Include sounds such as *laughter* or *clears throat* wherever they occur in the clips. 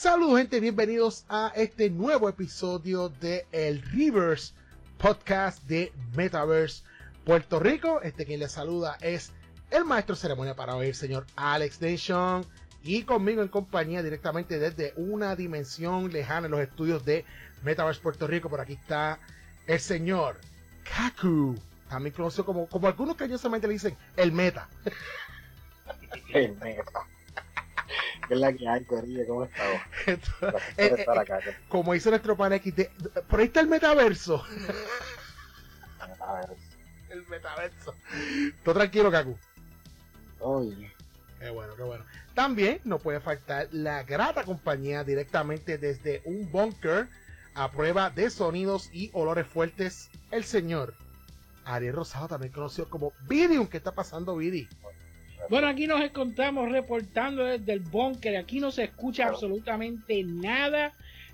Saludos gente, bienvenidos a este nuevo episodio de El Rivers Podcast de Metaverse Puerto Rico. Este quien les saluda es el maestro ceremonia para hoy, el señor Alex Nation. Y conmigo en compañía directamente desde una dimensión lejana en los estudios de Metaverse Puerto Rico. Por aquí está el señor Kaku, también conocido como, como algunos cariñosamente le dicen, el Meta. El Meta. ¿Qué es la que hay, Corilla? ¿Cómo estamos? *laughs* Eh, estar eh, acá. Como dice nuestro pan XT, por ahí está el metaverso. *laughs* El metaverso. Todo tranquilo, Kaku. oye, Qué bueno, qué bueno. También no puede faltar la grata compañía directamente desde un bunker a prueba de sonidos y olores fuertes, el señor Ariel Rosado, también conocido como Vidium. ¿Qué está pasando, Vidi? Bueno, aquí nos encontramos reportando desde el búnker. Aquí no se escucha Claro. absolutamente nada.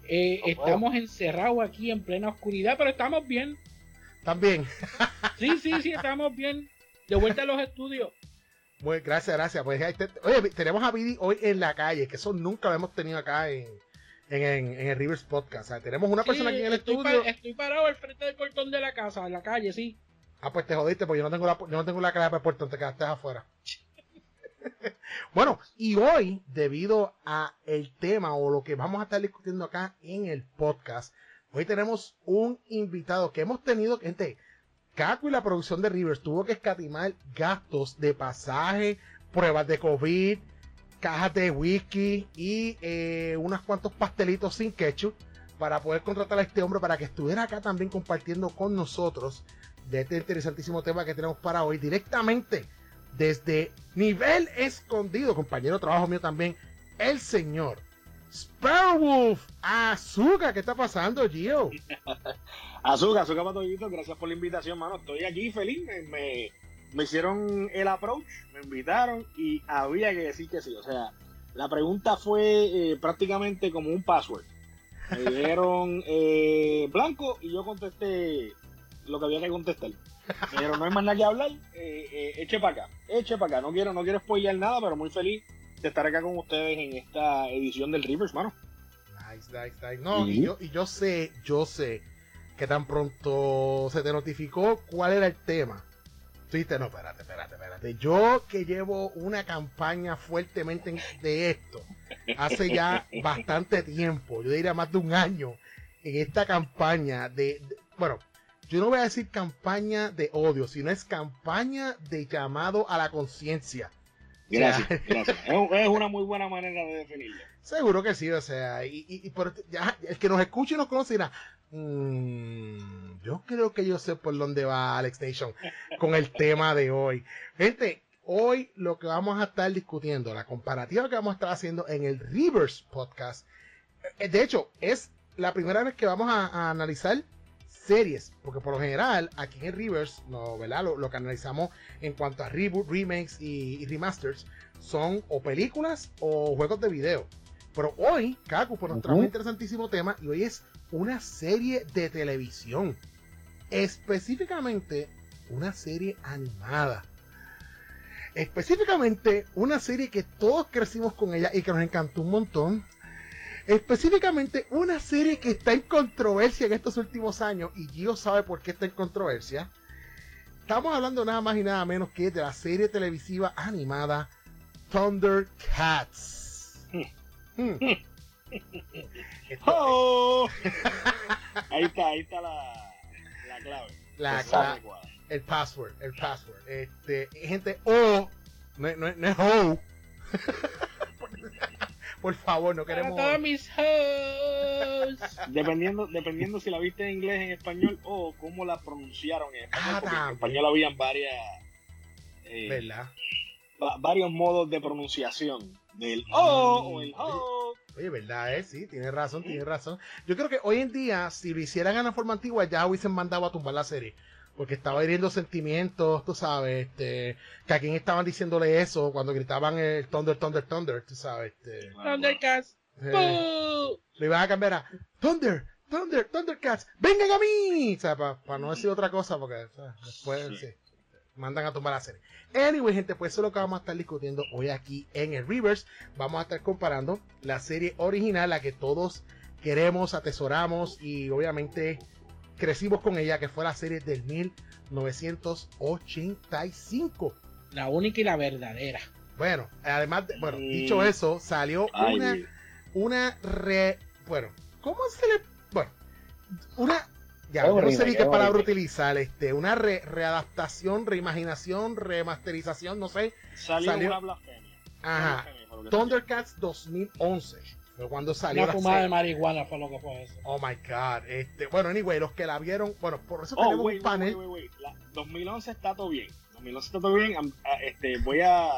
Eh, No estamos encerrados aquí en plena oscuridad, pero estamos bien. También. Sí, sí, sí, estamos bien. De vuelta a los estudios. Muy, gracias, gracias. Pues, oye, tenemos a Vidi hoy en la calle, que eso nunca lo hemos tenido acá en, en, en- en el Rivers Podcast. O sea, tenemos una persona aquí en el estoy, estudio. pa- estoy parado al frente del portón de la casa, en la calle, sí. Ah, pues te jodiste, porque yo no tengo la, yo no tengo la clave para el puerto, te quedaste afuera. *laughs* bueno, y hoy, debido a el tema o lo que vamos a estar discutiendo acá en el podcast, hoy tenemos un invitado que hemos tenido, gente, Caco y la producción de Rivers tuvo que escatimar gastos de pasaje, pruebas de COVID, cajas de whisky y eh, unos cuantos pastelitos sin ketchup para poder contratar a este hombre para que estuviera acá también compartiendo con nosotros de este interesantísimo tema que tenemos para hoy directamente desde nivel escondido, compañero trabajo mío también, el señor Sparrowwolf Azúcar. ¿Qué está pasando, Gio? *laughs* Azúcar para toditos, gracias por la invitación, mano. Estoy aquí feliz. Me, me, me hicieron el approach, me invitaron y había que decir que sí. O sea, la pregunta fue eh, prácticamente como un password. Me *laughs* dijeron eh, blanco y yo contesté lo que había que contestar. Dijeron, no hay más nada que hablar, eh, eh, eche para acá, eche para acá. No quiero, no quiero spoilear nada, pero muy feliz de estar acá con ustedes en esta edición del Rivers, mano. Nice, nice, nice. No, y, yo, y yo sé, yo sé que tan pronto se te notificó cuál era el tema. Tú dijiste, no, espérate, espérate, espérate. Yo que llevo una campaña fuertemente en- de esto hace ya *laughs* bastante tiempo, yo diría más de un año, en esta campaña de, de- bueno, yo no voy a decir campaña de odio, sino es campaña de llamado a la conciencia. Gracias, gracias. Es, una muy buena manera de definirlo. Seguro que sí, o sea, y, y, y por- ya, el que nos escuche y nos conoce dirá, "Mm, yo creo que yo sé por dónde va Alex Nation con el tema de hoy. Gente, hoy lo que vamos a estar discutiendo, la comparativa que vamos a estar haciendo en el Rivers Podcast, eh, de hecho, es la primera vez que vamos a, a analizar series, porque por lo general aquí en el Rivers, no, ¿verdad? Lo, lo que analizamos en cuanto a reboot, remakes y, y remasters son o películas o juegos de video. Pero hoy, Kaku, pues nos trae un interesantísimo tema y hoy es una serie de televisión. Específicamente una serie animada. Específicamente una serie que todos crecimos con ella y que nos encantó un montón. Específicamente una serie que está en controversia en estos últimos años y Gio sabe por qué está en controversia. Estamos hablando nada más y nada menos que de la serie televisiva animada Thundercats. Hmm. Esto- ¡Oh! *laughs* Ahí está, ahí está la, la clave. la, adecuada. el password, el password. Este, gente, o no, no, no es ho. *laughs* Por favor, no Para queremos. todos mis hosts. *laughs* Dependiendo, dependiendo si la viste en inglés, en español o cómo la pronunciaron en español. Ah, porque en español habían varias, eh, ¿Verdad? va- varios modos de pronunciación del O o el O. Oye, ¿verdad? Eh? Sí, tienes razón, tienes razón. Yo creo que hoy en día, si lo hicieran en la forma antigua, ya hubiesen mandado a tumbar la serie. Porque estaba hiriendo sentimientos, tú sabes, este, que a quién estaban diciéndole eso cuando gritaban el Thunder, Thunder, Thunder, tú sabes, este, Thundercats. eh, ¡Boo! lo iban a cambiar a Thunder, Thunder, Thundercats, vengan a mí, o sea, para no decir otra cosa, porque o sea, después, Sí. sí. mandan a tomar la serie. Anyway, gente, pues eso es lo que vamos a estar discutiendo hoy aquí en el Reverse. Vamos a estar comparando la serie original, la que todos queremos, atesoramos y obviamente crecimos con ella, que fue la serie del 1985. La única y la verdadera. Bueno, además, de, bueno, Mm. dicho eso, salió Ay, una, una re, bueno, ¿cómo se le, bueno, una, ya, no horrible, sé ni qué palabra horrible. utilizar, este, una re- readaptación, reimaginación, remasterización, no sé, Salió, salió- una blasfemia. Ajá, Thundercats 2011, fue cuando salió Una la fumada de marihuana fue lo que fue eso. Oh my god, este, bueno, anyway, los que la vieron, bueno, por eso. Oh, tenemos wait, un panel, wait, wait, wait. La 2011 está todo bien. 2011 está todo bien. Am- ah, este, voy a...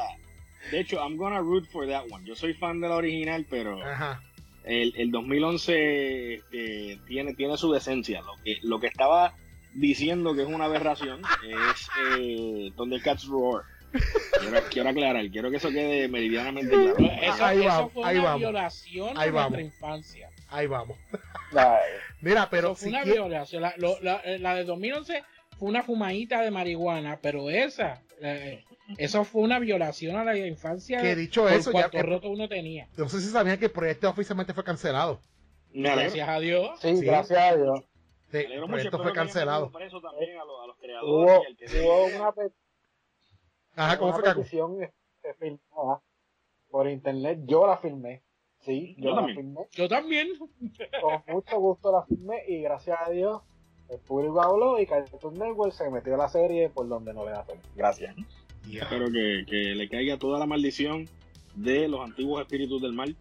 De hecho, I'm gonna root for that one. Yo soy fan de la original, pero ajá, el, el 2011 este, tiene, tiene su decencia. Lo que, lo que estaba diciendo que es una aberración es eh, Thundercats Roar. Quiero, quiero aclarar, quiero que eso quede meridianamente claro. Eso, ahí eso vamos, fue ahí una vamos. violación Ahí de vamos. nuestra infancia. ahí vamos. *laughs* Mira, pero Eso fue si una violación. La, lo- la- eh, la de 2011 fue una fumadita de marihuana, pero esa, eh, eso fue una violación a la infancia. que dicho por eso, ya, roto uno tenía. no sé si sabían que el proyecto oficialmente fue cancelado. Gracias a Dios. sí, Sí. gracias a Dios. Sí, el mucho. proyecto fue cancelado. a a Hubo, y al que sea. hubo una, pe- Ajá, ¿cómo fue, Caco? petición este, filmada por internet. Yo la filmé. Sí, yo, Yo la también. filmé. Yo también. Con mucho gusto la filmé y gracias a Dios el público habló y Cartoon Network se metió a la serie por donde no le da pena. Gracias. Espero que, que le caiga toda la maldición de los antiguos espíritus del mal.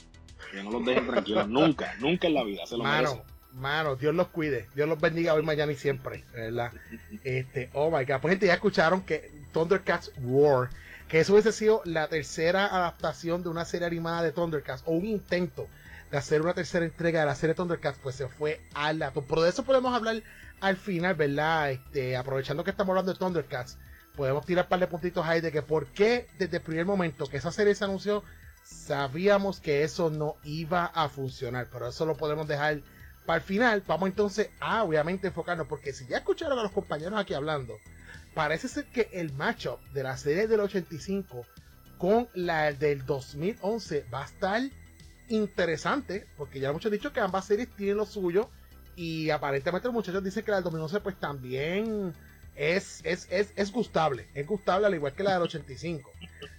Que no los dejen tranquilos. *laughs* nunca, nunca en la vida. Se lo Mano, merecen. mano, Dios los cuide. Dios los bendiga hoy, mañana y siempre. ¿Verdad? Este, oh my god. Pues gente, ya escucharon que Thundercats War, que eso hubiese sido la tercera adaptación de una serie animada de Thundercats, o un intento de hacer una tercera entrega de la serie Thundercats, pues se fue al lato. Pero de eso podemos hablar al final, ¿verdad? Este, aprovechando que estamos hablando de Thundercats, podemos tirar un par de puntitos ahí de que por qué desde el primer momento que esa serie se anunció, sabíamos que eso no iba a funcionar. Pero eso lo podemos dejar para el final. Vamos entonces a obviamente enfocarnos, porque si ya escucharon a los compañeros aquí hablando, parece ser que el matchup de la serie del 85 con la del 2011 va a estar interesante, porque ya muchos han dicho que ambas series tienen lo suyo y aparentemente los muchachos dicen que la del 2011 pues también es, es, es, es gustable, es gustable al igual que la del 85.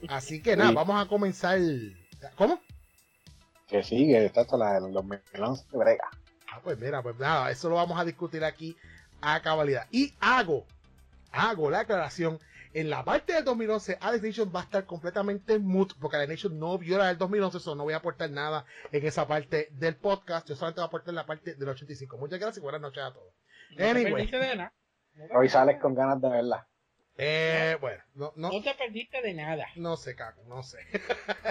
Así que nada, Sí. vamos a comenzar. ¿Cómo? Que sigue, está la del 2011 de brega. Ah, pues mira, pues nada, eso lo vamos a discutir aquí a cabalidad. Y hago, hago la aclaración. En la parte del 2011, Alex Nation va a estar completamente mute porque Alex Nation no vio la del 2011, eso no voy a aportar nada en esa parte del podcast. Yo solamente voy a aportar la parte del 85. Muchas gracias y buenas noches a todos. No te Anyway. perdiste de nada. Hoy sales con ganas de verla. Eh, bueno, no, no, No te perdiste de nada. no sé, Caco, no sé.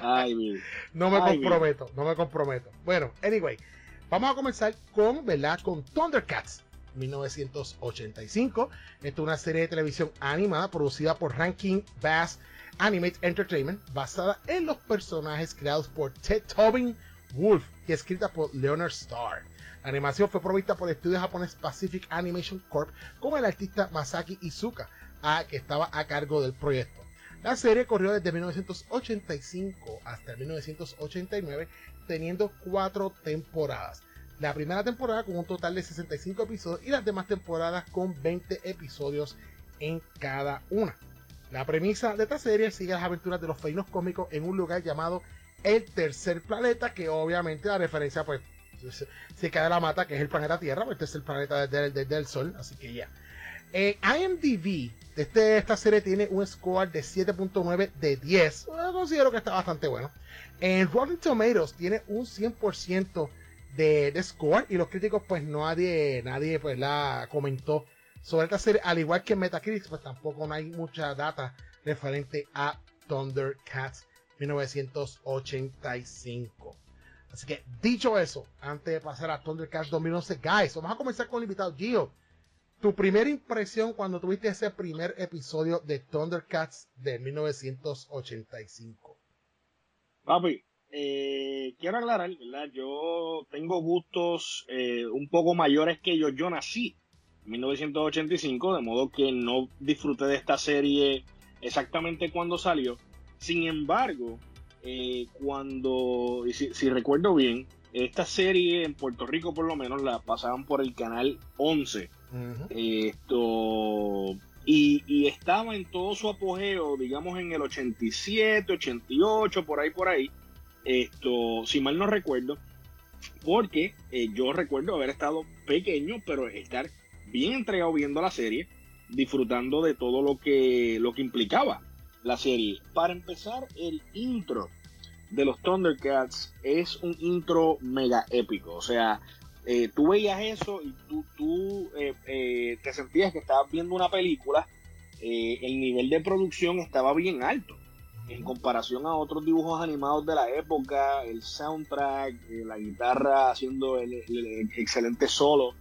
Ay, mi- *laughs* No me Ay, comprometo, no me comprometo. Bueno, anyway, vamos a comenzar con, ¿verdad? Con Thundercats 1985. Esta es una serie de televisión animada producida por Rankin Bass Animate Entertainment, basada en los personajes creados por Ted Tobin Wolf y escrita por Leonard Starr. La animación fue provista por el estudio japonés Pacific Animation Corp con el artista Masaki Izuka, a- que estaba a cargo del proyecto. La serie corrió desde 1985 hasta 1989, teniendo cuatro temporadas. La primera temporada con un total de 65 episodios y las demás temporadas con 20 episodios en cada una. La premisa de esta serie sigue las aventuras de los feinos cómicos en un lugar llamado el tercer planeta, que obviamente la referencia pues se, cae de la mata, que es el planeta Tierra, pues, es el planeta desde, desde el Sol, así que ya. Eh, IMDb, este, esta serie tiene un score de 7.9 de 10. Yo considero que está bastante bueno. En Rotten Tomatoes tiene un 100% de, de score y los críticos pues nadie, nadie pues la comentó sobre esta serie. Al igual que en Metacritic pues tampoco no hay mucha data referente a Thundercats 1985. Así que dicho eso, antes de pasar a Thundercats 2011, guys, vamos a comenzar con el invitado Gio. Tu primera impresión cuando tuviste ese primer episodio de Thundercats de 1985. Papi, eh, quiero aclarar, ¿verdad? Yo tengo gustos eh, un poco mayores que yo. Yo nací 1985, de modo que no disfruté de esta serie exactamente cuando salió. Sin embargo, eh, cuando, si, si, recuerdo bien, esta serie en Puerto Rico por lo menos la pasaban por el canal 11. Esto y, y, estaba en todo su apogeo, digamos en el 87, 88, por ahí, por ahí. Esto, si mal no recuerdo, porque eh, yo recuerdo haber estado pequeño, pero estar bien entregado viendo la serie, disfrutando de todo lo que, lo que implicaba la serie. Para empezar, el intro de los Thundercats es un intro mega épico. O sea, eh, tú veías eso y tú, tú eh, te sentías que estabas viendo una película. el nivel de producción estaba bien alto en comparación a otros dibujos animados de la época, el soundtrack, eh, la guitarra haciendo el, excelente solo,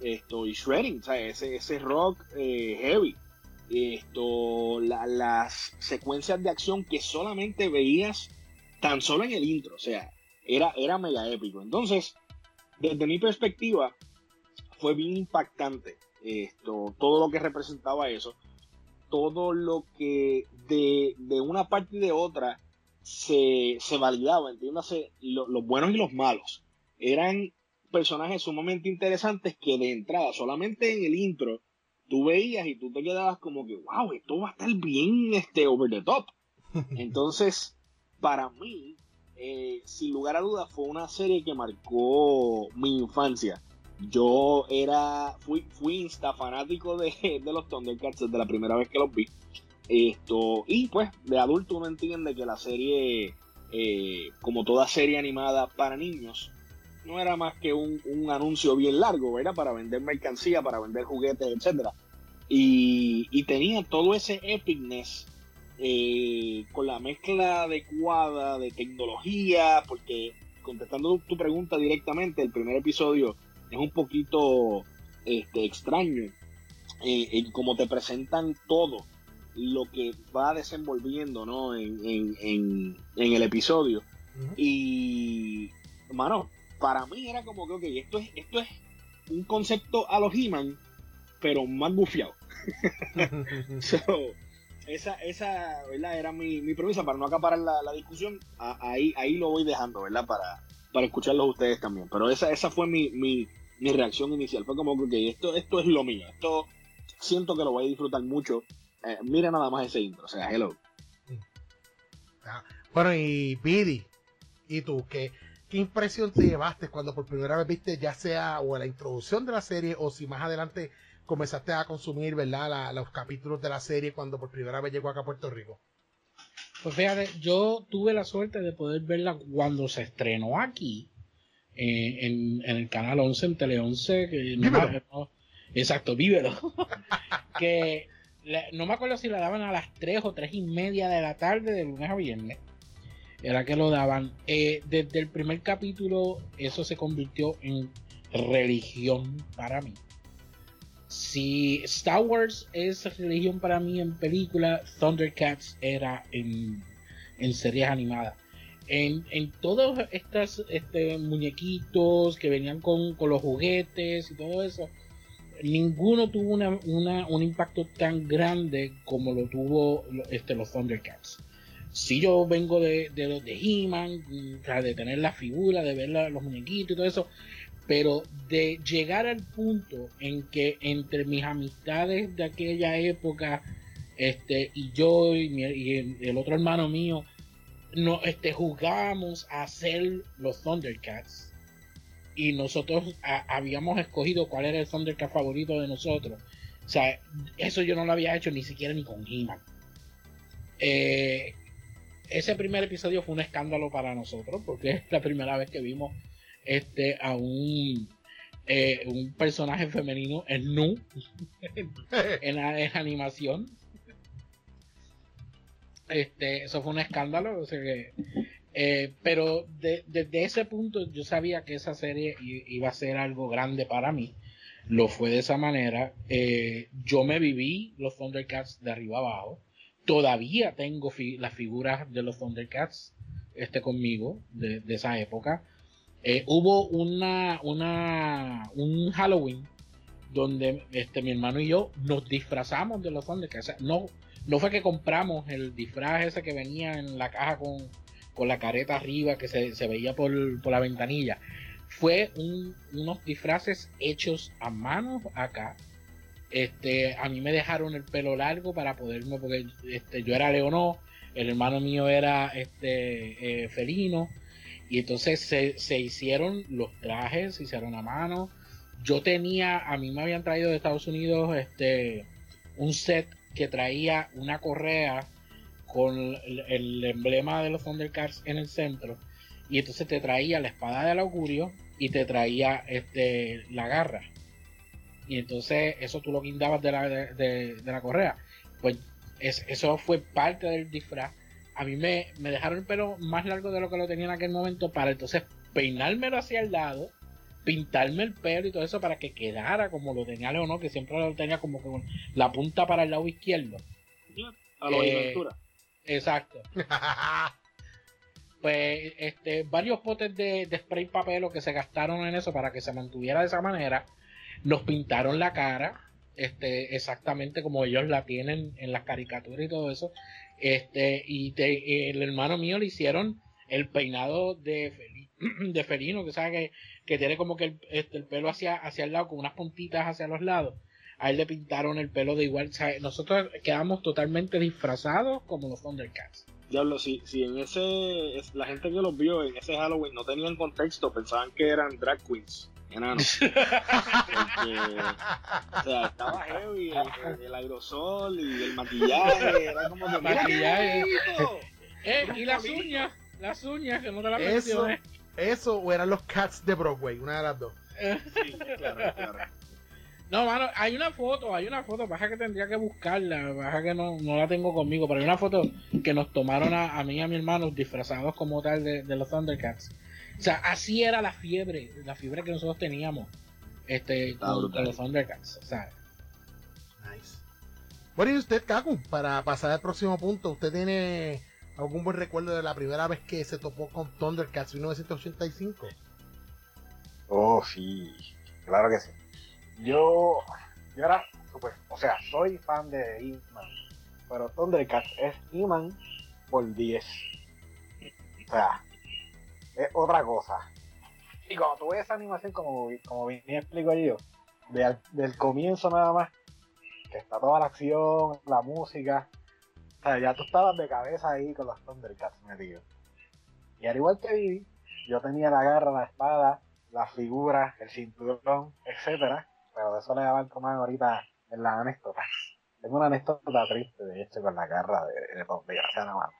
esto, y shredding, ese, ese rock eh, heavy, esto, las secuencias de acción que solamente veías tan solo en el intro, o sea, era, era mega épico. Entonces, desde mi perspectiva, fue bien impactante esto, todo lo que representaba eso todo lo que de, una parte y de otra se, validaba, entiéndase, los buenos y los malos. Eran personajes sumamente interesantes que de entrada, solamente en el intro, tú veías y tú te quedabas como que, wow, esto va a estar bien este, over the top. *laughs* Entonces, para mí, eh, sin lugar a dudas, fue una serie que marcó mi infancia yo era, fui, fui insta fanático de, de, los Thundercats desde la primera vez que los vi. Esto, y pues de adulto uno entiende que la serie, eh, como toda serie animada para niños, no era más que un, anuncio bien largo, ¿verdad? Para vender mercancía, para vender juguetes, etc. Y, tenía todo ese epicness eh, con la mezcla adecuada de tecnología, porque contestando tu pregunta directamente, el primer episodio es un poquito este, extraño eh, en cómo te presentan todo lo que va desenvolviendo ¿no? en, el episodio. Y, mano, para mí era como que, ok, esto es, esto es un concepto a los He-Man, pero más bufiado. *laughs* esa, esa ¿verdad? era mi, mi premisa para no acaparar la, la discusión. ahí, ahí lo voy dejando, ¿verdad? Para, para escucharlos ustedes también. Pero esa, esa fue mi, mi, mi reacción inicial. Fue como que esto, esto es lo mío. Esto siento que lo voy a disfrutar mucho. Eh, mira nada más ese intro. O sea, hello. Ah, bueno, y Bidi, ¿y tú qué, qué impresión te llevaste cuando por primera vez viste ya sea o la introducción de la serie o si más adelante comenzaste a consumir, ¿verdad? los capítulos de la serie cuando por primera vez llegó acá a Puerto Rico. Pues fíjate, yo tuve la suerte de poder verla cuando se estrenó aquí eh, en, el canal 11, en Tele 11. Que no, exacto, vívelo. *laughs* que no me acuerdo si la daban a las 3 o 3 y media de la tarde de lunes a viernes. Era que lo daban. Eh, desde el primer capítulo, eso se convirtió en religión para mí. Si Star Wars es religión para mí en película, Thundercats era en, en series animadas en, en todos estos este, muñequitos que venían con, los juguetes y todo eso, ninguno tuvo una, un impacto tan grande como lo tuvo este, los Thundercats. Si yo vengo de, de de He-Man, de tener la figura, de ver los muñequitos y todo eso, pero de llegar al punto en que entre mis amistades de aquella época, este, y yo y, y el otro hermano mío, no, este, jugamos a hacer los Thundercats y nosotros habíamos escogido cuál era el Thundercat favorito de nosotros. O sea, eso yo no lo había hecho ni siquiera ni con He-Man. Eh, ese primer episodio fue un escándalo para nosotros porque es la primera vez que vimos este a un eh, un personaje femenino en nu *laughs* en, en animación este, eso fue un escándalo. Eh, pero desde ese punto yo sabía que esa serie iba a ser algo grande para mí. Lo fue de esa manera. Eh, yo me viví los Thundercats de arriba abajo. Todavía tengo las figuras de los Thundercats este, conmigo de, esa época. Eh, hubo una, una, un Halloween donde este mi hermano y yo nos disfrazamos de los Thundercats. no, no fue que compramos el disfraz ese que venía en la caja con, la careta arriba que se, veía por, la ventanilla. Fue unos disfraces hechos a mano acá. Este, a mí me dejaron el pelo largo para poderme, porque este, yo era leonó, el hermano mío era este eh, felino, y entonces se, se hicieron los trajes, se hicieron a mano yo tenía, a mí me habían traído de Estados Unidos este un set que traía una correa con el, emblema de los Thundercats en el centro y entonces te traía la espada del augurio y te traía este la garra. Y entonces eso tú lo guindabas de la, de, la correa. Pues eso fue parte del disfraz. A mí me, me dejaron el pelo más largo de lo que lo tenía en aquel momento para entonces peinármelo hacia el lado pintarme el pelo y todo eso para que quedara como lo tenía no que siempre lo tenía como con la punta para el lado izquierdo. A lo eh, Exacto. *laughs* pues este, varios potes de, spray papel que se gastaron en eso para que se mantuviera de esa manera. Nos pintaron la cara, este, exactamente como ellos la tienen en las caricaturas y todo eso. Este, y el hermano mío le hicieron el peinado de, *clears throat* de felino, que sabe que que tiene como que el, este, el pelo hacia, hacia el lado, con unas puntitas hacia los lados. A él le pintaron el pelo de igual. nosotros quedamos totalmente disfrazados como los Thundercats. Diablo, si, si en ese. La gente que los vio en ese Halloween no tenían contexto, pensaban que eran drag queens. Enanos. *laughs* o sea, estaba heavy el, aerosol y el maquillaje. Era como de maquillaje. *laughs* Eh, y las uñas, las uñas, que no te la Eso, eso o eran los Cats de Broadway, una de las dos. Sí, claro, claro. No, mano, hay una foto, hay una foto, baja que tendría que buscarla, baja que no, no la tengo conmigo, pero hay una foto que nos tomaron a, mí y a mi hermano disfrazados como tal de, los Thundercats. O sea, así era la fiebre, la fiebre que nosotros teníamos este, con, los Thundercats. O sea. Nice. Bueno, y usted, Kaku, para pasar al próximo punto, usted tiene ¿Algún buen recuerdo de la primera vez que se topó con Thundercats 1985? Oh, sí, claro que sí. Yo, yo era super, o sea, soy fan de E-Man, pero Thundercats es E-Man por 10. O sea, es otra cosa. Y cuando tú ves esa animación, como, como bien explico yo, del comienzo nada más, que está toda la acción, la música, o sea, ya tú estabas de cabeza ahí con los Thundercats metidos. Y al igual que Vivi, yo tenía la garra, la espada, las figuras, el cinturón, etcétera. Pero de eso le daban más ahorita en la anécdota. Tengo una anécdota triste, de hecho, con la garra de, de, de gracias a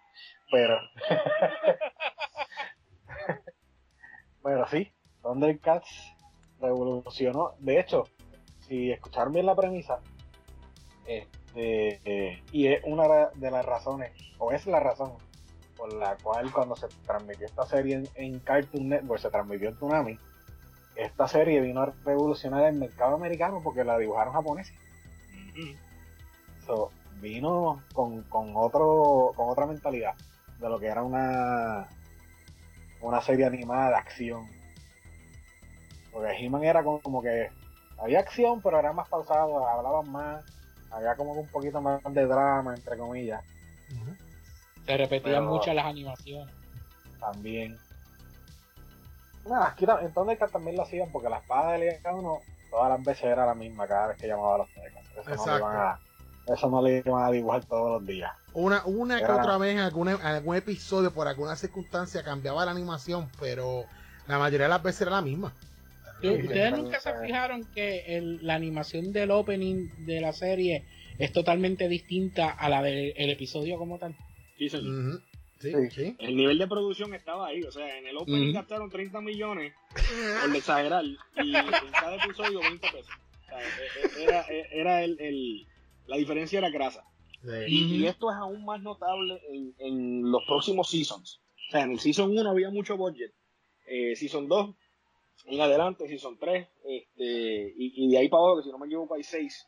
Pero. *laughs* Pero sí, Thundercats revolucionó. De hecho, si escuchar bien la premisa, eh, y es una de las razones, o es la razón por la cual cuando se transmitió esta serie en, Cartoon Network, se transmitió en Tsunami, esta serie vino a revolucionar el mercado americano porque la dibujaron japoneses. vino con, otro con otra mentalidad de lo que era una una serie animada de acción. Porque He-Man era como que había acción, pero era más pausado, hablaban más había como un poquito más de drama, entre comillas. Se repetían muchas las animaciones. También. Nada, aquí en Thundercat también lo hacían porque la espada de cada uno todas las veces era la misma cada vez que llamaba a los Thundercats. Eso, no le iban a, eso no le iban a dibujar todos los días. Una, una que otra vez en algún, algún episodio, por alguna circunstancia, cambiaba la animación, pero la mayoría de las veces era la misma. ¿Ustedes nunca se fijaron que la animación del opening de la serie es totalmente distinta a la del episodio como tal? Sí, sí, El nivel de producción estaba ahí, o sea, en el opening gastaron 30 millones, por exagerar, y en cada episodio 20 pesos. O sea, e, e, era, e, era el, la diferencia era grasa. Y, esto es aún más notable en, en, los próximos seasons. O sea, en el season 1 había mucho budget. Eh, season 2 en adelante, si son tres, este, y, de ahí para abajo, que si no me equivoco hay seis,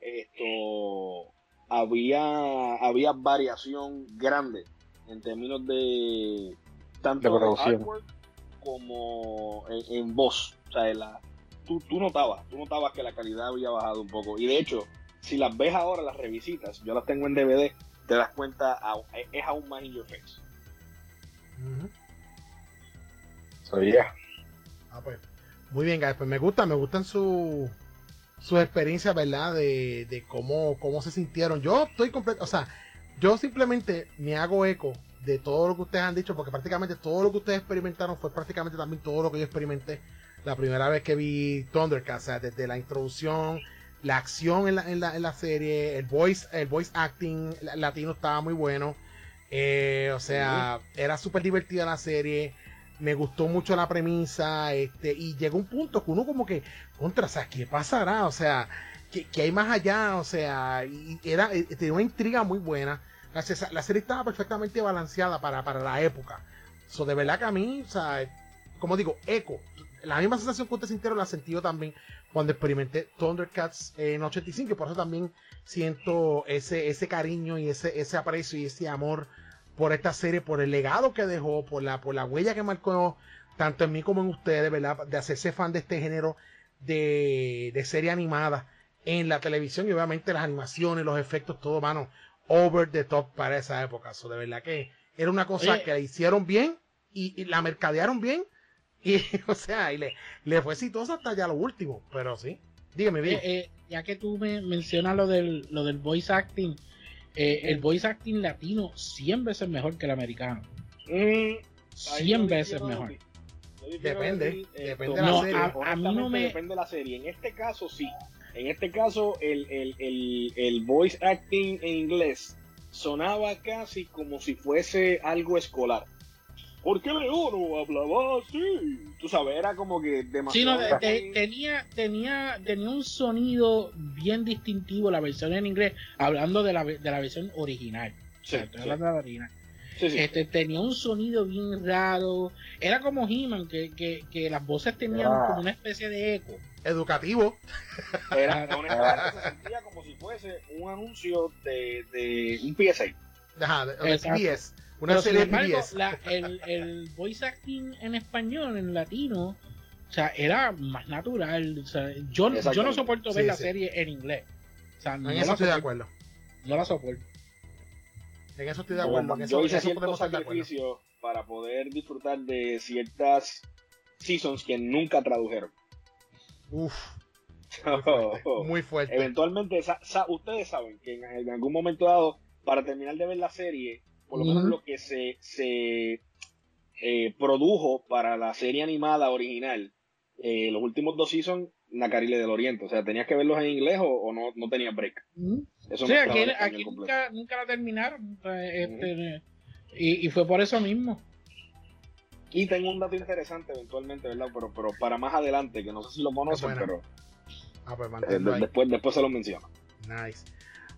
esto, había, había variación grande en términos de tanto de artwork como en, voz, o sea, la, tú, tú notabas, tú notabas que la calidad había bajado un poco. Y de hecho, si las ves ahora, las revisitas, yo las tengo en DVD, te das cuenta, es aún más in your face. Ah, pues. Muy bien, guys. Pues me gusta, me gustan sus su experiencias, ¿verdad? De, de cómo, cómo se sintieron. Yo estoy completo, o sea, yo simplemente me hago eco de todo lo que ustedes han dicho, porque prácticamente todo lo que ustedes experimentaron fue prácticamente también todo lo que yo experimenté la primera vez que vi Thundercats, o sea, desde la introducción, la acción en la, en la, en la serie, el voice, el voice acting latino estaba muy bueno. Eh, o sea, era súper divertida la serie. Me gustó mucho la premisa. Este, y llegó un punto que uno como que, contra, o sea, ¿qué pasará? O sea, ¿qué, hay más allá? O sea, y era, eh, tenía una intriga muy buena. La, serie estaba perfectamente balanceada para, para la época. So, de verdad que a mí, o sea, como digo, eco. La misma sensación que ustedes sintieron la sentí yo también cuando experimenté Thundercats en 85 y por eso también siento ese, ese cariño y ese, ese aprecio y ese amor por esta serie, por el legado que dejó, por la, por la huella que marcó tanto en mí como en ustedes, ¿verdad? De hacerse fan de este género de, de serie animada en la televisión y obviamente las animaciones, los efectos, todo, mano, over the top para esa época. So, de verdad que era una cosa que la hicieron bien y, y la mercadearon bien *laughs* y, o sea, y le, le fue exitosa hasta ya lo último, pero sí. Dígame bien. Eh, eh, ya que tú me mencionas lo del, lo del voice acting, eh, el voice acting latino 100 veces mejor que el americano. 100 veces mejor. Depende, depende de la serie. A, mí no me... Depende de la serie. En este caso, sí. En este caso, el, el, el, el voice acting en inglés sonaba casi como si fuese algo escolar. ¿por qué Leono hablaba así? Tú sabes, era como que demasiado. Sí, no, tenía, tenía, tenía un sonido bien distintivo la versión en inglés, hablando de la, de la versión original. Sí, hablando de la original. Este, tenía un sonido bien raro. Era como He-Man, que, que, que, las voces tenían ah. como una especie de eco. Educativo. Era, se sentía como si fuese un anuncio de, de un PSA. Ajá, de, de una serie el, el voice acting en español, en latino, o sea, era más natural. O sea, yo, yo no soporto ver la serie en inglés. O sea, en eso estoy de acuerdo. No la soporto. En eso estoy de acuerdo. En yo hice ciertos sacrificios para poder disfrutar de ciertas seasons que nunca tradujeron. Uf. Muy fuerte. Eventualmente, ustedes saben que en, algún momento dado, para terminar de ver la serie, por lo menos lo que se, se eh, produjo para la serie animada original, eh, los últimos dos seasons, Nacarile del Oriente. O sea, tenías que verlos en inglés o, no, no tenías break. Eso sí, aquí, nunca, nunca, la terminaron. Este, y, fue por eso mismo. Y tengo un dato interesante eventualmente, ¿verdad? Pero, pero para más adelante, que no sé si lo conocen, pero ah, pues eh, después, después se lo menciono. Nice.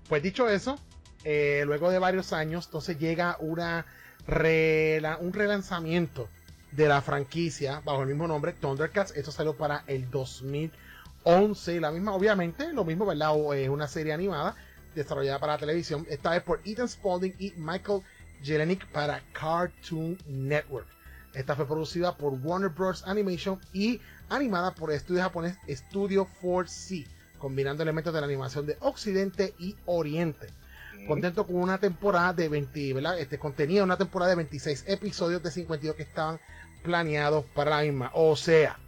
Pues dicho eso, eh, luego de varios años, entonces llega una un relanzamiento de la franquicia bajo el mismo nombre, Thundercats. Esto salió para el 2011. La misma, obviamente, lo mismo, ¿verdad? Es una serie animada desarrollada para la televisión. Esta vez por Ethan Spalding y Michael Jelenic para Cartoon Network. Esta fue producida por Warner Bros. Animation y animada por el estudio japonés Studio 4C, combinando elementos de la animación de Occidente y Oriente contento con una temporada de 20, ¿verdad? Este contenía una temporada de 26 episodios de 52 que estaban planeados para la misma. O sea,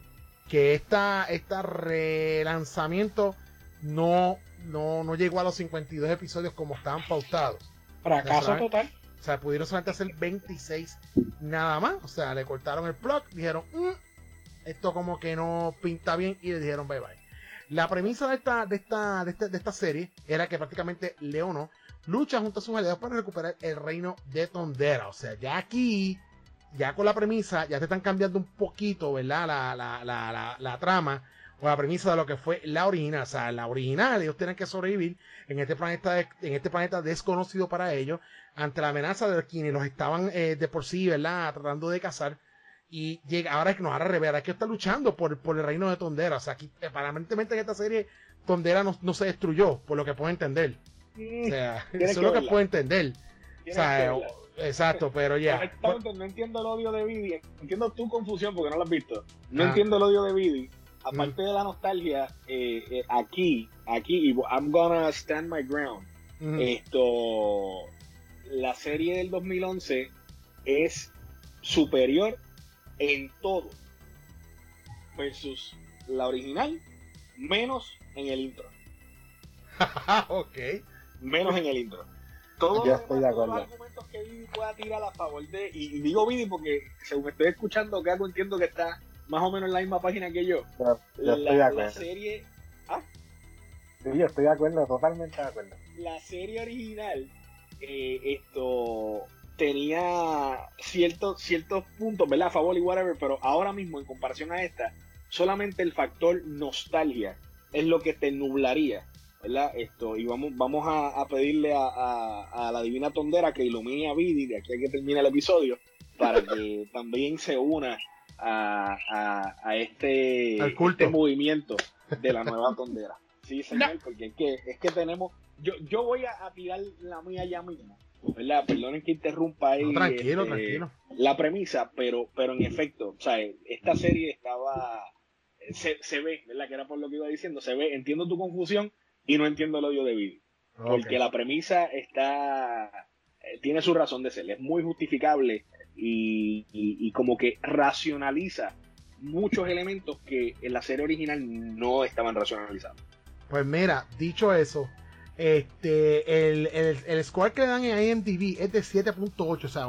que esta, esta relanzamiento no, no, no llegó a los 52 episodios como estaban pautados. Fracaso total. O sea, pudieron solamente hacer 26 nada más. O sea, le cortaron el plug, dijeron, mm, esto como que no pinta bien y le dijeron bye bye. La premisa de esta, de esta, de esta, de esta serie era que prácticamente Leono lucha junto a sus aliados para recuperar el reino de Tondera. O sea, ya aquí, ya con la premisa, ya te están cambiando un poquito, ¿verdad? La, la, la, la, trama o la premisa de lo que fue la original. O sea, la original, ellos tienen que sobrevivir en este planeta, en este planeta desconocido para ellos, ante la amenaza de quienes los estaban eh, de por sí, ¿verdad? Tratando de cazar. Y llega, ahora es que nos hará rever, hay que estar luchando por, por el reino de Tondera. O sea, aquí, aparentemente en esta serie, Tondera no, no se destruyó, por lo que puedo entender. O sea, *laughs* eso es lo que puedo entender. O sea, exacto, pero ya. No entiendo el odio de Vidi. Entiendo tu confusión porque no lo has visto. No entiendo el odio de Vidi aparte de la nostalgia, eh, eh, aquí, aquí, I'm gonna stand my ground. Esto, la serie del 2011 es superior en todo versus la original, menos en el intro. *laughs* ok. Menos en el intro. Todos, los argumentos que Vidi pueda tirar a favor de. Y, digo Vidi porque, según estoy escuchando, que entiendo que está más o menos en la misma página que yo. la, serie. ¿Ah? Sí, yo estoy de acuerdo, totalmente de acuerdo. La serie original, eh, esto tenía ciertos, ciertos puntos, ¿verdad? A favor y whatever, pero ahora mismo, en comparación a esta, solamente el factor nostalgia es lo que te nublaría, ¿verdad? Esto, y vamos, vamos a, pedirle a, la divina tondera que ilumine a Vidi de aquí a que termine el episodio, para que *laughs* también se una a, este, este, movimiento de la nueva *laughs* tondera. Sí, señor, porque es que, es que tenemos, yo, yo voy a, tirar la mía ya mismo. ¿verdad? Perdonen que interrumpa ahí tranquilo, este, tranquilo. la premisa, pero, pero en efecto, o sea, esta serie estaba, se, se, ve, ¿verdad? Que era por lo que iba diciendo, se ve, entiendo tu confusión y no entiendo el odio de vídeo. Porque la premisa está, eh, tiene su razón de ser, es muy justificable y, como que racionaliza muchos elementos que en la serie original no estaban racionalizados. Pues mira, dicho eso, este el, el, score que le dan en IMDb es de 7.8, o sea,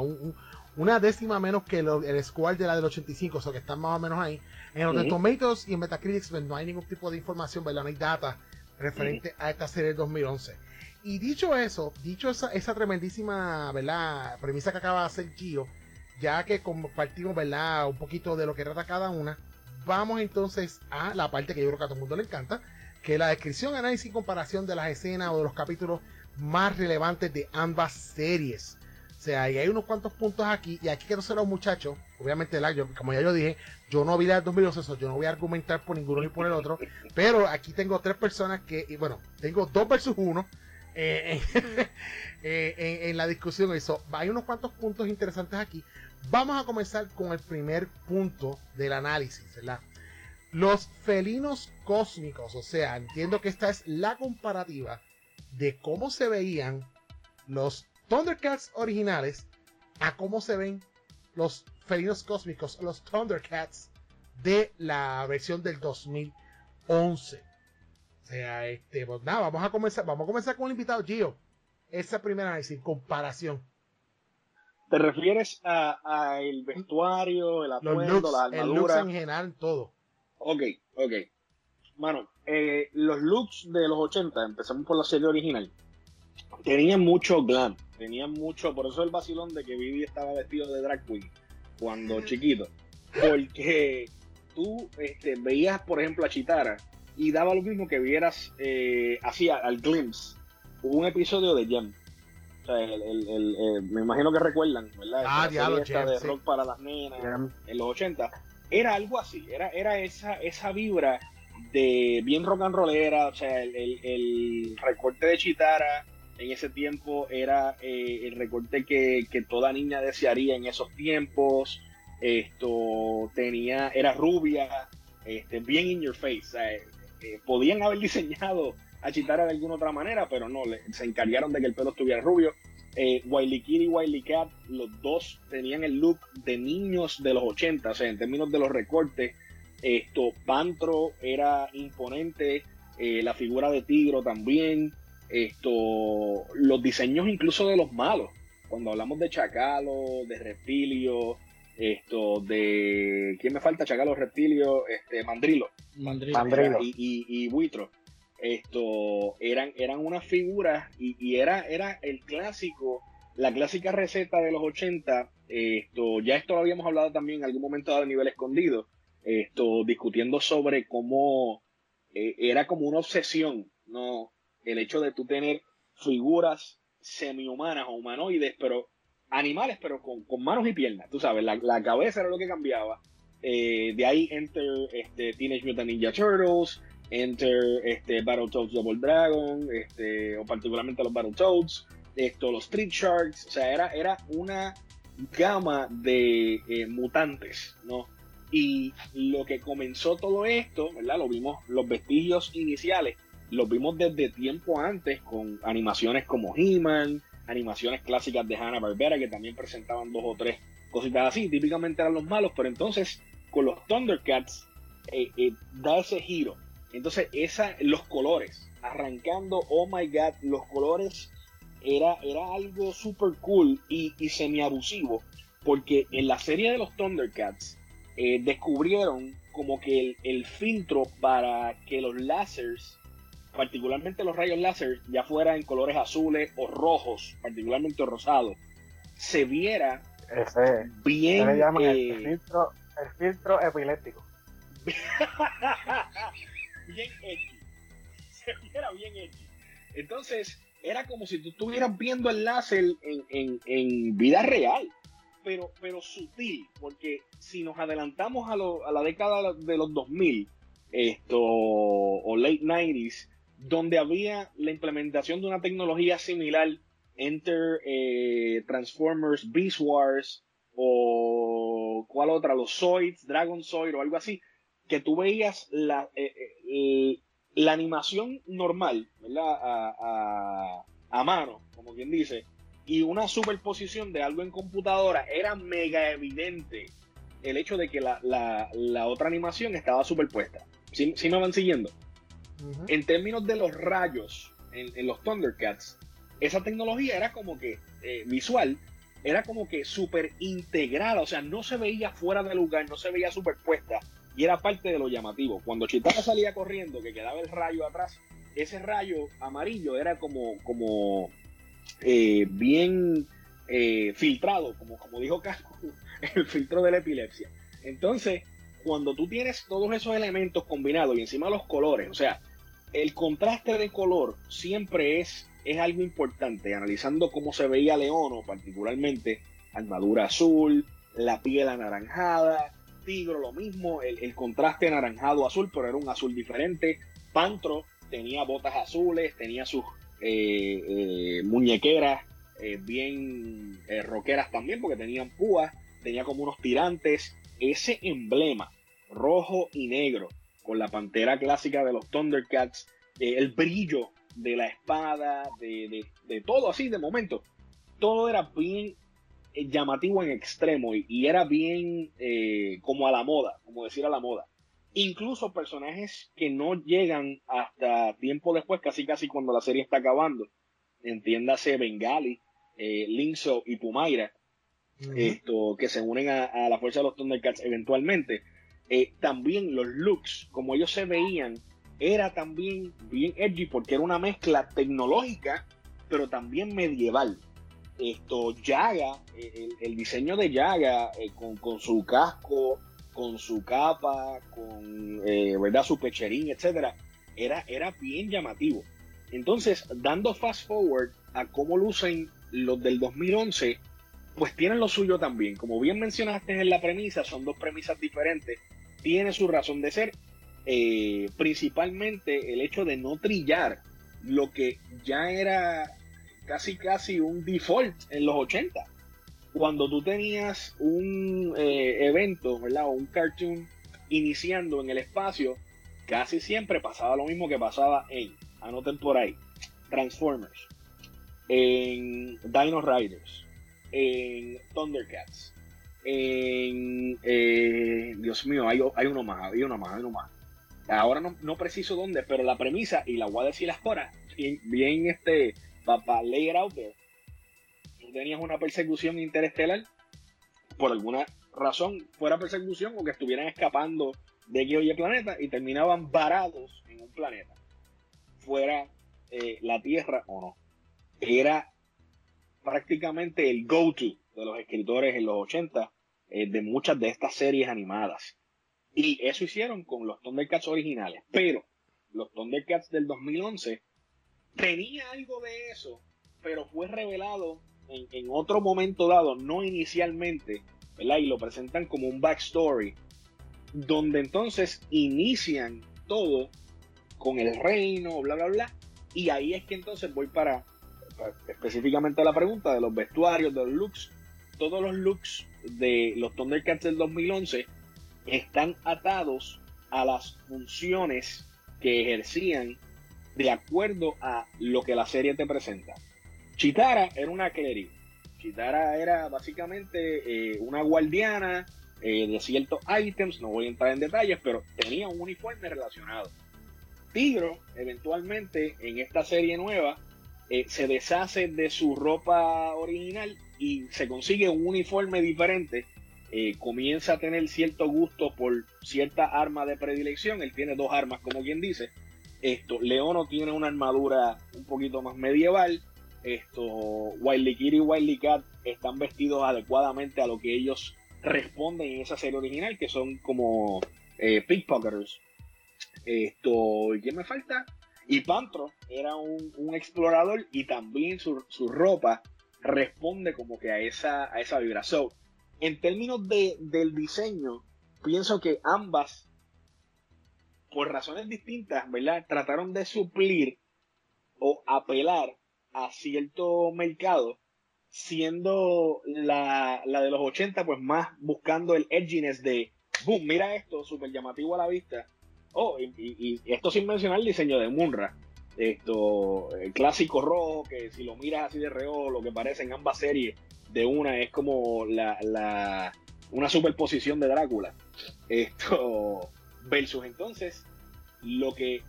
una décima menos que el score de la del 85, o sea que están más o menos ahí. En los Tomatoes y en Metacritic pues, no hay ningún tipo de información, ¿verdad? No hay data referente a esta serie del 2011. Y dicho eso, dicho esa, esa tremendísima, ¿verdad? Premisa que acaba de hacer Gio, ya que compartimos, ¿verdad? Un poquito de lo que trata cada una, vamos entonces a la parte que yo creo que a todo el mundo le encanta, que es la descripción, análisis y comparación de las escenas o de los capítulos más relevantes de ambas series. O sea, y hay unos cuantos puntos aquí, y aquí quiero ser los muchachos, obviamente, yo, como ya yo dije, yo no vi la 2012, yo no voy a argumentar por ninguno ni por el otro, pero aquí tengo tres personas que, y bueno, tengo dos versus uno, eh, *laughs* eh, en, la discusión. Eso. Hay unos cuantos puntos interesantes aquí. Vamos a comenzar con el primer punto del análisis, Los felinos cósmicos, o sea, entiendo que esta es la comparativa de cómo se veían los Thundercats originales a cómo se ven los felinos cósmicos, los Thundercats de la versión del 2011. O sea, este, pues nada, vamos a comenzar, vamos a comenzar con el invitado Gio. Esa primera análisis, comparación. ¿Te refieres a, el vestuario, el atuendo, la armadura? en general, todo. Ok, ok. Mano, eh, los looks de los 80, empezamos por la serie original, tenían mucho glam, tenían mucho, por eso el vacilón de que Vivi estaba vestido de drag queen cuando chiquito, porque tú este, veías, por ejemplo, a Chitara y daba lo mismo que vieras eh, así al glimpse un episodio de Jam. O sea, el, me imagino que recuerdan, ¿verdad? Ah, diablo, de rock para las nenas en los 80. Era algo así, era, era esa, esa vibra de bien rock and rollera, o sea, el, recorte de Chitara en ese tiempo era eh, el recorte que, que, toda niña desearía en esos tiempos. Esto tenía, era rubia, este, bien in your face. Sea, eh, podían haber *laughs* diseñado a Chitara de alguna otra manera, pero no, se encargaron de que el pelo estuviera rubio. Eh, Wiley Kid y Wiley Cat, los dos tenían el look de niños de los 80, o sea, en términos de los recortes. Esto, Pantro era imponente, eh, la figura de Tigro también, esto, los diseños incluso de los malos, cuando hablamos de Chacalo, de Reptilio, esto, de, ¿quién me falta? Chacalo, Reptilio, este, Mandrilo. Mandrilo. Y, y, Buitro. Esto eran, eran unas figuras y, era, era el clásico, la clásica receta de los 80. Esto, ya esto lo habíamos hablado también en algún momento dado a nivel escondido. Esto, discutiendo sobre cómo eh, era como una obsesión, ¿no? El hecho de tú tener figuras semi-humanas o humanoides, pero animales, pero con, manos y piernas, tú sabes, la, la cabeza era lo que cambiaba eh, de ahí enter este, Teenage Mutant Ninja Turtles, enter este, Battletoads Double Dragon, este, o particularmente los Battletoads, esto, los Street Sharks, o sea, era, era una gama de eh, mutantes, ¿no? Y lo que comenzó todo esto, ¿verdad? Lo vimos, los vestigios iniciales, los vimos desde tiempo antes con animaciones como He-Man, animaciones clásicas de Hanna-Barbera que también presentaban dos o tres cositas así, típicamente eran los malos, pero entonces con los Thundercats eh, eh, da ese giro. Entonces, esa, los colores, arrancando, oh my god, los colores era, era algo super cool y, y semi-abusivo, porque en la serie de los Thundercats eh, descubrieron como que el, el, filtro para que los láseres, particularmente los rayos láser, ya fuera en colores azules o rojos, particularmente rosados, se viera ese, bien. Se llama el, eh, filtro, el filtro epiléptico. *laughs* bien edgy. Se viera bien edgy. Entonces, era como si tú estuvieras viendo el láser en, en, en vida real, pero, pero sutil, porque si nos adelantamos a, lo, a la década de los 2000, esto, o late 90s, donde había la implementación de una tecnología similar, Enter eh, Transformers, Beast Wars, o cuál otra, los Zoids, Dragon Zoid o algo así, que tú veías la, eh, eh, la animación normal, ¿verdad? A, a, mano, como quien dice, y una superposición de algo en computadora, era mega evidente el hecho de que la, la, la otra animación estaba superpuesta. ¿Sí, ¿Sí, me van siguiendo? En términos de los rayos en, los Thundercats, esa tecnología era como que eh, visual, era como que súper integrada, o sea, no se veía fuera de lugar, no se veía superpuesta, y era parte de lo llamativo. Cuando Chitara salía corriendo, que quedaba el rayo atrás, ese rayo amarillo era como, como eh, bien eh, filtrado, como, como dijo Casco, *laughs* el filtro de la epilepsia. Entonces, cuando tú tienes todos esos elementos combinados y encima los colores, o sea, el contraste de color siempre es, es algo importante, analizando cómo se veía Leono, particularmente armadura azul, la piel anaranjada, Tigro lo mismo, el, contraste anaranjado-azul, pero era un azul diferente. Pantro tenía botas azules, tenía sus eh, eh, muñequeras eh, bien roqueras también, porque tenían púas, tenía como unos tirantes. Ese emblema rojo y negro, con la pantera clásica de los Thundercats, eh, el brillo de la espada, de, de, de, todo así de momento, todo era bien eh, llamativo en extremo y, y era bien eh, como a la moda, como decir a la moda. Incluso personajes que no llegan hasta tiempo después, casi casi cuando la serie está acabando, entiéndase Bengali, eh, Linzo y Pumaira, uh -huh. esto, que se unen a, a, la fuerza de los Thundercats eventualmente. Eh, también los looks, como ellos se veían, era también bien edgy porque era una mezcla tecnológica, pero también medieval esto Yaga, el, el diseño de Yaga eh, con, con, su casco, con su capa, con eh, verdad su pecherín, etcétera, era, era bien llamativo. Entonces, dando fast forward a cómo lucen los del 2011, pues tienen lo suyo también. Como bien mencionaste en la premisa, son dos premisas diferentes. Tiene su razón de ser. Eh, principalmente el hecho de no trillar lo que ya era casi casi un default en los 80. Cuando tú tenías un eh, evento, ¿verdad? O un cartoon iniciando en el espacio, casi siempre pasaba lo mismo que pasaba en, anoten por ahí, Transformers, en Dino Riders, en Thundercats, en, eh, Dios mío, hay, hay, uno más, hay uno más, hay uno más. Ahora no, no preciso dónde, pero la premisa, y la voy a decir ahora, bien, bien este, para lay it out there. Tú tenías una persecución interestelar, por alguna razón, fuera persecución o que estuvieran escapando de X o Y planeta y terminaban varados en un planeta, fuera eh, la Tierra o no. Era prácticamente el go-to de los escritores en los 80 eh, de muchas de estas series animadas. Y eso hicieron con los Thundercats originales. Pero los Thundercats del 2011 tenía algo de eso, pero fue revelado en, otro momento dado, no inicialmente, ¿verdad? Y lo presentan como un backstory, donde entonces inician todo con el reino, bla, bla, bla. Y ahí es que entonces voy para específicamente a la pregunta de los vestuarios, de los looks. Todos los looks de los Thundercats del 2011 están atados a las funciones que ejercían de acuerdo a lo que la serie te presenta. Chitara era una clérigo. Chitara era básicamente eh, una guardiana eh, de ciertos ítems, no voy a entrar en detalles, pero tenía un uniforme relacionado. Tigro, eventualmente, en esta serie nueva, eh, se deshace de su ropa original y se consigue un uniforme diferente. Eh, comienza a tener cierto gusto por cierta arma de predilección. Él tiene dos armas, como quien dice. Esto, Leono tiene una armadura un poquito más medieval. Esto, Wiley Kid y Wiley Cat están vestidos adecuadamente a lo que ellos responden en esa serie original, que son como eh, pickpocketers. Esto, ¿y quién me falta? Y Pantro era un, explorador y también su, ropa responde como que a esa, a esa vibración. En términos de, del diseño, pienso que ambas, por razones distintas, ¿verdad? Trataron de suplir o apelar a cierto mercado, siendo la, la de los 80, pues más buscando el edginess de, boom, mira esto, súper llamativo a la vista, Oh, y, esto sin mencionar el diseño de Munra. Esto, el clásico rojo, que si lo miras así de reo, lo que parece en ambas series de una es como la, una superposición de Drácula. Esto, versus entonces lo que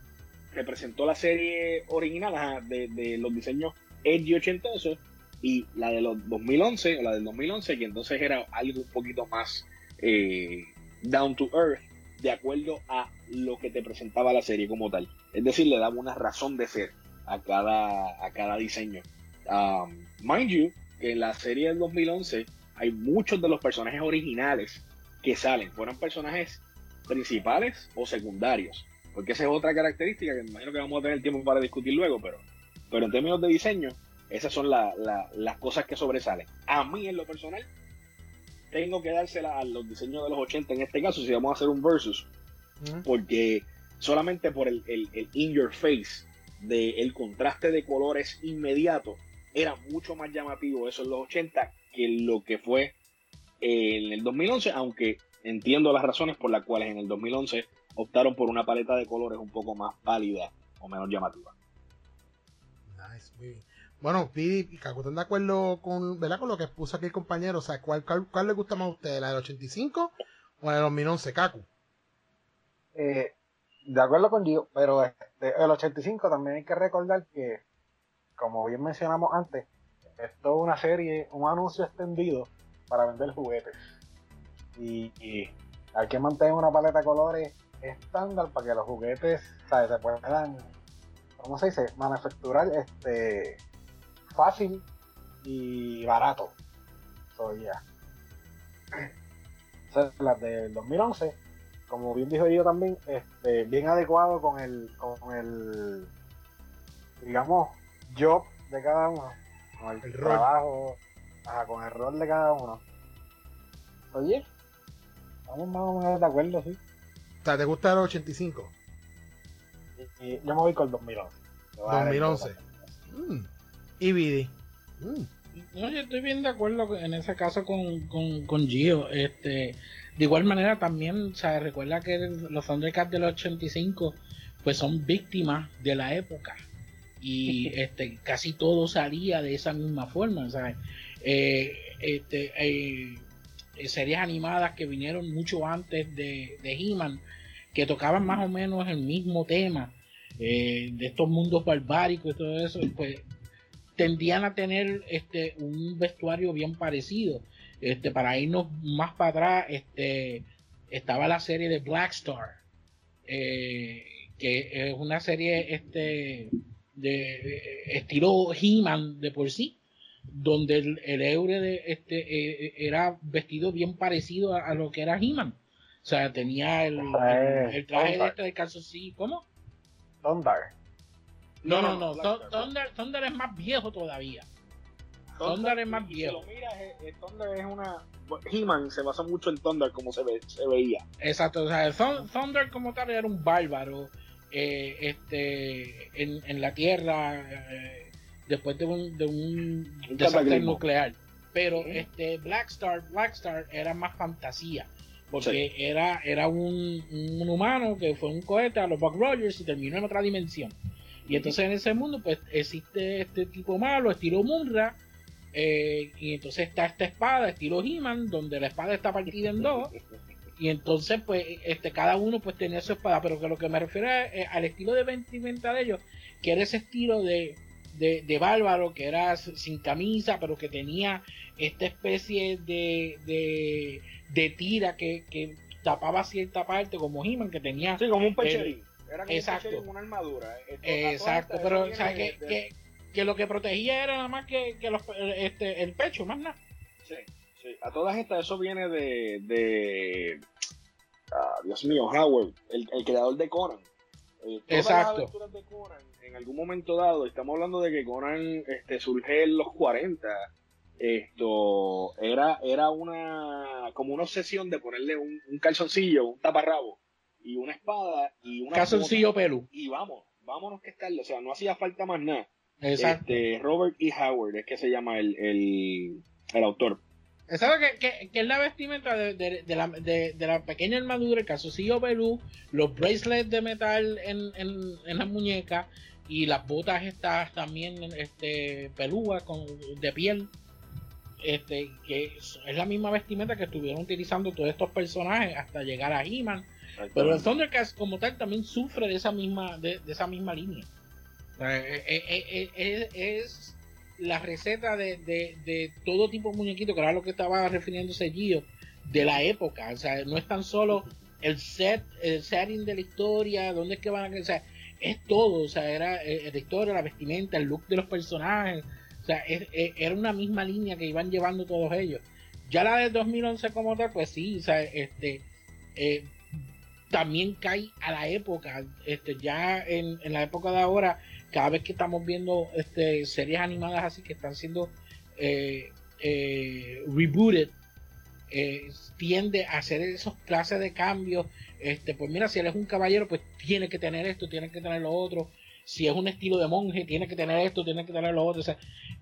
representó la serie original de, los diseños edgy ochentosos y la de los 2011 o la del 2011 que entonces era algo un poquito más eh, down to earth de acuerdo a lo que te presentaba la serie como tal. Es decir, le daba una razón de ser a cada, a cada diseño. Um, mind you, que en la serie del 2011 hay muchos de los personajes originales que salen, fueron personajes principales o secundarios. Porque esa es otra característica que me imagino que vamos a tener tiempo para discutir luego, pero, pero en términos de diseño, esas son las cosas que sobresalen. A mí, en lo personal, tengo que dársela a los diseños de los 80 en este caso, si vamos a hacer un versus, porque solamente por el, in your face del el contraste de colores inmediato era mucho más llamativo eso en los 80 que lo que fue en el 2011, aunque entiendo las razones por las cuales en el 2011 optaron por una paleta de colores un poco más pálida o menos llamativa. Nice, bueno, Pidi y Kaku, ¿están de acuerdo con, ¿verdad? con lo que puso aquí el compañero? O sea, ¿cuál, cuál, le gusta más a usted? ¿La del 85 o la del 2011, Kaku? Eh, de acuerdo con yo, pero este, el 85 también hay que recordar que, como bien mencionamos antes, esto es una serie, un anuncio extendido para vender juguetes. Y, hay que mantener una paleta de colores estándar para que los juguetes ¿sabes? se puedan, ¿cómo se dice? Manufacturar este fácil y barato. *clears throat* So, yeah. las del 2011, como bien dijo yo también, este, bien adecuado con el, con el, digamos, job de cada uno, con el, trabajo, con el rol de cada uno. Oye, estamos más o menos de acuerdo, sí. O sea, ¿te gusta el 85? Y, yo me voy con el 2011. 2011. Y Vidi. Mm. No, yo estoy bien de acuerdo en ese caso con, con, Gio. Este, de igual manera también, se recuerda que los Thundercats del 85 pues son víctimas de la época y *laughs* este casi todo salía de esa misma forma, eh, este, eh, series animadas que vinieron mucho antes de, de He-Man que tocaban más o menos el mismo tema eh, de estos mundos barbáricos y todo eso, pues tendían a tener este un vestuario bien parecido. Este, para irnos más para atrás, este, estaba la serie de Black Star, eh, que es una serie este, de estilo He-Man de por sí, donde el, el Eure de, este, eh, era vestido bien parecido a, lo que era He-Man. O sea, tenía el, el, traje de este de calzoncillo. ¿Cómo? No, no, no. Thunder, Thunder, es más viejo todavía. Thunder, es más viejo. Si lo miras, eh, eh, Thunder es una. He-Man se basa mucho en Thunder como se, ve, se veía. Exacto, o sea, Thunder como tal era un bárbaro eh, este, en, en, la Tierra después de un, de un, desastre nuclear. Pero este Black Star, Black Star era más fantasía. Porque era, era un, un, humano que fue un cohete a los Buck Rogers y terminó en otra dimensión. Y entonces en ese mundo pues existe este tipo malo, estilo Munra, eh, y entonces está esta espada, estilo He-Man, donde la espada está partida en dos. Y entonces, pues, este, cada uno pues tenía su espada. Pero que lo que me refiero es, al estilo de vestimenta de ellos, que era ese estilo de, de, bárbaro, que era sin camisa, pero que tenía esta especie de, de, de tira que, que tapaba cierta parte, como He-Man, que tenía. Sí, como un pecherín. Era como exacto. una armadura. exacto, pero o sea, que, que, que, lo que protegía era nada más que, que los, este, el pecho, más nada. Sí, sí. A todas estas, eso viene de. de ah, Dios mío, Howard, el, el creador de Conan. Eh, exacto. de Conan en algún momento dado, estamos hablando de que Conan este, surge en los 40, esto era, era una como una obsesión de ponerle un, calzoncillo, un taparrabo y una espada y una calzoncillo pelo. Y vamos, vámonos que estarlo, o sea, no hacía falta más nada. Exacto. Este, Robert E. Howard es que se llama el, el, el autor. ¿Sabes que, que, es la vestimenta de, de, la, de, la, pequeña armadura, el calzoncillo pelú, los bracelets de metal en, en, en las muñecas y las botas estas también este pelúas con de piel este que es, la misma vestimenta que estuvieron utilizando todos estos personajes hasta llegar a He-Man pero el Thundercats como tal también sufre de esa misma de, esa misma línea. Eh, eh, eh, es, la receta de, de, todo tipo de muñequito que era lo que estaba refiriéndose Gio de la época. O sea no es tan solo el set el setting de la historia dónde es que van a o sea, es todo, o sea, era la historia, la vestimenta, el look de los personajes, o sea, era una misma línea que iban llevando todos ellos. Ya la de 2011 como tal, pues sí, o sea, este, también cae a la época, este, ya en, la época de ahora, cada vez que estamos viendo este, series animadas así que están siendo eh, rebooted, tiende a hacer esos clases de cambios este, pues mira, si él es un caballero, pues tiene que tener esto, tiene que tener lo otro. Si es un estilo de monje, tiene que tener esto, tiene que tener lo otro. O sea,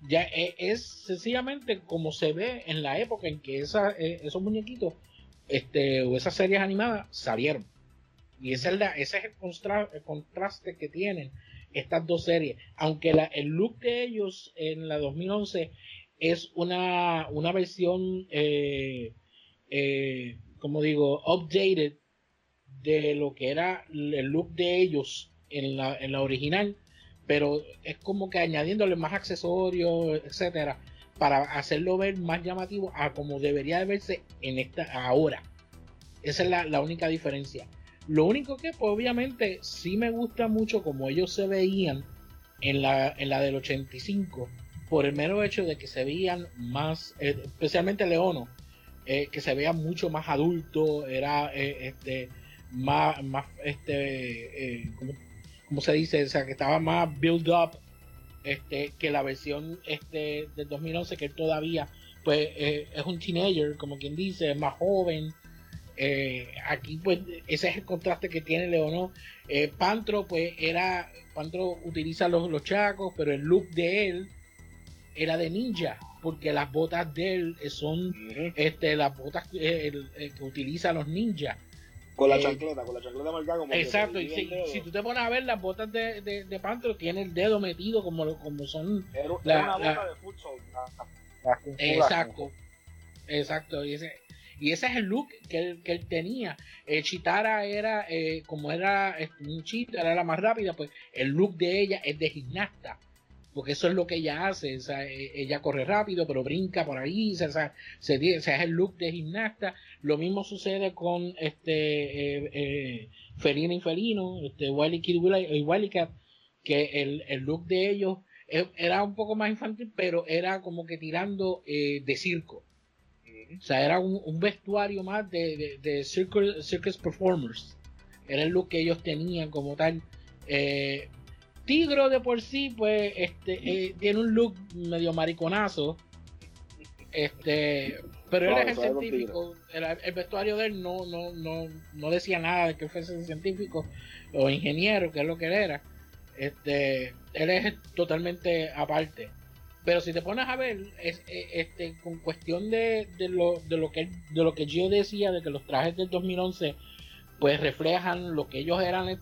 ya e, es, sencillamente como se ve en la época en que esa, e, esos muñequitos este, o esas series animadas salieron. Y ese es, ese es el, contraste que tienen estas dos series. Aunque la, el look de ellos en la 2011 es una, una versión, eh, eh, como digo, updated de lo que era el look de ellos la, en la original, pero es como que añadiéndole más accesorios, etcétera, para hacerlo ver más llamativo a como debería de verse en esta ahora. Esa es la, única diferencia. Lo único que, pues, obviamente, sí me gusta mucho como ellos se veían en la, en la del 85, por el mero hecho de que se veían más, eh, especialmente Leono, eh, que se veía mucho más adulto, era eh, este más, más este, eh, como, se dice? O sea, que estaba más build up este, que la versión este, del 2011, que todavía pues es un teenager, como quien dice, es más joven. Eh, aquí pues ese es el contraste que tiene Leonor. Pantro pues era, Pantro utiliza los, los chacos, pero el look de él era de ninja, porque las botas de él son este, las botas que utilizan los ninjas. Con la eh, chancleta, con la chancleta marcada como Exacto, y si, tú te pones a ver las botas de, de, de Pantro, tiene el dedo metido como, como son. Era, una bota de futsal. exacto, exacto. Y ese, y ese es el look que él, que él tenía. Eh, Chitara era, eh, como era este, un Chitara, era la más rápida, pues el look de ella es de gimnasta porque eso es lo que ella hace, o sea, e, ella corre rápido, pero brinca por ahí, o sea, se, es el look de gimnasta. Lo mismo sucede con este eh, eh, Felina y Felino, este Wily Kid y Wily Cat, que el, el, look de ellos era un poco más infantil, pero era como que tirando eh, de circo. O sea, era un, vestuario más de, de, circus, performers. Era el look que ellos tenían como tal. Eh, Tigro de por sí, pues, este, eh, tiene un look medio mariconazo. Este, pero él es el científico. El, vestuario de él no, no, no, no decía nada de que fuese científico o ingeniero, que es lo que él era. Este, él es totalmente aparte. Pero si te pones a ver, es, eh, este, con cuestión de, de, lo, de, lo que, de lo que yo decía, de que los trajes del 2011 pues reflejan lo que ellos eran.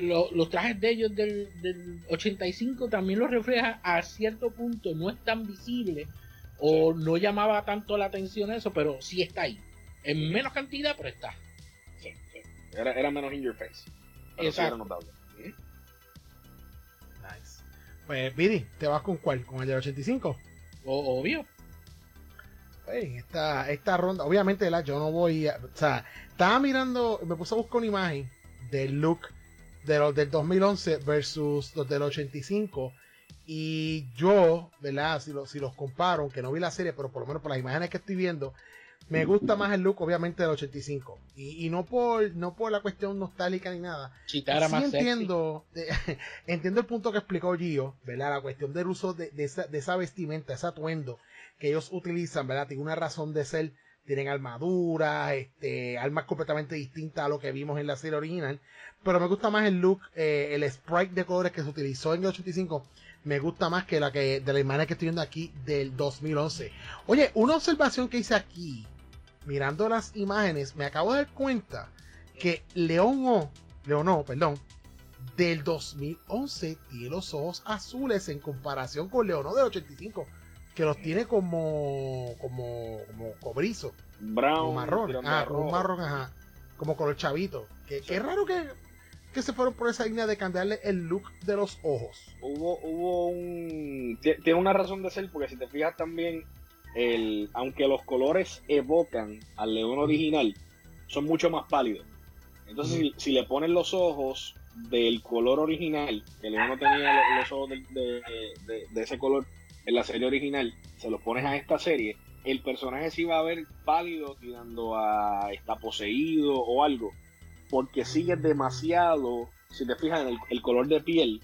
los trajes de ellos del, del 85 también los refleja a cierto punto, no es tan visible o no llamaba tanto la atención eso, pero sí está ahí. En menos cantidad, pero está. Sí, sí. Era, era menos in your face. Exacto. nice. Pues, Vidi, ¿te vas con cuál? ¿Con el del 85? O, obvio. Pues, esta, esta ronda, obviamente, la, yo no voy a. O sea, estaba mirando, me puse a buscar una imagen del look de los del 2011 versus los del 85 y yo, ¿verdad? Si, si los comparo, aunque no vi la serie, pero por lo menos por las imágenes que estoy viendo, me gusta más el look, obviamente, del 85. Y, y no por no por la cuestión nostálgica ni nada. sí entiendo, *laughs* entiendo el punto que explicó Gio, ¿verdad? La cuestión del uso de, esa, de esa vestimenta, ese atuendo que ellos utilizan, ¿verdad? Tiene una razón de ser tienen armaduras, este, armas completamente distintas a lo que vimos en la serie original. Pero me gusta más el look, eh, el sprite de colores que se utilizó en el 85 me gusta más que la que de la imagen que estoy viendo aquí del 2011. Oye, una observación que hice aquí, mirando las imágenes, me acabo de dar cuenta que León O, León O, perdón, del 2011 tiene los ojos azules en comparación con León O del 85, que los tiene como como como cobrizo, brown, marrón, ah, como marrón, ajá, como con los chavitos. Que, Qué raro que que se fueron por esa línea de cambiarle el look de los ojos. Hubo, hubo un. Tiene una razón de ser, porque si te fijas también, el, aunque los colores evocan al león original, son mucho más pálidos. Entonces, si, le ponen los ojos del color original, que el león no tenía los, ojos de, de, ese color en la serie original, se los pones a esta serie, el personaje sí va a ver pálido, tirando a está poseído o algo porque sigue demasiado, si te fijas en el, color de piel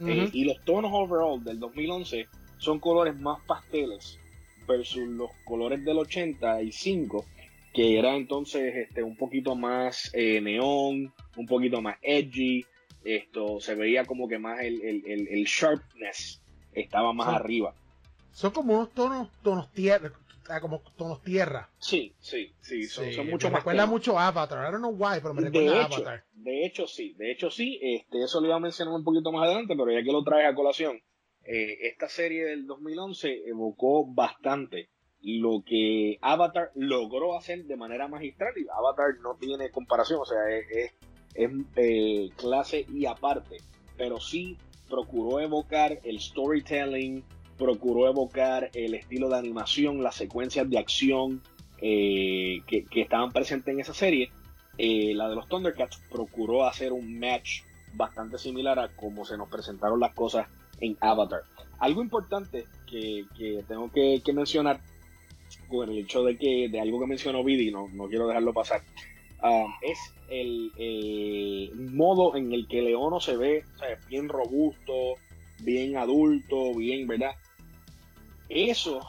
eh, y los tonos overall del 2011 son colores más pasteles versus los colores del 85 que era entonces este un poquito más eh, neón, un poquito más edgy, esto se veía como que más el, el, sharpness estaba más arriba. Son como unos tonos, tonos tierra, como tonos tierra. Sí, sí, sí, son, mucho me más. recuerda mucho a Avatar, I don't know why, pero me recuerda a Avatar. De hecho, sí, de hecho, sí, este, eso lo iba a mencionar un poquito más adelante, pero ya que lo traes a colación, eh, esta serie del 2011 evocó bastante lo que Avatar logró hacer de manera magistral y Avatar no tiene comparación, o sea, es, es, eh, clase y aparte, pero sí procuró evocar el storytelling, procuró evocar el estilo de animación, las secuencias de acción eh, que, estaban presentes en esa serie. La de los Thundercats procuró hacer un match bastante similar a como se nos presentaron las cosas en Avatar. Algo importante que, tengo que, mencionar con el hecho de que de algo que mencionó Vidi, no, no quiero dejarlo pasar, um, es el, modo en el que Leono se ve, bien robusto, bien adulto, bien, ¿verdad? Eso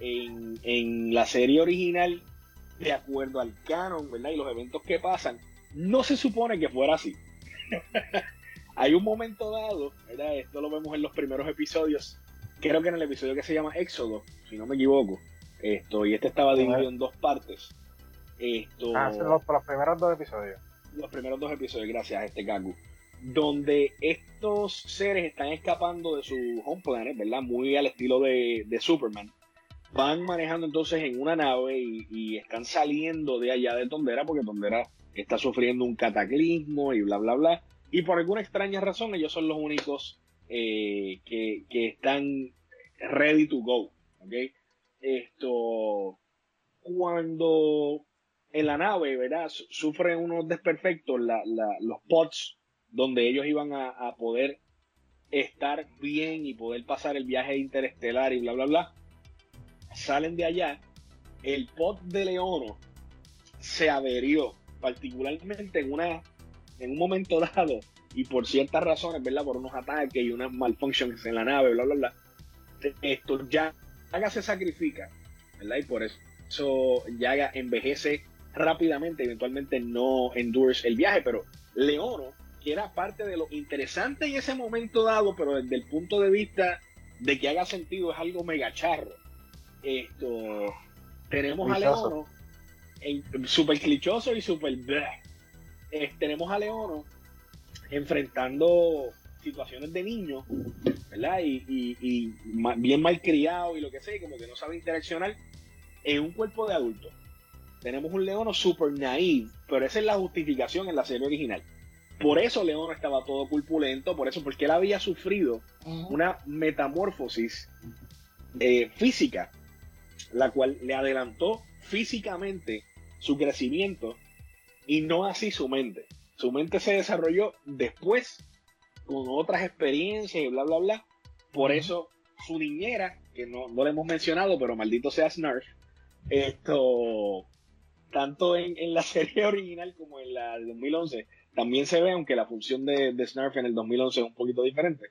en, la serie original, de acuerdo al canon, ¿verdad? Y los eventos que pasan, no se supone que fuera así. *laughs* Hay un momento dado, ¿verdad? Esto lo vemos en los primeros episodios. Creo que en el episodio que se llama Éxodo, si no me equivoco. Esto, y este estaba dividido en dos partes. Esto, ah, los, los primeros dos episodios. Los primeros dos episodios, gracias a este Gagu donde estos seres están escapando de su home planet, ¿verdad? Muy al estilo de, Superman. Van manejando entonces en una nave y, están saliendo de allá de Tondera porque Tondera está sufriendo un cataclismo y bla, bla, bla. Y por alguna extraña razón ellos son los únicos eh, que, están ready to go. ¿okay? Esto, cuando en la nave, ¿verdad? Sufren unos desperfectos, los pods donde ellos iban a, poder estar bien y poder pasar el viaje interestelar y bla, bla, bla. Salen de allá, el pod de Leono se averió, particularmente en, una, en un momento dado, y por ciertas razones, ¿verdad? Por unos ataques y unas malfunctions en la nave, bla, bla, bla. Esto ya Yaga se sacrifica, ¿verdad? Y por eso Yaga envejece rápidamente, eventualmente no endures el viaje, pero Leono que era parte de lo interesante en ese momento dado, pero desde el punto de vista de que haga sentido es algo mega charro. Esto, tenemos a Leono, súper clichoso y súper... tenemos a Leono enfrentando situaciones de niños, ¿verdad? Y, y, bien mal criado y lo que sea, como que no sabe interaccionar en un cuerpo de adulto. Tenemos un Leono super naive, pero esa es la justificación en la serie original. Por eso Leono estaba todo culpulento, por eso, porque él había sufrido una metamorfosis eh, física, la cual le adelantó físicamente su crecimiento y no así su mente. Su mente se desarrolló después con otras experiencias y bla, bla, bla. Por eso su niñera, que no, no le hemos mencionado, pero maldito sea Snarf, esto, tanto en, la *laughs* serie original como en la de 2011, también se ve, aunque la función de, de Snarf en el 2011 es un poquito diferente.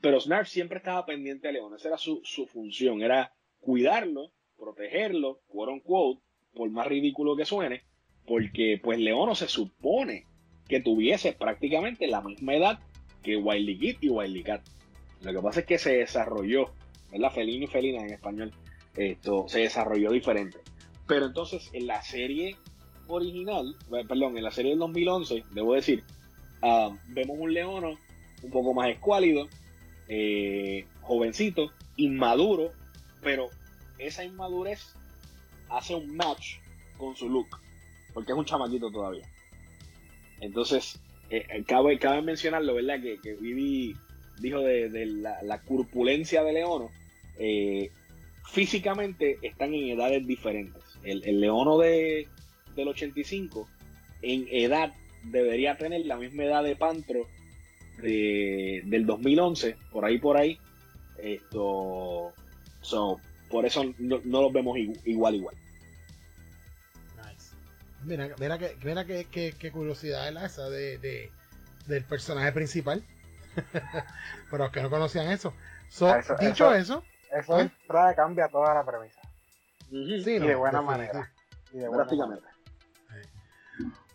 Pero Snarf siempre estaba pendiente a León, esa era su, su función, era cuidarlo, protegerlo, quote unquote, por más ridículo que suene, porque pues Leono se supone que tuviese prácticamente la misma edad que Wiley Kid y Wiley Cat. Lo que pasa es que se desarrolló, ¿verdad? Felino y felina en español, esto se desarrolló diferente. Pero entonces en la serie original, eh, perdón, en la serie del 2011, debo decir, ah, vemos un leono un poco más escuálido, eh, jovencito, inmaduro, pero esa inmadurez hace un match con su look, porque es un chamaquito todavía. Entonces, eh, eh, cabe, cabe mencionarlo, ¿verdad? Que, que Vivi dijo de, la, corpulencia de Leono. Eh, físicamente están en edades diferentes. El, Leono de, del 85 en edad debería tener la misma edad de Pantro de, del 2011, por ahí por ahí. Esto, por eso no, los vemos igual igual. Mira, mira, que, mira que, curiosidad es la esa de, del personaje principal. *laughs* Pero los que no conocían eso. Ah, dicho eso. Eso, ¿eh? trae, cambia toda la premisa. sí, de buena manera. Y de buena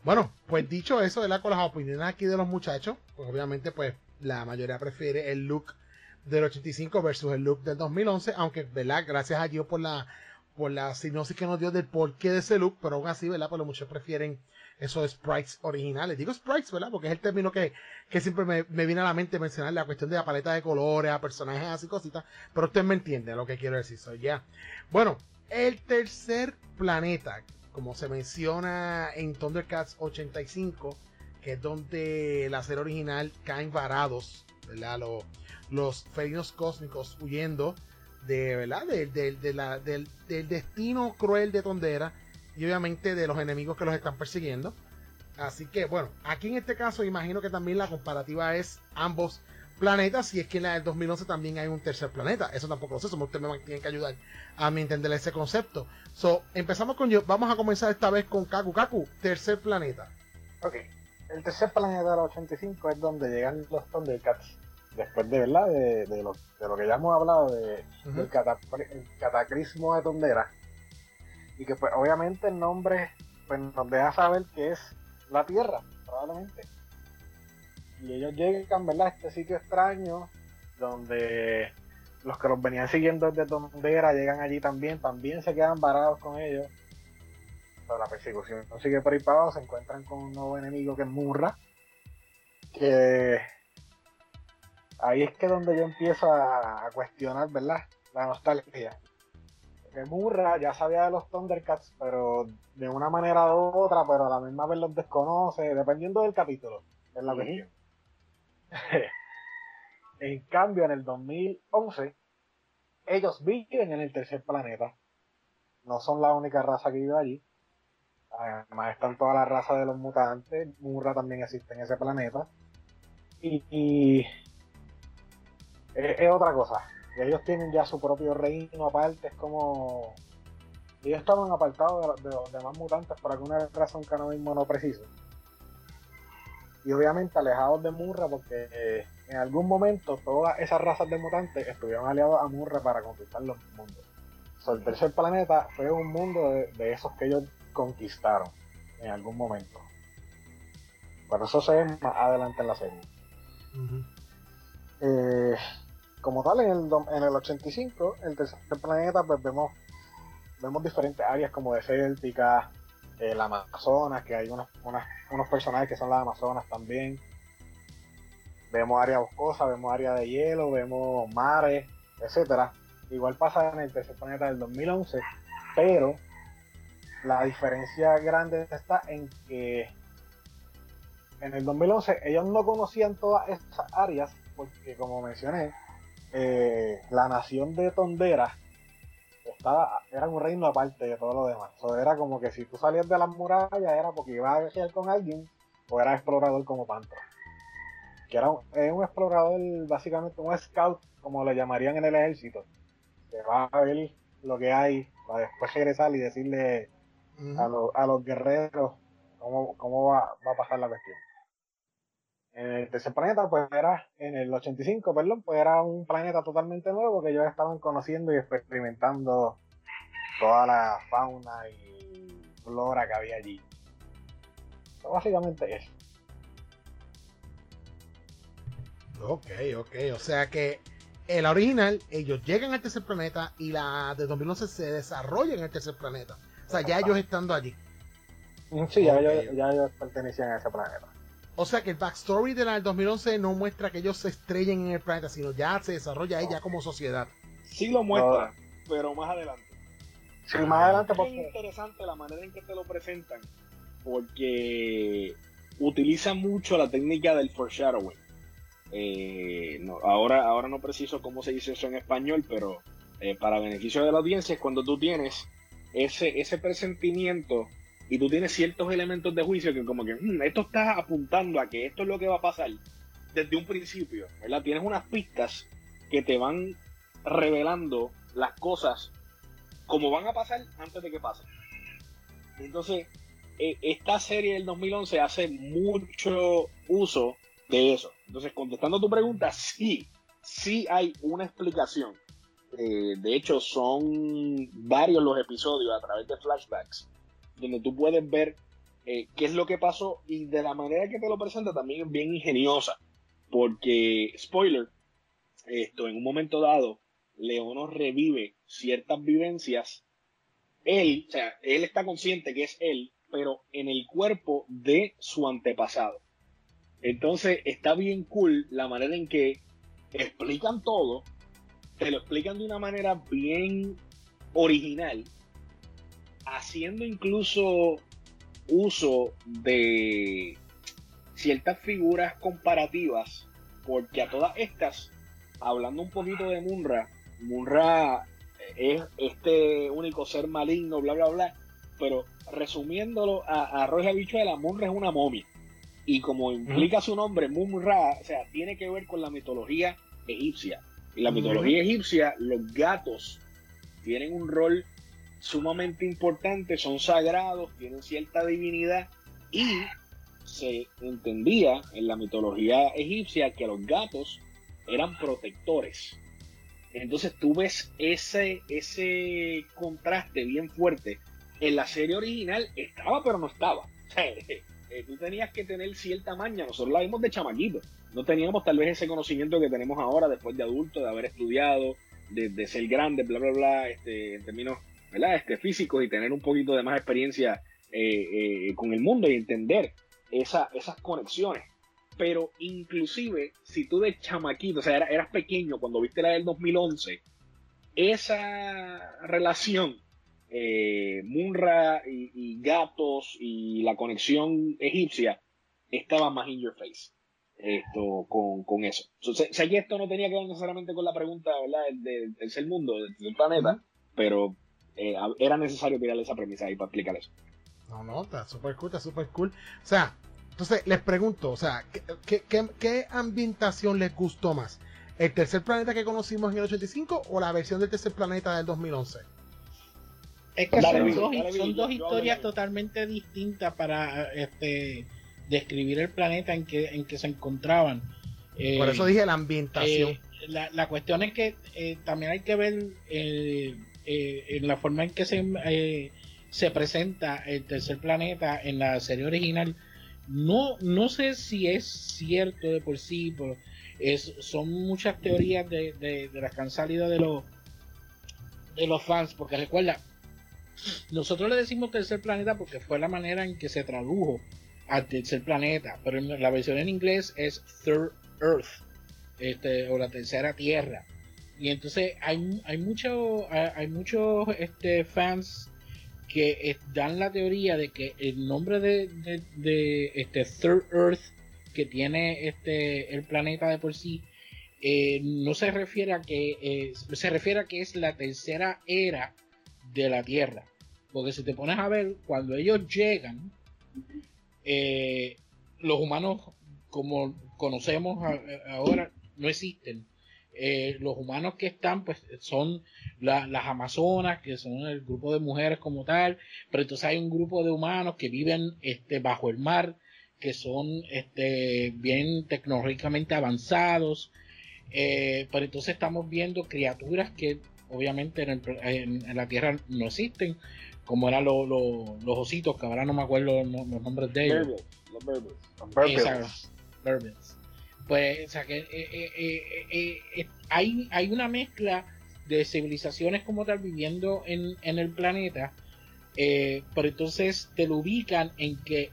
Bueno, pues dicho eso, ¿verdad? con las opiniones aquí de los muchachos, pues obviamente pues la mayoría prefiere el look del 85 versus el look del 2011, aunque, ¿verdad? Gracias a Dios por la por la sinopsis que nos dio del porqué de ese look, pero aún así, ¿verdad? Pues muchos prefieren esos sprites originales. Digo sprites, ¿verdad? Porque es el término que, siempre me, viene a la mente mencionar la cuestión de la paleta de colores, a personajes así, cositas, pero usted me entiende lo que quiero decir. So, ya. Bueno, el tercer planeta, como se menciona en Thundercats 85, que es donde la serie original caen varados, ¿verdad? Los, los felinos cósmicos huyendo de, ¿verdad? De, la, del, destino cruel de Tondera y obviamente de los enemigos que los están persiguiendo. Así que bueno, aquí en este caso imagino que también la comparativa es ambos planetas, si es que en la del 2011 también hay un tercer planeta. Eso tampoco lo sé, somos ustedes me tienen que ayudar a mi entender ese concepto. So, empezamos con yo, vamos a comenzar esta vez con Kaku. Kaku, tercer planeta. Ok, el tercer planeta de la 85 es donde llegan los Thundercats después de verdad de, de, lo, de lo que ya hemos hablado de, del cataclismo de Tondera. Y que pues obviamente el nombre pues nos deja saber que es la Tierra probablemente. Y ellos llegan ¿verdad? a este sitio extraño donde los que los venían siguiendo desde Tondera llegan allí también también se quedan varados con ellos. Pero la persecución sigue por ahí para abajo se encuentran con un nuevo enemigo que es Murra que ahí es que donde yo empiezo a, cuestionar, ¿verdad? La nostalgia. Que Murra ya sabía de los Thundercats, pero de una manera u otra, pero a la misma vez los desconoce, dependiendo del capítulo, es la cuestión. *laughs* en cambio, en el 2011, ellos viven en el tercer planeta. No son la única raza que vive allí. Además están todas las razas de los mutantes. Murra también existe en ese planeta. y es, otra cosa. ellos tienen ya su propio reino aparte, es como. Ellos estaban apartados de, los demás mutantes por alguna razón que ahora mismo no preciso. Y obviamente alejados de Murra porque eh, en algún momento todas esas razas de mutantes estuvieron aliados a Murra para conquistar los mundos. el tercer planeta fue un mundo de, esos que ellos conquistaron en algún momento. Por eso se ve más adelante en la serie. eh, como tal, en el, en el 85, el tercer planeta, pues vemos, vemos diferentes áreas como desérticas, el Amazonas, que hay unos, unos personajes que son las Amazonas también. Vemos área boscosa, vemos área de hielo, vemos mares, etcétera. Igual pasa en el tercer planeta del 2011, pero la diferencia grande está en que en el 2011 ellos no conocían todas estas áreas porque como mencioné, eh, la nación de Tondera estaba, era un reino aparte de todo lo demás. era como que si tú salías de las murallas era porque ibas a viajar con alguien o eras explorador como Pantro. Que era un, un explorador, básicamente un scout, como lo llamarían en el ejército. Que va a ver lo que hay para después regresar y decirle a, a, los guerreros cómo, cómo va, va, a pasar la cuestión. En el tercer planeta, pues era, en el 85, perdón, pues era un planeta totalmente nuevo que ellos estaban conociendo y experimentando toda la fauna y flora que había allí. básicamente eso. Ok, ok, o sea que en la original, ellos llegan al tercer planeta y la de 2011 se desarrolla en el tercer planeta. O sea, ya ellos estando allí. Sí, ya, ellos, pertenecían a ese planeta. O sea que el backstory de la del 2011 no muestra que ellos se estrellen en el planeta, sino ya se desarrolla ella como sociedad. Sí lo muestra, pero más adelante. Sí, más adelante porque... Es interesante la manera en que te lo presentan, porque utilizan mucho la técnica del foreshadowing. Eh, no, ahora, ahora no preciso cómo se dice eso en español, pero eh, para beneficio de la audiencia es cuando tú tienes ese, ese presentimiento y tú tienes ciertos elementos de juicio que como que hmm, esto está apuntando a que esto es lo que va a pasar desde un principio, ¿verdad? Tienes unas pistas que te van revelando las cosas como van a pasar antes de que pasen. Entonces, eh, esta serie del 2011 hace mucho uso de eso. Entonces, contestando tu pregunta, sí, sí hay una explicación. Eh, de hecho, son varios los episodios a través de flashbacks donde tú puedes ver eh, qué es lo que pasó y de la manera que te lo presenta también es bien ingeniosa. Porque, spoiler, esto en un momento dado, Leono revive ciertas vivencias. Él, o sea, él está consciente que es él, pero en el cuerpo de su antepasado. Entonces está bien cool la manera en que explican todo, te lo explican de una manera bien original haciendo incluso uso de ciertas figuras comparativas, porque a todas estas, hablando un poquito de Munra, Munra es este único ser maligno, bla, bla, bla, pero resumiéndolo a, a Roger Bichuela, Munra es una momia. Y como implica su nombre, Munra, o sea, tiene que ver con la mitología egipcia. En la mitología egipcia, los gatos tienen un rol sumamente importantes, son sagrados, tienen cierta divinidad y se entendía en la mitología egipcia que los gatos eran protectores. Entonces tú ves ese, ese contraste bien fuerte. En la serie original estaba pero no estaba. *laughs* Eh, tú tenías que tener cierta maña. Nosotros la vimos de chamaquito. No teníamos tal vez ese conocimiento que tenemos ahora después de adulto, de haber estudiado, de, ser grande, bla, bla, bla, este, en términos este, físicos y tener un poquito de más experiencia eh, eh, con el mundo y entender esa, esas conexiones. Pero inclusive, si tú de chamaquito, o sea, eras, pequeño cuando viste la del 2011, esa relación eh, Munra y, gatos y la conexión egipcia estaba más in your face esto con, eso. sé, que esto no tenía que ver necesariamente con la pregunta del, tercer mundo, del, planeta, pero eh, era necesario tirarle esa premisa ahí para explicar eso. No, no, está súper cool, está súper cool. O sea, entonces les pregunto, o sea, ¿qué, qué, ambientación les gustó más? ¿El tercer planeta que conocimos en el 85 o la versión del tercer planeta del 2011? Es que son, dos, historias totalmente distintas para este describir el planeta en que, en que se encontraban. Por eso dije la ambientación. Eh, la, la, cuestión es que eh, también hay que ver eh, en la forma en que se, eh, se presenta el tercer planeta en la serie original, no, no sé si es cierto de por sí, es, son muchas teorías de, de, las que de los de los fans, porque recuerda, nosotros le decimos tercer planeta porque fue la manera en que se tradujo al tercer planeta, pero la versión en inglés es Third Earth, este, o la tercera tierra. Y entonces hay, hay muchos hay muchos este, fans que dan la teoría de que el nombre de, de, este Third Earth que tiene este el planeta de por sí eh, no se refiere a que eh, se refiere a que es la tercera era de la Tierra. Porque si te pones a ver cuando ellos llegan eh, los humanos como conocemos ahora no existen eh, los humanos que están, pues son las amazonas, que son el grupo de mujeres como tal, pero entonces hay un grupo de humanos que viven este, bajo el mar, que son este, bien tecnológicamente avanzados, eh, pero entonces estamos viendo criaturas que obviamente en, la Tierra no existen, como eran los ositos, que ahora no me acuerdo los, nombres de ellos. Los Los pues, o sea, que eh, eh, eh, hay, hay una mezcla de civilizaciones como tal viviendo en, el planeta, pero entonces te lo ubican en que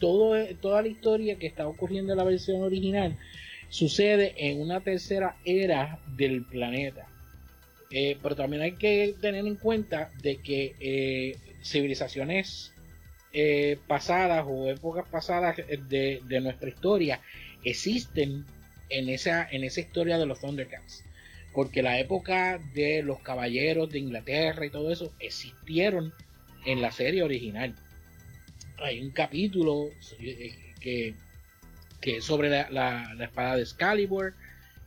todo, toda la historia que está ocurriendo en la versión original sucede en una tercera era del planeta. pero también hay que tener en cuenta de que civilizaciones pasadas o épocas pasadas de, de nuestra historia existen en esa, en esa historia de los Thundercats. Porque la época de los caballeros de Inglaterra y todo eso existieron en la serie original. Hay un capítulo eh, que, que es sobre la, espada de Excalibur.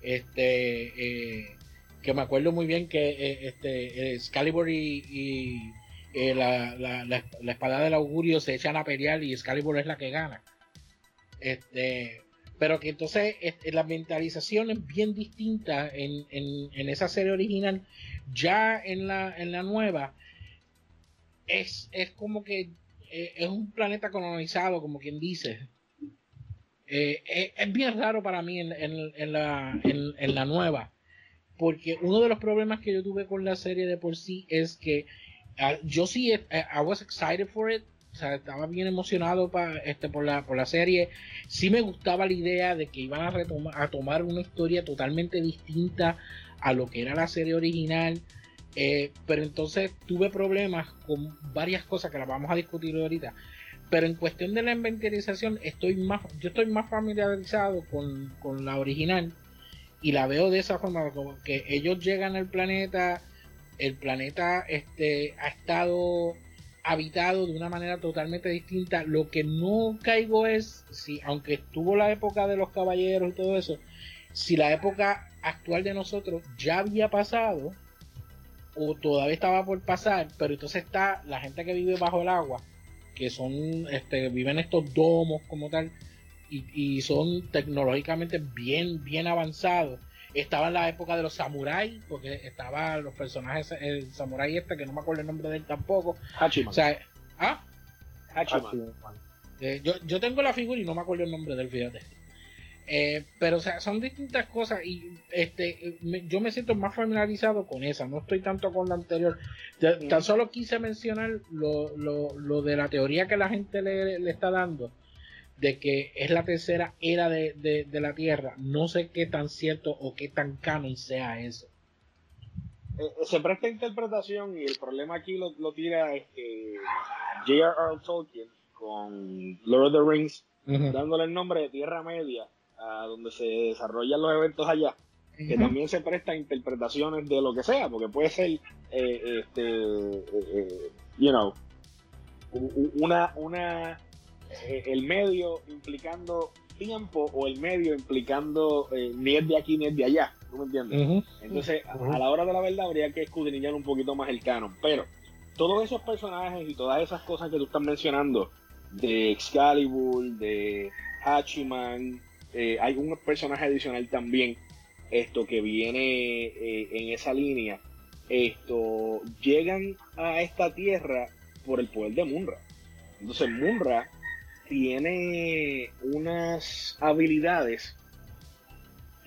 Este, eh, que me acuerdo muy bien que eh, este, Excalibur y, la, la, espada del augurio se echan a pelear y Excalibur es la que gana. Este, pero que entonces la mentalización es bien distinta en, esa serie original. Ya en la, en la nueva es, como que eh, es un planeta colonizado, como quien dice. Eh, eh, es bien raro para mí en, la, en, la nueva, porque uno de los problemas que yo tuve con la serie de por sí es que ah, yo sí, I was excited for it, o sea, estaba bien emocionado este, por, la, por la serie. Sí me gustaba la idea de que iban a, retomar, a tomar una historia totalmente distinta a lo que era la serie original. Eh, pero entonces tuve problemas con varias cosas que las vamos a discutir ahorita. Pero en cuestión de la inventarización, estoy más, yo estoy más familiarizado con, con la original y la veo de esa forma, como que ellos llegan al planeta, el planeta este, ha estado habitado de una manera totalmente distinta. Lo que no caigo es, si aunque estuvo la época de los caballeros y todo eso, si la época actual de nosotros ya había pasado o todavía estaba por pasar, pero entonces está la gente que vive bajo el agua, que son, este, viven estos domos como tal, y, y son tecnológicamente bien, bien avanzados estaba en la época de los samuráis, porque estaba los personajes, el samurái este, que no me acuerdo el nombre de él tampoco. Hachiman. O sea, ¿ah? Hachiman. Eh, yo, yo tengo la figura y no me acuerdo el nombre del, fíjate. Eh, pero o sea, son distintas cosas y este yo me siento más familiarizado con esa, no estoy tanto con la anterior. Tan solo quise mencionar lo, lo, lo de la teoría que la gente le, le está dando de que es la tercera era de, la Tierra. No sé qué tan cierto o qué tan canon sea eso. Eh, eh, se presta interpretación y el problema aquí lo, tira este, J.R.R. Tolkien con Lord of the Rings, dándole el nombre de Tierra Media, a donde se desarrollan los eventos allá, que también se presta interpretaciones de lo que sea, porque puede ser, eh, este, you know, una, una eh, el medio implicando tiempo o el medio implicando eh, ni es de aquí ni es de allá. ¿Tú me entiendes? Entonces, a, la hora de la verdad habría que escudriñar un poquito más el canon. Pero todos esos personajes y todas esas cosas que tú estás mencionando, de Excalibur, de Hachiman, eh, hay un personaje adicional también esto que viene en esa línea. Esto llegan a esta tierra por el poder de Munra. Entonces Munra tiene unas habilidades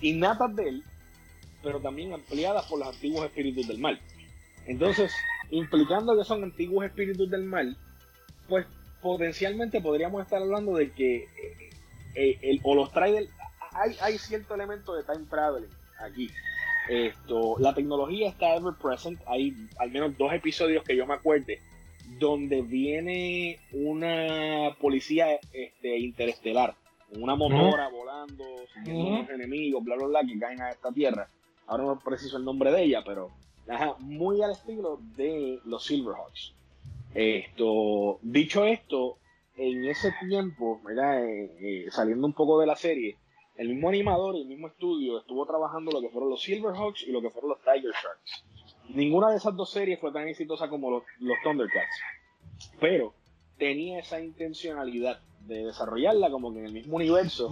innatas de él, pero también ampliadas por los antiguos espíritus del mal. Entonces, implicando que son antiguos espíritus del mal, pues potencialmente podríamos estar hablando de que eh, eh, el, o los trae hay, hay cierto elemento de time traveling aquí. Esto, la tecnología está ever present. Hay al menos dos episodios que yo me acuerde donde viene una policía este, interestelar, una motora volando, siguiendo los enemigos, bla, bla, bla, que caen a esta tierra. Ahora no preciso el nombre de ella, pero muy al estilo de los Silverhawks. Esto, dicho esto, en ese tiempo, eh, eh, saliendo un poco de la serie, el mismo animador y el mismo estudio estuvo trabajando lo que fueron los Silverhawks y lo que fueron los Tiger Sharks. Ninguna de esas dos series fue tan exitosa como los, Thundercats, pero tenía esa intencionalidad de desarrollarla como que en el mismo universo,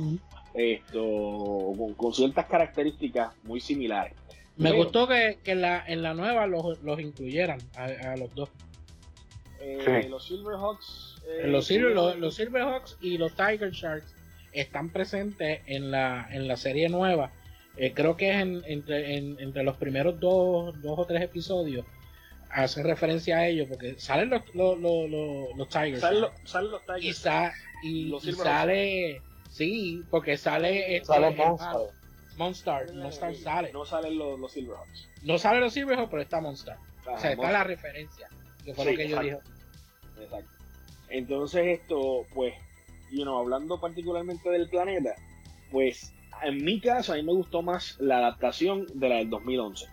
esto, con, ciertas características muy similares. Me gustó que, en, la, en la nueva los, incluyeran a, los dos. Eh, los Silverhawks. Eh, los, los Silverhawks y los Tiger Sharks están presentes en la, en la serie nueva. Eh, creo que es entre, entre los primeros dos, dos o tres episodios. Hace referencia a ellos porque salen los, los, los, Tigers. Salen, los Tigers. Y, sale. Sí, porque sale. Este, sale Monster. Monster, sale. No salen los, los Silverhawks. No salen los Silverhawks, pero está Monster. o sea, está la referencia. Que fue lo que yo dije. Exacto. Entonces, esto, pues, you know, hablando particularmente del planeta, pues en mi caso a mí me gustó más la adaptación de la del 2011.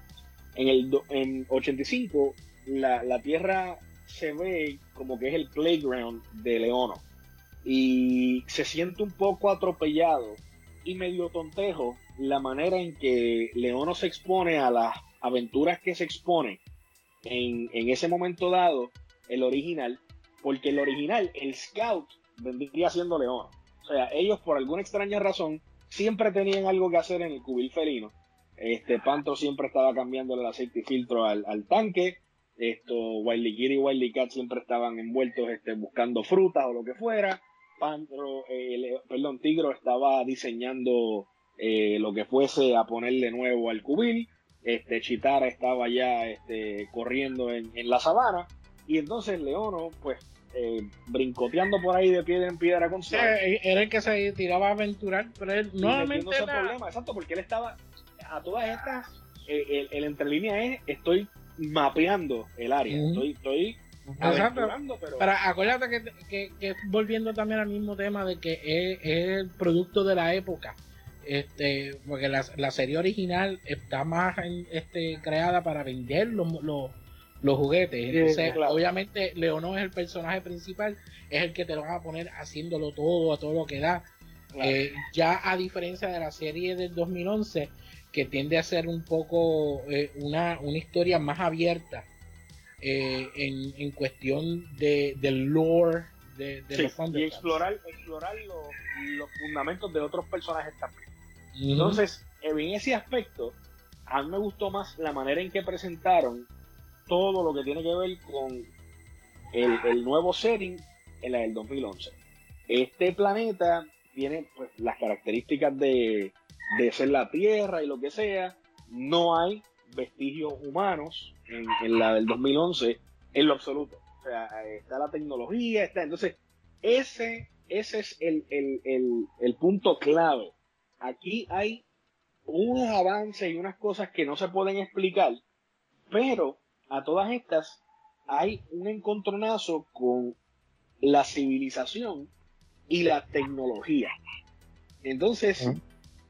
En el en 85 la, la Tierra se ve como que es el playground de Leono y se siente un poco atropellado y medio tontejo la manera en que Leono se expone a las aventuras que se expone en, en ese momento dado, el original, porque el original, el Scout, vendría siendo León. O sea, ellos por alguna extraña razón siempre tenían algo que hacer en el cubil felino. Este Pantro siempre estaba cambiando el aceite y filtro al, tanque. Esto, Wiley Kid y Wiley Cat siempre estaban envueltos este, buscando frutas o lo que fuera. Pantro, eh, perdón, Tigro estaba diseñando eh, lo que fuese a ponerle nuevo al cubil. Este, Chitara estaba ya este, corriendo en, en la sabana. Y entonces Leono, pues eh, brincoteando por ahí de piedra en piedra con eh, Era el que se tiraba a aventurar, pero él nuevamente. Era... problema, exacto, porque él estaba a todas estas. El, el, línea es: estoy mapeando el área, estoy, estoy pero... acuérdate que, que, volviendo también al mismo tema de que es, el producto de la época. Este, porque la, la serie original está más este, creada para vender los, los, los juguetes. Entonces, obviamente, Leonor es el personaje principal, es el que te lo van a poner haciéndolo todo, a todo lo que da. Eh, ya a diferencia de la serie del 2011, que tiende a ser un poco eh, una, una, historia más abierta eh, en, en, cuestión de, del lore de, los Y explorar, explorar los, fundamentos de otros personajes también. Entonces, en ese aspecto, a mí me gustó más la manera en que presentaron todo lo que tiene que ver con el, nuevo setting en la del 2011. Este planeta tiene pues, las características de, ser la Tierra y lo que sea. No hay vestigios humanos en, la del 2011 en lo absoluto. O sea, está la tecnología, está. Entonces, ese, ese es el, el punto clave. Aquí hay unos avances y unas cosas que no se pueden explicar, pero a todas estas hay un encontronazo con la civilización y la tecnología. Entonces,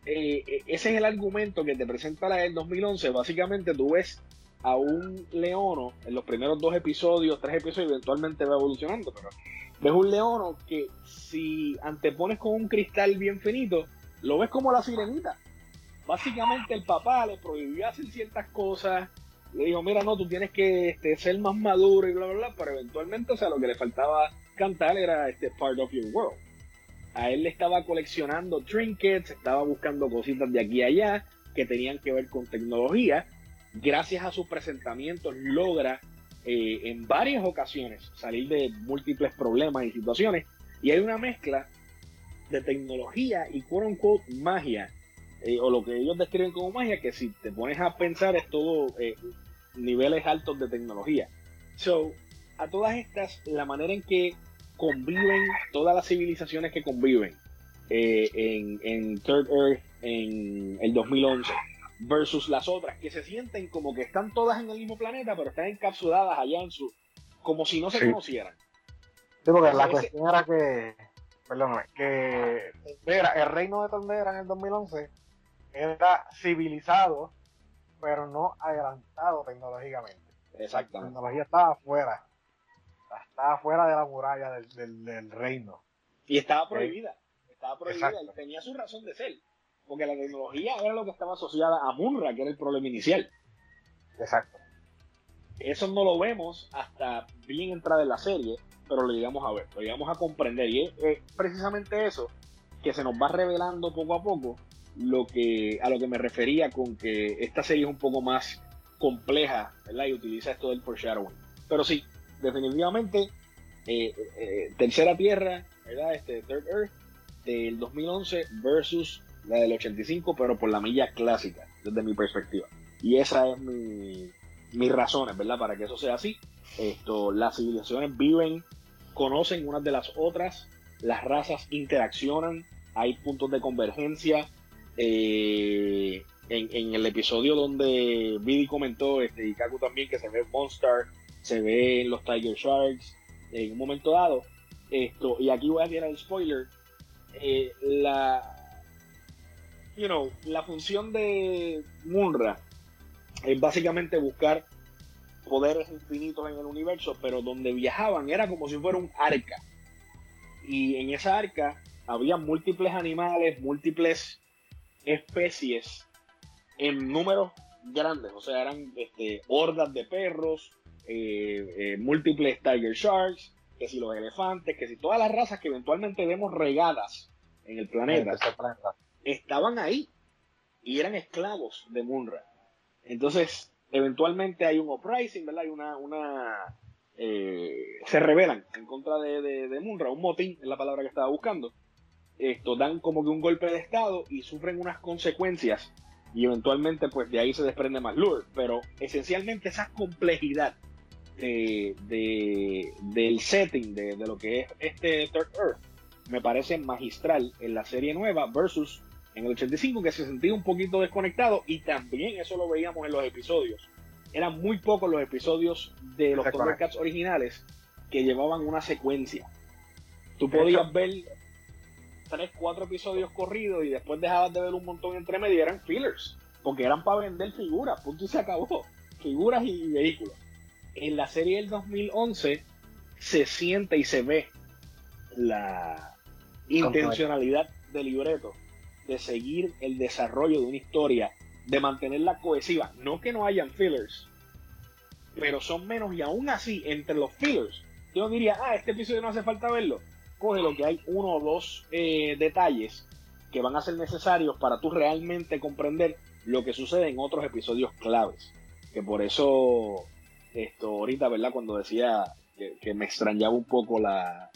eh, eh, ese es el argumento que te presenta la del 2011. Básicamente tú ves a un leono en los primeros dos episodios, tres episodios, eventualmente va evolucionando, pero ves un leono que si antepones con un cristal bien finito, lo ves como la sirenita. Básicamente el papá le prohibió hacer ciertas cosas, le dijo, mira, no, tú tienes que este, ser más maduro y bla, bla, bla, pero eventualmente, o sea, lo que le faltaba cantar era este Part of Your World. A él le estaba coleccionando trinkets, estaba buscando cositas de aquí y allá que tenían que ver con tecnología. Gracias a sus presentamientos logra eh, en varias ocasiones salir de múltiples problemas y situaciones. Y hay una mezcla de tecnología y quote unquote magia eh, o lo que ellos describen como magia, que si te pones a pensar es todo eh, niveles altos de tecnología. So, a todas estas, la manera en que conviven todas las civilizaciones que conviven eh, en, en Third Earth en el 2011 versus las otras que se sienten como que están todas en el mismo planeta, pero están encapsuladas allá en su. como si no se conocieran. Sí, porque la cuestión era que. Perdón, que el reino de Tondera en el 2011 era civilizado, pero no adelantado tecnológicamente. Exactamente. La tecnología estaba afuera. Estaba fuera de la muralla del, del, reino. Y estaba prohibida. Estaba prohibida y tenía su razón de ser porque la tecnología era lo que estaba asociada a Munra, que era el problema inicial. Exacto. Eso no lo vemos hasta bien entrada en la serie, pero lo llegamos a ver, lo llegamos a comprender. Y es, precisamente eso que se nos va revelando poco a poco lo que, a lo que me refería con que esta serie es un poco más compleja. Y utiliza esto del foreshadowing. Pero sí, definitivamente, eh, eh, Tercera Tierra, ¿verdad? Este, Third Earth, del 2011 versus la del 85, pero por la milla clásica, desde mi perspectiva. Y esa es mi, mis razones, ¿verdad? Para que eso sea así. Esto, las civilizaciones viven, conocen unas de las otras, las razas interaccionan, hay puntos de convergencia. Eh, en, el episodio donde Vidi comentó, este, y Kaku también, que se ve Monster, se ve los Tiger Sharks, en un momento dado. Esto, y aquí voy a tirar el spoiler. Eh, la, you know, la función de Munra es básicamente buscar poderes infinitos en el universo, pero donde viajaban era como si fuera un arca. Y en esa arca había múltiples animales, múltiples especies en números grandes, o sea, eran este, hordas de perros, eh, eh, múltiples tiger sharks, que si los elefantes, que si todas las razas que eventualmente vemos regadas en el planeta estaban ahí y eran esclavos de Munra. Entonces, eventualmente hay un uprising, ¿verdad? Hay una, una eh, se rebelan en contra de, de, Munra, un motín es la palabra que estaba buscando. Esto dan como que un golpe de estado y sufren unas consecuencias y eventualmente pues de ahí se desprende más lure, pero esencialmente esa complejidad de, del setting de, de, lo que es este Third Earth me parece magistral en la serie nueva versus en el 85 que se sentía un poquito desconectado y también eso lo veíamos en los episodios. Eran muy pocos los episodios de los Thundercats originales que llevaban una secuencia. Tú podías ver tres, cuatro episodios corridos y después dejabas de ver un montón entre medio eran fillers, porque eran para vender figuras, punto y se acabó. Figuras y vehículos. En la serie del 2011 se siente y se ve la intencionalidad del libreto de seguir el desarrollo de una historia, de mantenerla cohesiva. No que no hayan fillers, pero son menos y aún así, entre los fillers, yo diría, ah, este episodio no hace falta verlo. Coge lo que hay uno o dos eh, detalles que van a ser necesarios para tú realmente comprender lo que sucede en otros episodios claves. Que por eso, esto ahorita, ¿verdad? Cuando decía que, me extrañaba un poco la,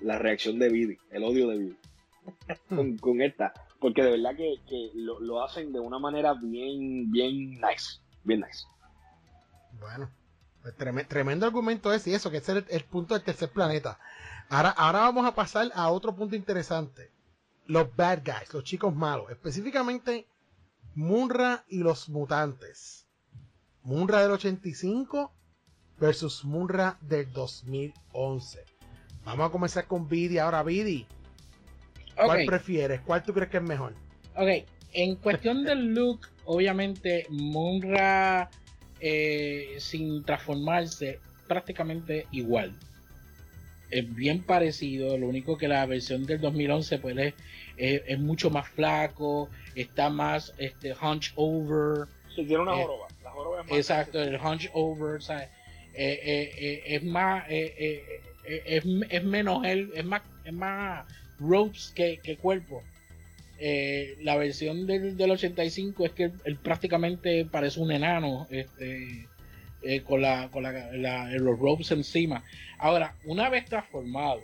la reacción de Vidi, el odio de Vidi *laughs* con, con esta porque de verdad que, lo, hacen de una manera bien, bien nice, bien nice. Bueno, pues tremendo argumento ese y eso, que es el, el, punto del tercer planeta. Ahora, ahora vamos a pasar a otro punto interesante. Los bad guys, los chicos malos, específicamente Munra y los mutantes. Munra del 85 versus Munra del 2011. Vamos a comenzar con Vidi. Ahora, Vidi, ¿Cuál prefieres? ¿Cuál tú crees que es mejor? Ok, en cuestión *laughs* del look, obviamente Munra eh, sin transformarse prácticamente igual. Es bien parecido, lo único que la versión del 2011 pues es, mucho más flaco, está más este hunch over. Sí, tiene una eh, joroba. La joroba es más exacto, el hunch over, eh, es más, es, es, menos él, es más, es más ropes que, cuerpo. Eh, la versión del, del, 85 es que él, prácticamente parece un enano este, eh, con, la, con los ropes encima. Ahora, una vez transformado,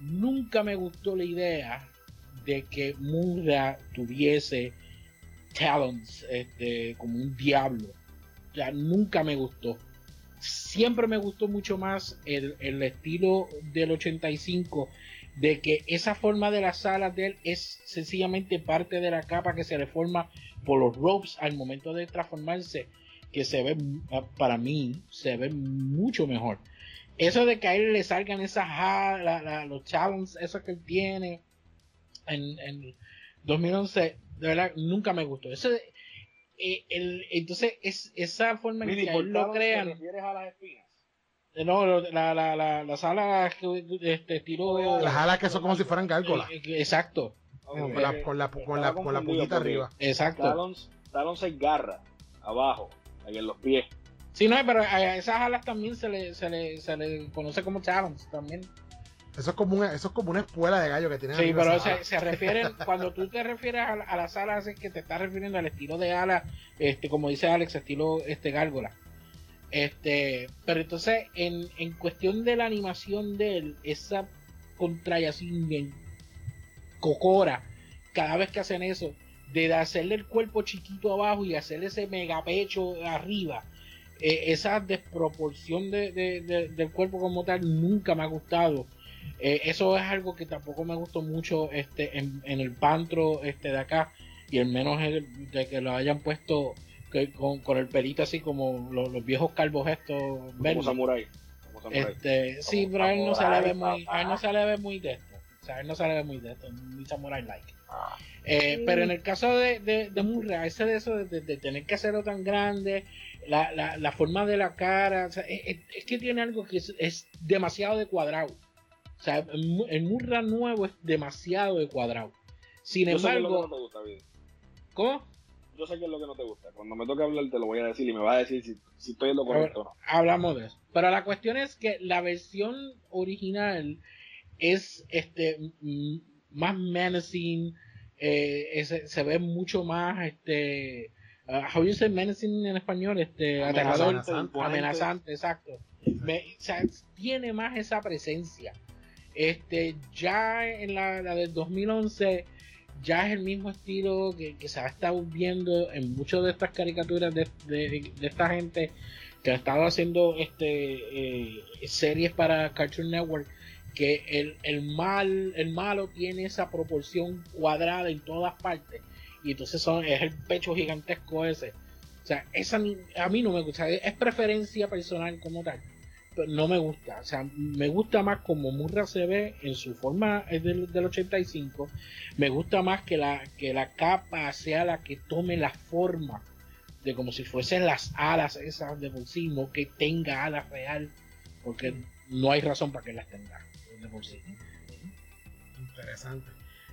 nunca me gustó la idea de que Murra tuviese talents este, como un diablo. Ya nunca me gustó. Siempre me gustó mucho más el, el estilo del 85 de que esa forma de las alas de él es sencillamente parte de la capa que se le forma por los ropes al momento de transformarse que se ve para mí se ve mucho mejor eso de que a él le salgan esas alas, los challenges esos que él tiene en, en 2011 de verdad nunca me gustó eso eh, el, entonces es esa forma en que él lo crean a las espinas? No, la, la, la, las alas este, estilo. Las alas que son como si fueran gárgolas. Eh, eh, exacto. con, la, con, la, con, la, con la puntita arriba. Exacto. Talons, talons se garra abajo, ahí en los pies. Sí, no, pero a esas alas también se le, se le, se le conoce como talons también. Eso es como una, eso es como una espuela de gallo que tiene. Sí, pero se, se refiere, *laughs* cuando tú te refieres a, a, las alas es que te estás refiriendo al estilo de ala, este, como dice Alex, estilo este gárgola. Este, pero entonces, en, en cuestión de la animación de él, esa contrayacín bien cocora, cada vez que hacen eso, de hacerle el cuerpo chiquito abajo y hacerle ese mega pecho arriba, eh, esa desproporción de, de, de, del cuerpo como tal nunca me ha gustado. Eh, eso es algo que tampoco me gustó mucho este, en, en el pantro este, de acá, y al menos el, de que lo hayan puesto con, con, el pelito así como los, los viejos calvos estos como samurai. Este, sí, pero a él no se le ve muy, a él no se le ve muy de esto. O sea, él no se le ve muy de esto, muy samurai like. Ah. Eh, pero en el caso de, de, de Murray, ese de eso de, de, tener que hacerlo tan grande, la, la, la forma de la cara, o sea, es, es, que tiene algo que es, es, demasiado de cuadrado. O sea, el, el Murra nuevo es demasiado de cuadrado. Sin Yo embargo, no te gusta, ¿cómo? yo sé que es lo que no te gusta. Cuando me toque hablar te lo voy a decir y me va a decir si, si estoy en lo correcto o no. Hablamos de eso. Pero la cuestión es que la versión original es este más menacing, eh, es, se ve mucho más este uh, how you say menacing en español este aterrador amenazante, amenazante exacto. Me, o sea, tiene más esa presencia. Este ya en la, la del 2011 ya es el mismo estilo que, que se ha estado viendo en muchas de estas caricaturas de, de, de esta gente que ha estado haciendo este eh, series para Cartoon Network que el, el mal el malo tiene esa proporción cuadrada en todas partes y entonces son es el pecho gigantesco ese o sea esa a mí no me gusta es preferencia personal como tal no me gusta. O sea, me gusta más como Murra se ve en su forma del, del 85. Me gusta más que la, que la capa sea la que tome la forma de como si fuesen las alas esas de no que tenga alas real, porque no hay razón para que las tenga de por sí. Interesante.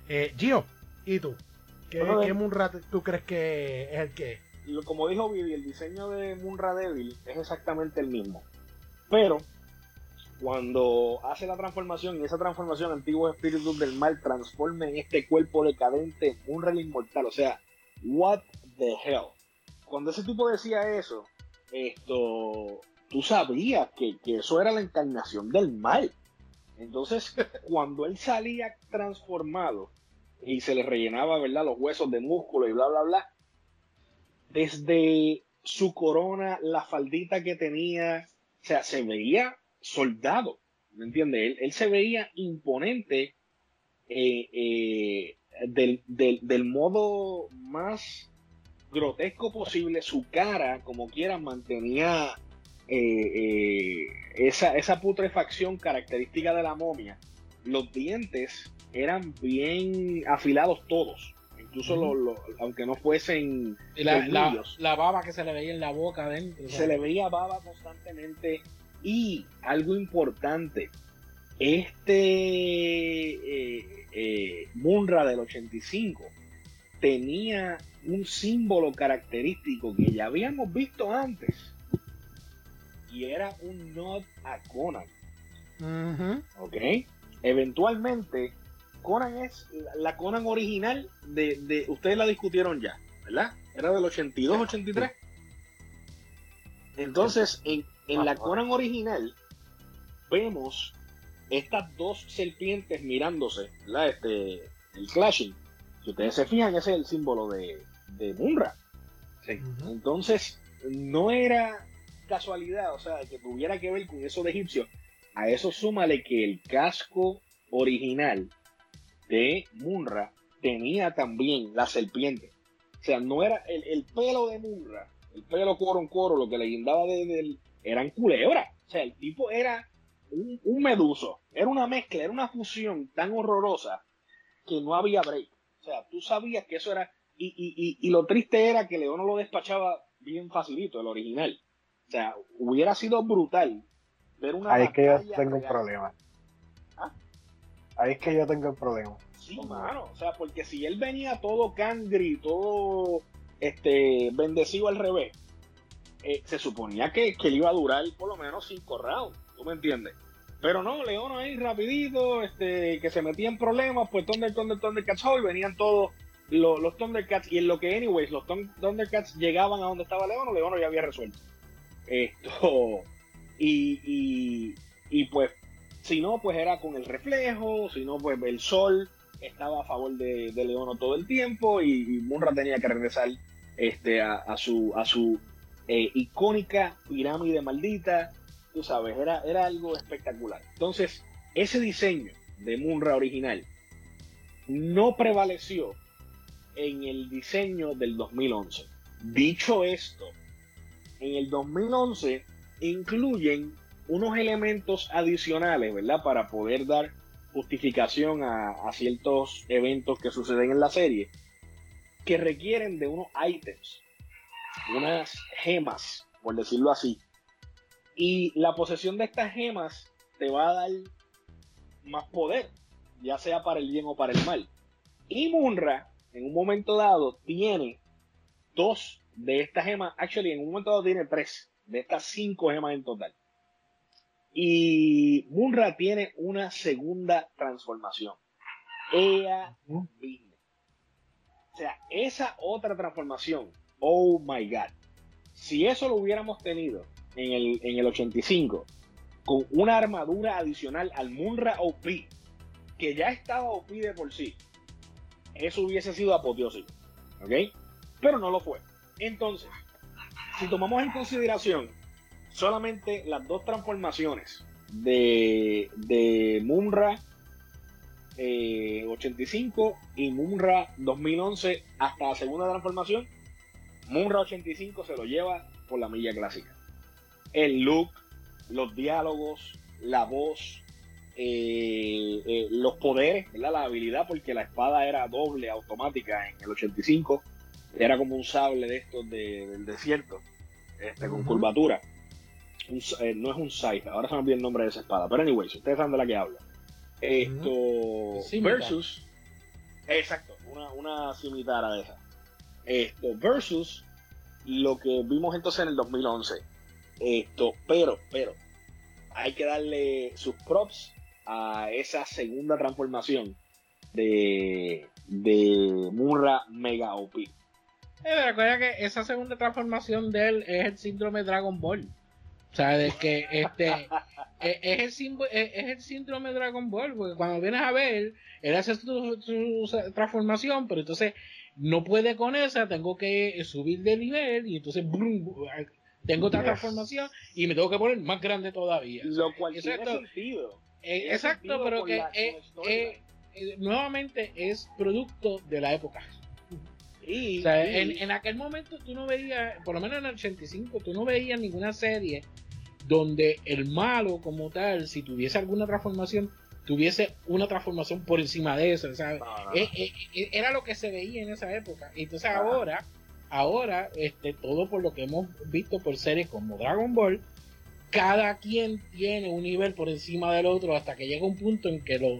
Eh, Gio, ¿y tú? ¿Qué, Bueno, ¿qué Munra tú crees que es el que? Lo- Como dijo Vivi, el diseño de Munra Devil es exactamente el mismo. Pero cuando hace la transformación, y esa transformación, antiguos espíritus del mal transforma en este cuerpo decadente Munra el inmortal. O sea, what the hell. Cuando ese tipo decía eso, esto, tú sabías que, que eso era la encarnación del mal. Entonces, cuando él salía transformado y se le rellenaba, ¿verdad? Los huesos de músculo y bla, bla, bla. Desde su corona, la faldita que tenía, o sea, se veía soldado, ¿me entiendes? Él, se veía imponente eh, eh, del, del, del modo más grotesco posible. Su cara, como quieran, mantenía eh, eh, esa, esa putrefacción característica de la momia. Los dientes eran bien afilados todos. Incluso Ujú. lo- lo- aunque no fuesen Y la, la, baba que se le veía en la boca adentro. se le veía baba constantemente y algo importante este eh, eh, Munra del 85 tenía un símbolo característico que ya habíamos visto antes y era un nod a Conan Ujú. ¿ok? Eventualmente, Conan es la- Conan original de, de- ustedes la discutieron ya, ¿verdad? Era del 82, 83. Entonces, en, en la Conan original, vemos estas dos serpientes mirándose, ¿verdad? Este, el clashing. Si ustedes se fijan, ese es el símbolo de, de Munra. Entonces, no era casualidad, o sea, que tuviera que ver con eso de egipcio. A eso súmale que el casco original de Munra tenía también la serpiente. O sea, no era el, pelo de Munra, el pelo coro en coro, lo que le guindaba de, él, eran culebras. O sea, el tipo era un, meduso, era una mezcla, era una fusión tan horrorosa que no había break. O sea, tú sabías que eso era. Y, y, lo triste era que León no lo despachaba bien facilito, el original. O sea, hubiera sido brutal ver una. Ahí es que yo tengo un problema. ¿Ah? Ahí es que yo tengo el problema. Sí, mano. O sea, porque si él venía todo cangri, todo este bendecido al revés, eh, se suponía que, que él iba a durar por lo menos cinco rounds. ¿Tú me entiendes? Pero no, León ahí rapidito, este, que se metía en problemas, pues Thunder, Thunder, Thundercats y venían todos los, los Thundercats, y en lo que anyways, los Thundercats llegaban a donde estaba León, León ya había resuelto. Esto, y, y, pues, si no, pues era con el reflejo, si no, pues el sol estaba a favor de, de Leono todo el tiempo, y, Munra tenía que regresar este, a, su, a su eh, icónica pirámide maldita, tú sabes, era, era algo espectacular. Entonces, ese diseño de Munra original no prevaleció en el diseño del 2011. Dicho esto, en el 2011 incluyen unos elementos adicionales, ¿verdad? Para poder dar justificación a, a, ciertos eventos que suceden en la serie, que requieren de unos ítems, unas gemas, por decirlo así, y la posesión de estas gemas te va a dar más poder, ya sea para el bien o para el mal. Y Munra, en un momento dado, tiene dos de estas gemas. Actually, en un momento dado tiene tres de estas cinco gemas en total. Y Munra tiene una segunda transformación. Ella O sea, esa otra transformación, oh my god. Si eso lo hubiéramos tenido en el, en el 85 con una armadura adicional al Munra OP, que ya estaba OP de por sí, eso hubiese sido apoteósico. ¿Ok? Pero no lo fue. Entonces, si tomamos en consideración solamente las dos transformaciones de, de Munra 85 eh, y Munra 2011 hasta la segunda transformación, Munra 85 se lo lleva por la milla clásica. El look, los diálogos, la voz, eh, eh, los poderes, la habilidad, porque la espada era doble, automática en el 85, era como un sable de estos del desierto, este, con curvatura. Eh, no es un scythe, ahora se me olvidó el nombre de esa espada, pero anyways, ustedes saben de la que hablo. Esto, versus, exacto, una, una de esa. Esto, versus lo que vimos entonces en el 2011 esto, pero, pero, hay que darle sus props a esa segunda transformación de, de Murra Mega OP. Eh, recuerda que esa segunda transformación de él es el síndrome Dragon Ball. O sea, de que este *laughs* e, es, el e, es, el síndrome Dragon Ball, porque cuando vienes a ver, él hace su, su, transformación, pero entonces no puede con esa, tengo que subir de nivel y entonces tengo otra transformación y me tengo que poner más grande todavía. Lo cual tiene sentido. Eh, exacto, pero que nuevamente es producto de la época. En, aquel momento tú no veías, por lo menos en el 85, tú no veías ninguna serie donde el malo como tal, si tuviese alguna transformación, tuviese una transformación por encima de eso. Eh, eh, era lo que se veía en esa época. Entonces ahora ahora, este, todo por lo que hemos visto por series como Dragon Ball, cada quien tiene un nivel por encima del otro hasta que llega un punto en que lo,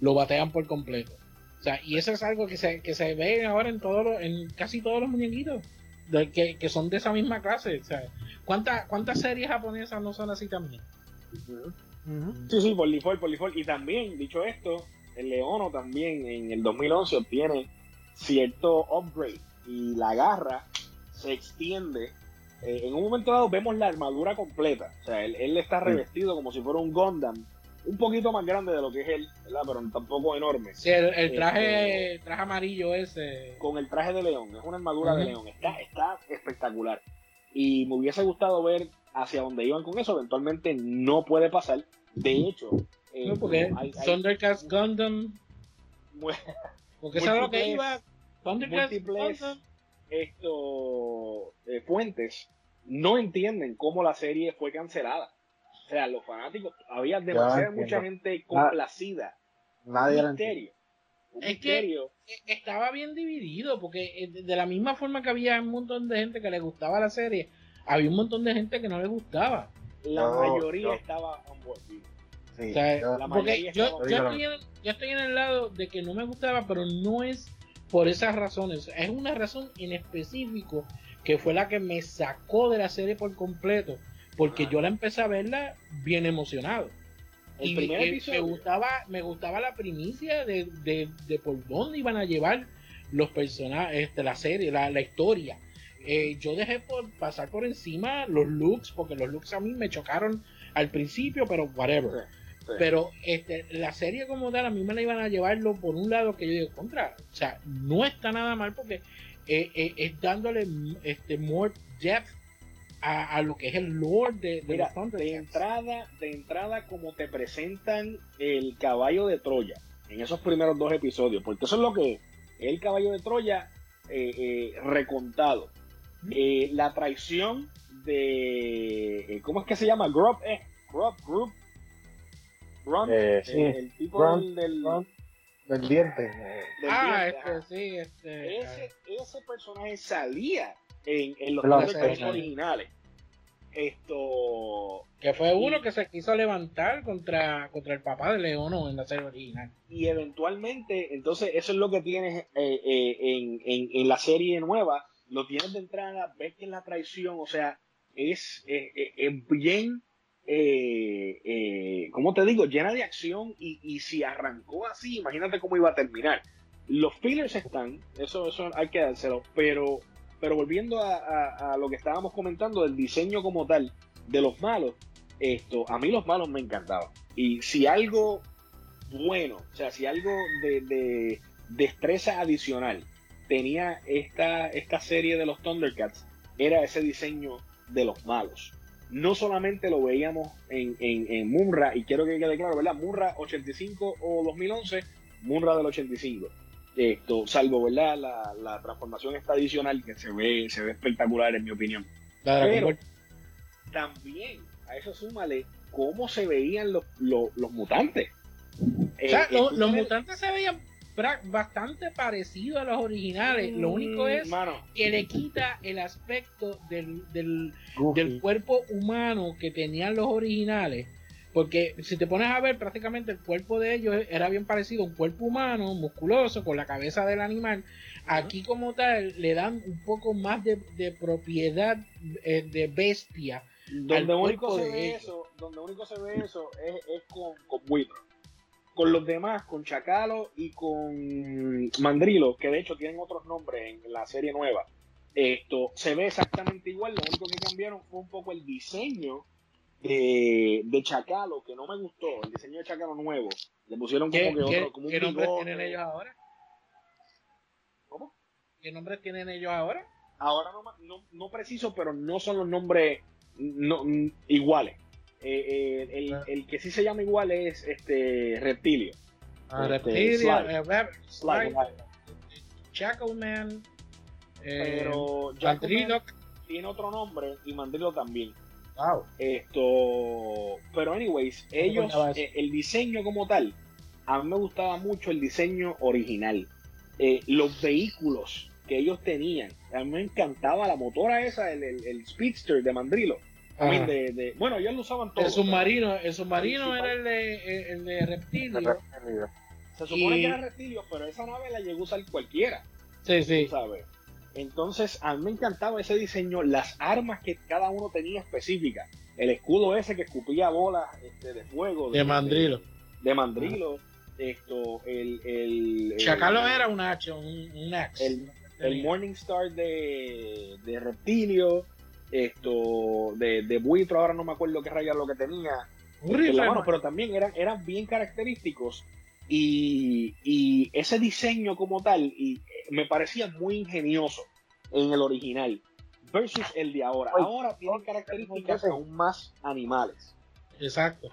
lo, batean por completo. O sea, y eso es algo que se, que se ve ahora en todos en casi todos los muñequitos de, que, que, son de esa misma clase. O sea, ¿cuántas, ¿cuántas series japonesas no son así también? Sí, sí, por default. Y también, dicho esto, el Leono también en el 2011 obtiene cierto upgrade y la garra se extiende. Eh, en un momento dado vemos la armadura completa. O sea, él, está revestido como si fuera un Gundam un poquito más grande de lo que es él, ¿verdad? Pero tampoco enorme. Sí, el, traje, traje amarillo ese. Con el traje de león, es una armadura de león, está, está espectacular. Y me hubiese gustado ver hacia dónde iban con eso, eventualmente no puede pasar. De hecho, eh, no, porque Thundercats Gundam. porque sabe lo que iba. Thundercats Gundam. Estos eh, fuentes no entienden cómo la serie fue cancelada. O sea, los fanáticos, había demasiada mucha gente complacida. Nadie un misterio. es que e, estaba bien dividido, porque eh, de la misma forma que había un montón de gente que le gustaba la serie, había un montón de gente que no le gustaba. La mayoría estaba board. Sí, porque yo, estoy en, yo estoy en el lado de que no me gustaba, pero no es por esas razones. Es una razón en específico que fue la que me sacó de la serie por completo porque yo la empecé a verla bien emocionado. y me gustaba, me gustaba la primicia de, de, por dónde iban a llevar los personajes, este, la serie, la, la historia. Eh, yo dejé por pasar por encima los looks, porque los looks a mí me chocaron al principio, pero whatever. Pero este, la serie como tal, a mí me la iban a llevarlo por un lado que yo digo, contra, o sea, no está nada mal porque eh, eh, es dándole este, more depth a, lo que es el lore de, de de entrada, de entrada como te presentan el caballo de Troya en esos primeros dos episodios, porque eso es lo que es el caballo de Troya eh, eh, recontado. Eh, la traición de ¿cómo es que se llama? Grub, eh, Grub, Group, el tipo del, del, diente. ah, este, sí, este. Ese, ese personaje salía en, en los Thundercats originales. Esto. Que fue uno que se quiso levantar contra, contra el papá de Leono en la serie original. Y eventualmente, entonces, eso es lo que tienes eh, eh, en, en, en, la serie nueva. Lo tienes de entrada, ves que es la traición, o sea, es, es bien. Eh, ¿Cómo te digo? Llena de acción. Y, y si arrancó así, imagínate cómo iba a terminar. Los fillers están, eso, eso hay que dárselo, pero pero volviendo a, lo que estábamos comentando del diseño como tal de los malos, esto, a mí los malos me encantaban. Y si algo bueno, o sea, si algo de, destreza adicional tenía esta, esta serie de los Thundercats, era ese diseño de los malos. No solamente lo veíamos en, en, en y quiero que quede claro, ¿verdad? Munra 85 o 2011, Munra del 85 esto, salvo ¿verdad? La, la transformación esta adicional que se ve, se ve espectacular en mi opinión. Pero también a eso súmale cómo se veían los, los, mutantes. O sea, eh, los, mutantes se veían bastante parecidos a los originales. Lo único mm, es que le quita el aspecto del, del, del, cuerpo humano que tenían los originales porque si te pones a ver, prácticamente el cuerpo de ellos era bien parecido a un cuerpo humano, musculoso, con la cabeza del animal. Aquí como tal le dan un poco más de, propiedad eh, de bestia. Donde único, se ve eso, donde único se ve eso es, con, con Con los demás, con Chacalo y con Mandrilo, que de hecho tienen otros nombres en la serie nueva, esto se ve exactamente igual. Lo único que cambiaron fue un poco el diseño de, de Chacalo, que no me gustó, el diseño de Chacalo nuevo. Le pusieron como que otro, como un ¿Qué nombres tienen ellos ahora? ¿Cómo? ¿Qué nombres tienen ellos ahora? Ahora no, no, no preciso, pero no son los nombres no, iguales. Eh, eh, el, ah. el, que sí se llama igual es este Reptilio. Ah, este, Reptilio, eh, Slide, Slide, Man, pero Mandrilo tiene otro nombre y Mandrilo también. Esto, pero anyways, ellos, eh, el diseño como tal, a mí me gustaba mucho el diseño original. Eh, los vehículos que ellos tenían, a mí me encantaba la motora esa, el, el, Speedster de Mandrilo. de, bueno, ellos lo usaban todo. El submarino, el submarino era el de, el de Reptilio. Se supone que era Reptilio, pero esa nave la llegó a usar cualquiera. Sí, sí. ¿sabes? Entonces, a mí me encantaba ese diseño, las armas que cada uno tenía específicas. El escudo ese que escupía bolas este, de fuego. De, mandrilo. De, mandrilo. Esto, el. el Chacalo era un hacha, un, axe. El, el Morningstar de, de Reptilio. Esto, de, de Buitro, ahora no me acuerdo qué raya lo que tenía. en la mano, pero también eran, eran bien característicos y, y ese diseño como tal y me parecía muy ingenioso en el original versus el de ahora. Ahora tiene características aún más animales. Exacto.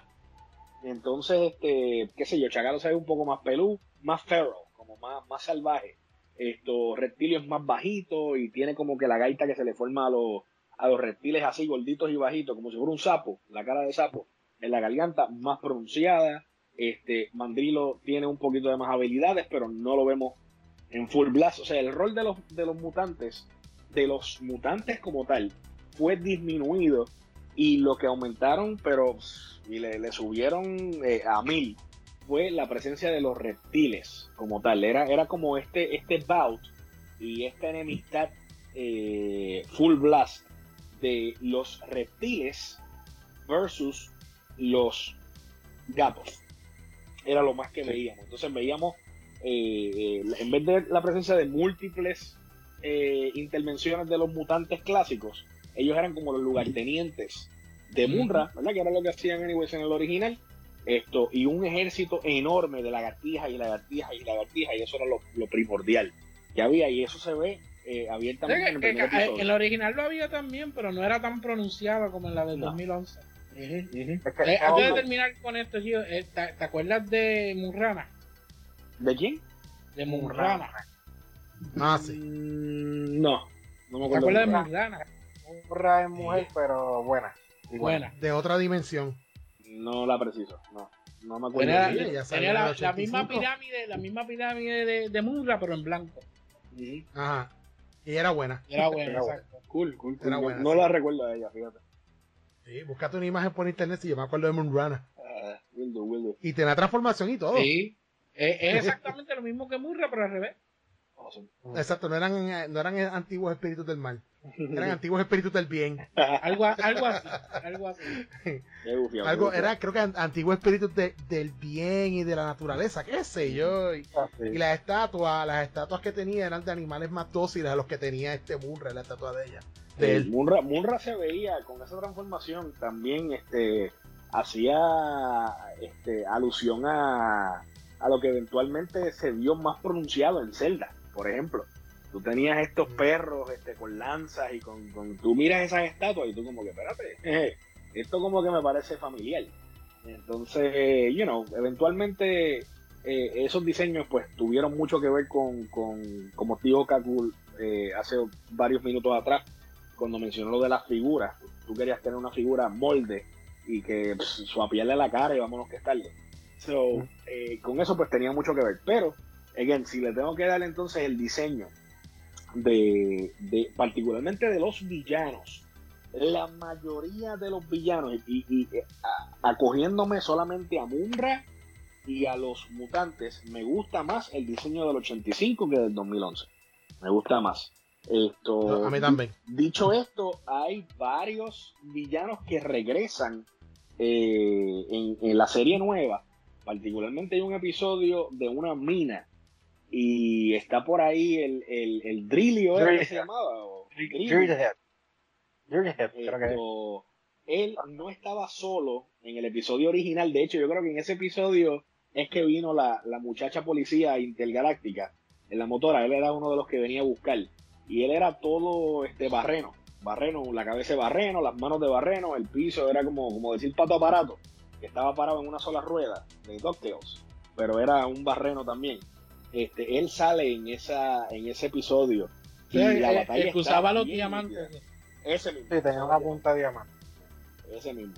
Entonces, este, qué sé yo, Chagalo se ve un poco más pelú, más feral, como más, más salvaje. Esto, reptilio es más bajito y tiene como que la gaita que se le forma a los, a los reptiles así gorditos y bajitos, como si fuera un sapo, la cara de sapo, en la garganta más pronunciada. Este, Mandrilo tiene un poquito de más habilidades, pero no lo vemos en full blast. O sea, el rol de los, de los mutantes, de los mutantes como tal, fue disminuido y lo que aumentaron, pero y le, subieron eh, a mil, fue la presencia de los reptiles como tal. Era, era como este, este bout y esta enemistad eh, full blast de los reptiles versus los gatos. Era lo más que veíamos. Entonces veíamos, eh, en vez de la presencia de múltiples intervenciones de los mutantes clásicos, ellos eran como los lugartenientes de Munra, ¿verdad? Que era lo que hacían anyways en el original. Esto, y un ejército enorme de lagartijas y lagartijas y lagartijas, y eso era lo, primordial que había, y eso se ve eh, abiertamente en el En el original lo había también, pero no era tan pronunciado como en la del 2011. Eh, antes de terminar con esto, Gio, eh, ¿te, acuerdas de Murrana? ¿De quién? De Murrana. Ah, sí. Mm, no, no me acuerdo. ¿Te acuerdas de Murrana? Murra es mujer, pero buena. Buena. De otra dimensión. No la preciso, no. No me acuerdo. Tenía, la, misma pirámide, la misma pirámide de, de Munra, pero en blanco. Ajá. Y era *laughs* buena. Era buena, exacto. Cool, cool. Era buena, no la recuerdo de ella, fíjate. Sí, buscate una imagen por internet y yo me acuerdo de Moonrana. Ah, uh, Y tiene transformación y todo. Sí. Es, es *laughs* exactamente lo mismo que Munra, pero al revés. Exacto, no eran, no eran antiguos espíritus del mal. Eran *laughs* antiguos espíritus del bien. algo, algo así. Algo así. algo, era, creo que antiguos espíritus del bien y de la naturaleza, qué sé yo. Y, ah, las estatuas, las estatuas que tenía eran de animales más dóciles a los que tenía este Munra, la estatua de ella. De Munra, Munra se veía con esa transformación también este hacía este alusión a, a lo que eventualmente se vio más pronunciado en Zelda, por ejemplo tú tenías estos perros este, con lanzas y con, Tú miras esas estatuas y tú como que, espérate, esto como que me parece familiar. Entonces, you know, eventualmente eh, esos diseños pues tuvieron mucho que ver con, con como dijo Kakul eh, hace varios minutos atrás, cuando mencionó lo de las figuras. Tú querías tener una figura molde y que pues, suapiarle la cara y vámonos que estarle. So, eh, con eso pues tenía mucho que ver. Pero, again, si le tengo que dar entonces el diseño de, particularmente de los villanos. La mayoría de los villanos, y, eh, acogiéndome solamente a Munra y a los mutantes, me gusta más el diseño del 85 que del 2011. Me gusta más. Esto, a mí también. Dicho esto, hay varios villanos que regresan eh, en, en, la serie nueva. Particularmente hay un episodio de una mina y está por ahí el, el, el Drillio, ¿eh? se llamaba? Él no estaba solo en el episodio original. De hecho, yo creo que en ese episodio es que vino la, la muchacha policía intergaláctica en la motora. Él era uno de los que venía a buscar. Y él era todo este barreno. Barreno, la cabeza de barreno, las manos de barreno, el piso era como, como decir pato aparato, que estaba parado en una sola rueda de DuckTales, pero era un barreno también. Este, él sale en esa en ese episodio. y la batalla que usaba los diamantes. Ese mismo. Sí, tenía una punta de diamante. Ese mismo.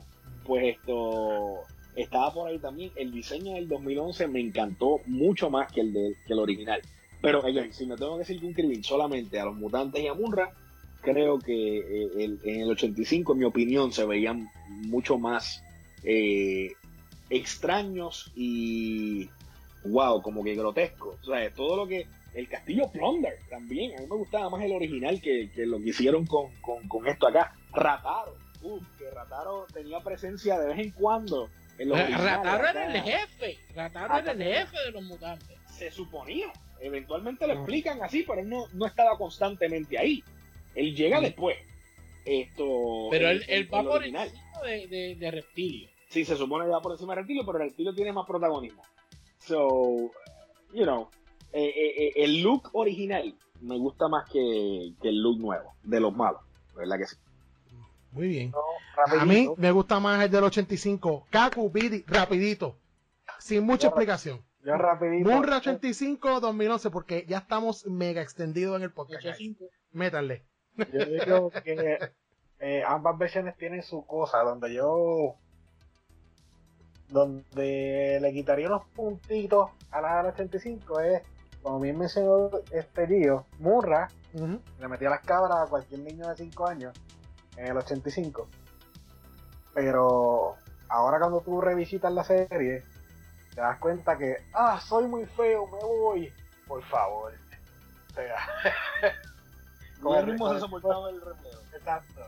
Pues esto estaba por ahí también. El diseño del 2011 me encantó mucho más que el, de, que el original. Pero si me tengo que circunscribir solamente a los mutantes y a Munra, creo que eh, en el 85, en mi opinión, se veían mucho más eh, extraños y wow, como que grotesco. O sea, todo lo que. El castillo Plunder también. A mí me gustaba más el original que, lo que hicieron con, esto acá. Rataro. Uf, que Rataro tenía presencia de vez en cuando. En los Rataro era el jefe. Rataro era el jefe de los mutantes. Se suponía. Eventualmente lo explican así, pero él no, no estaba constantemente ahí. Él llega después. Esto. Pero él, va por encima de, de, de Reptilio. Sí, se supone que va por encima de Reptilio, pero Reptilio tiene más protagonismo. So, you know, eh, eh, el look original me gusta más que, el look nuevo, de los malos, ¿verdad que sí? Muy bien. a mí me gusta más el del 85. Kaku, Bidi, rapidito. Sin mucha explicación. Yo rapidito. Munra 85 2011, porque ya estamos mega extendidos en el podcast. Métanle. Yo digo que eh, ambas versiones tienen su cosa, donde yo donde le quitaría unos puntitos a la del 85 es como bien mencionó este lío, Murra le metía las cabras a cualquier niño de 5 años en el 85. Pero ahora cuando tú revisitas la serie, te das cuenta que, ah, soy muy feo, me voy. Por favor. O sea, *laughs* como el mismo se soportaba el repleo. Exacto.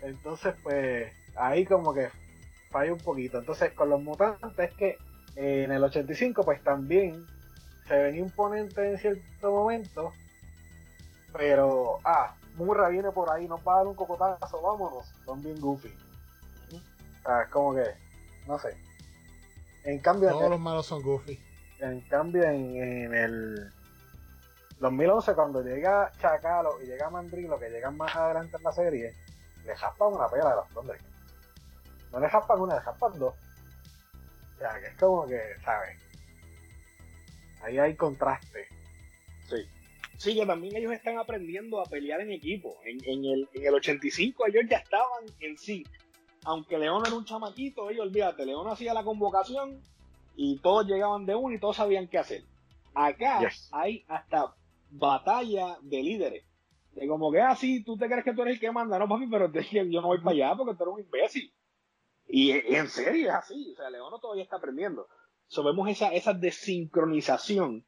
Entonces, pues, ahí como que falla un poquito. Entonces, con los mutantes es que en el 85, pues también se venía imponente en cierto momento, pero, ah, Murra viene por ahí, nos va a dar un cocotazo, vámonos, son bien goofy. Es como que, no sé. En cambio, todos los malos son goofy. En cambio, en, el 2011, cuando llega Chacalo y llega Mandrilo, que llegan más adelante en la serie, le jaspan una pela de los Thundercats. No le jaspan una, le jaspan dos. O sea, que es como que, ¿sabes? Ahí hay contraste. Sí. Sí, que también ellos están aprendiendo a pelear en equipo. En, el, en el 85 ellos ya estaban en sí. Aunque León era un chamaquito, ellos olvídate, León hacía la convocación y todos llegaban de uno y todos sabían qué hacer. Acá hay hasta batalla de líderes. De como que así, ah, tú te crees que tú eres el que manda, no papi, pero yo no voy para allá porque tú eres un imbécil. Y en serio es así, o sea, León todavía está aprendiendo. So, vemos esa, esa desincronización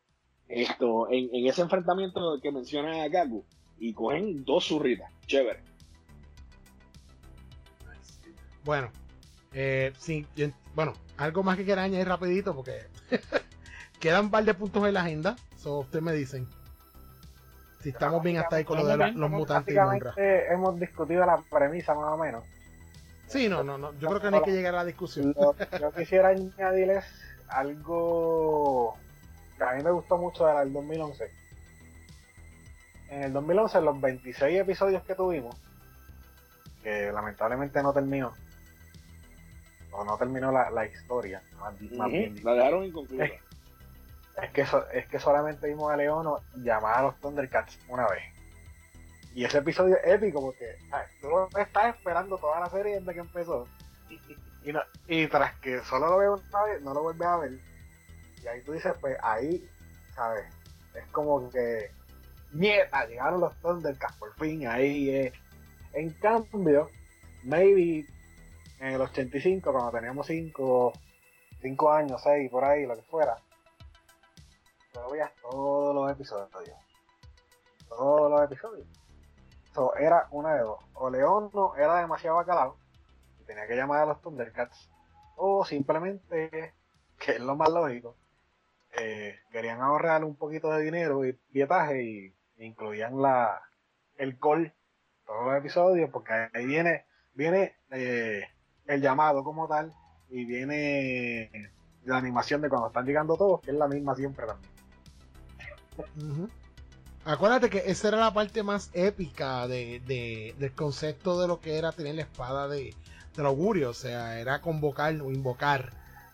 esto, en, ese enfrentamiento que menciona Gagu y cogen dos zurritas. Chévere. Bueno, eh, sí, bueno, algo más que quiera añadir rapidito porque *laughs* quedan un par de puntos en la agenda. So, ustedes me dicen si estamos bien hasta ahí con lo de los, mutantes y Hemos discutido la premisa más o menos. Sí, no, no, no. Yo creo que no hay que llegar a la discusión. yo quisiera añadirles algo que a mí me gustó mucho del 2011. En el 2011, los 26 episodios que tuvimos, que lamentablemente no terminó, o no terminó la, historia, más, bien. La dejaron inconclusa. *laughs* Es, que, es que solamente vimos a Leono llamar a los Thundercats una vez. Y ese episodio es épico porque tú lo estás esperando toda la serie desde que empezó. Y, tras que solo lo veo una vez, no lo vuelves a ver. Y ahí tú dices, pues ahí, ¿sabes? Es como que, mierda, llegaron los Thundercats, por fin, ahí es. En cambio, maybe en el 85, cuando teníamos 5 cinco, años, 6, por ahí, lo que fuera, pero veías todos los episodios. Todos los episodios. So, era una de dos. O León no era demasiado bacalao tenía que llamar a los Thundercats, o simplemente, que es lo más lógico, eh, querían ahorrar un poquito de dinero y pietaje y incluían la el call todos los episodios, porque ahí viene, viene eh, el llamado como tal y viene la animación de cuando están llegando todos, que es la misma siempre también. Acuérdate que esa era la parte más épica de, del concepto de lo que era tener la espada de, del augurio, o sea, era convocar o invocar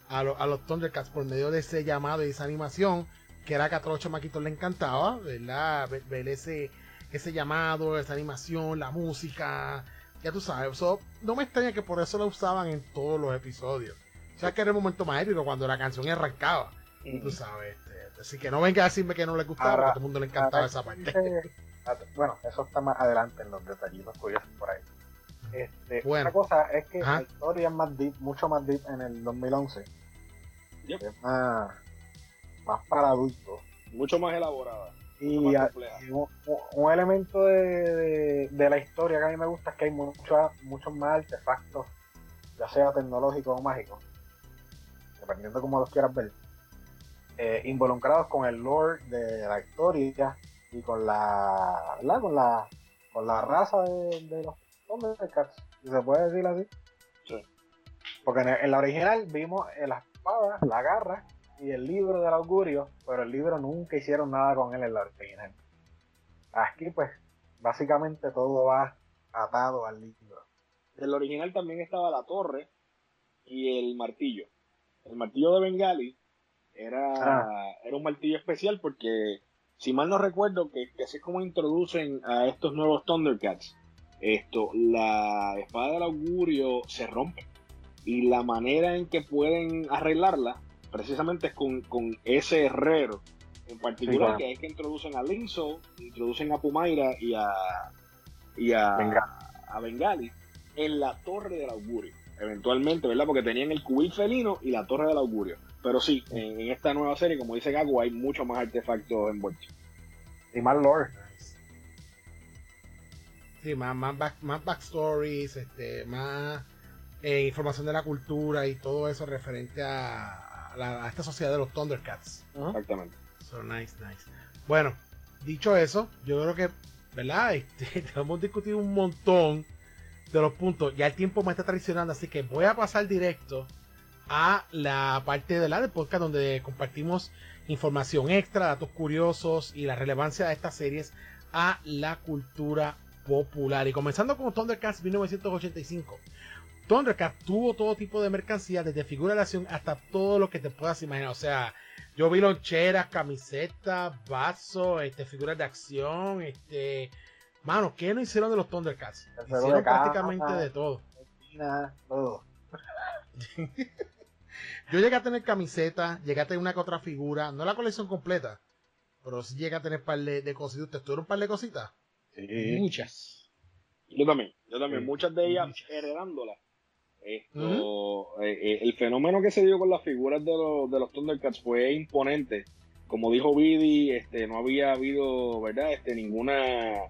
a, a, los Thundercats por medio de ese llamado y esa animación, que era que a todos los chamaquitos le encantaba, ¿verdad? Ver, ese, ese llamado, esa animación, la música, ya tú sabes, eso, no me extraña que por eso lo usaban en todos los episodios. O sea, que era el momento más épico cuando la canción arrancaba, tú sabes. Así que no venga a decirme que no le gustaba, a todo el mundo le encantaba esa parte. bueno, eso está más adelante en los detallitos curiosos por ahí. Este, Una cosa es que la historia es más deep, mucho más deep en el 2011. Es más, para adultos. Mucho más elaborada. Y, un, elemento de, la historia que a mí me gusta es que hay muchos más artefactos, ya sea tecnológicos o mágicos, dependiendo cómo los quieras ver, eh, involucrados con el lore de la historia y con la, con la con la raza de, de los se puede decir así. Porque en, la original vimos la espada, la garra y el libro del augurio, pero el libro nunca hicieron nada con él en la original. Aquí pues básicamente todo va atado al libro. En el original también estaba la torre y el martillo. El martillo de Bengali era, ah. era un martillo especial porque, si mal no recuerdo, que, que así es como introducen a estos nuevos Thundercats. Esto, la espada del augurio se rompe. Y la manera en que pueden arreglarla, precisamente es con, ese herrero en particular, que es que introducen a Linzo, introducen a Pumaira y a, y a, a Bengali en la torre del augurio eventualmente, ¿verdad? Porque tenían el cubil felino y la torre del augurio. Pero sí, en, esta nueva serie, como dice Gaku, hay mucho más artefactos envueltos. Y más lore. Sí, más, más, más backstories, este, más eh, información de la cultura y todo eso referente a, a, esta sociedad de los Thundercats. Exactamente. So nice, nice. Bueno, dicho eso, yo creo que, ¿verdad? Este, *laughs* hemos discutido un montón de los puntos. Ya el tiempo me está traicionando, así que voy a pasar directo a la parte de la del podcast donde compartimos información extra, datos curiosos y la relevancia de estas series a la cultura popular. Y comenzando con Thundercats 1985. Thundercats tuvo todo tipo de mercancía, desde figuras de acción hasta todo lo que te puedas imaginar. O sea, yo vi loncheras, camisetas, vasos, este, figuras de acción, este, Mano, ¿qué no hicieron de los Thundercats? Hicieron prácticamente de todo. todo. *laughs* Yo llegué a tener camiseta, llegué a tener una que otra figura, no la colección completa, pero sí llegué a tener un par de, cositas. ¿Ustedes tuvieron un par de cositas? Sí. Muchas. Yo también, yo también, muchas de ellas heredándolas. Esto, eh, eh, el fenómeno que se dio con las figuras de los, de los Thundercats fue imponente. Como dijo Vidi, este, no había habido, ¿verdad? Este, ninguna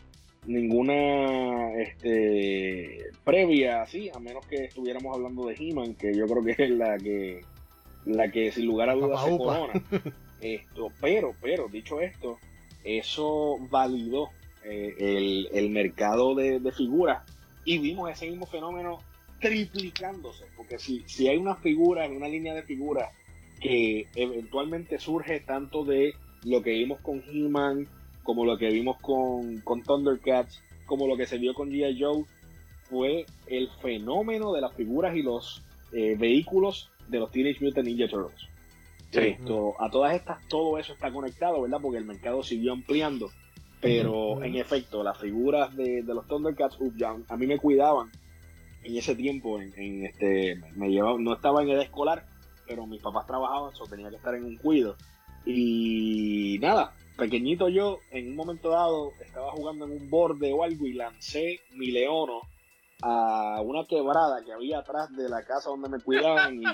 ninguna este, previa así, a menos que estuviéramos hablando de He-Man, que yo creo que es la que, la que sin lugar a dudas se corona. *laughs* Esto, pero, pero, dicho esto, eso validó eh, el, mercado de, figuras y vimos ese mismo fenómeno triplicándose, porque si, si hay una figura, una línea de figuras que eventualmente surge tanto de lo que vimos con He-Man, como lo que vimos con, con Thundercats, como lo que se vio con G.I. Joe, fue el fenómeno de las figuras y los eh, vehículos de los Teenage Mutant Ninja Turtles. Esto, a todas estas, todo eso está conectado, ¿verdad? Porque el mercado siguió ampliando. Pero en efecto, las figuras de, los Thundercats, a mí me cuidaban en ese tiempo. En, este, me llevaba, no estaba en edad escolar, pero mis papás trabajaban, eso tenía que estar en un cuido. Y nada, pequeñito yo, en un momento dado, estaba jugando en un borde o algo y lancé mi leono a una quebrada que había atrás de la casa donde me cuidaban y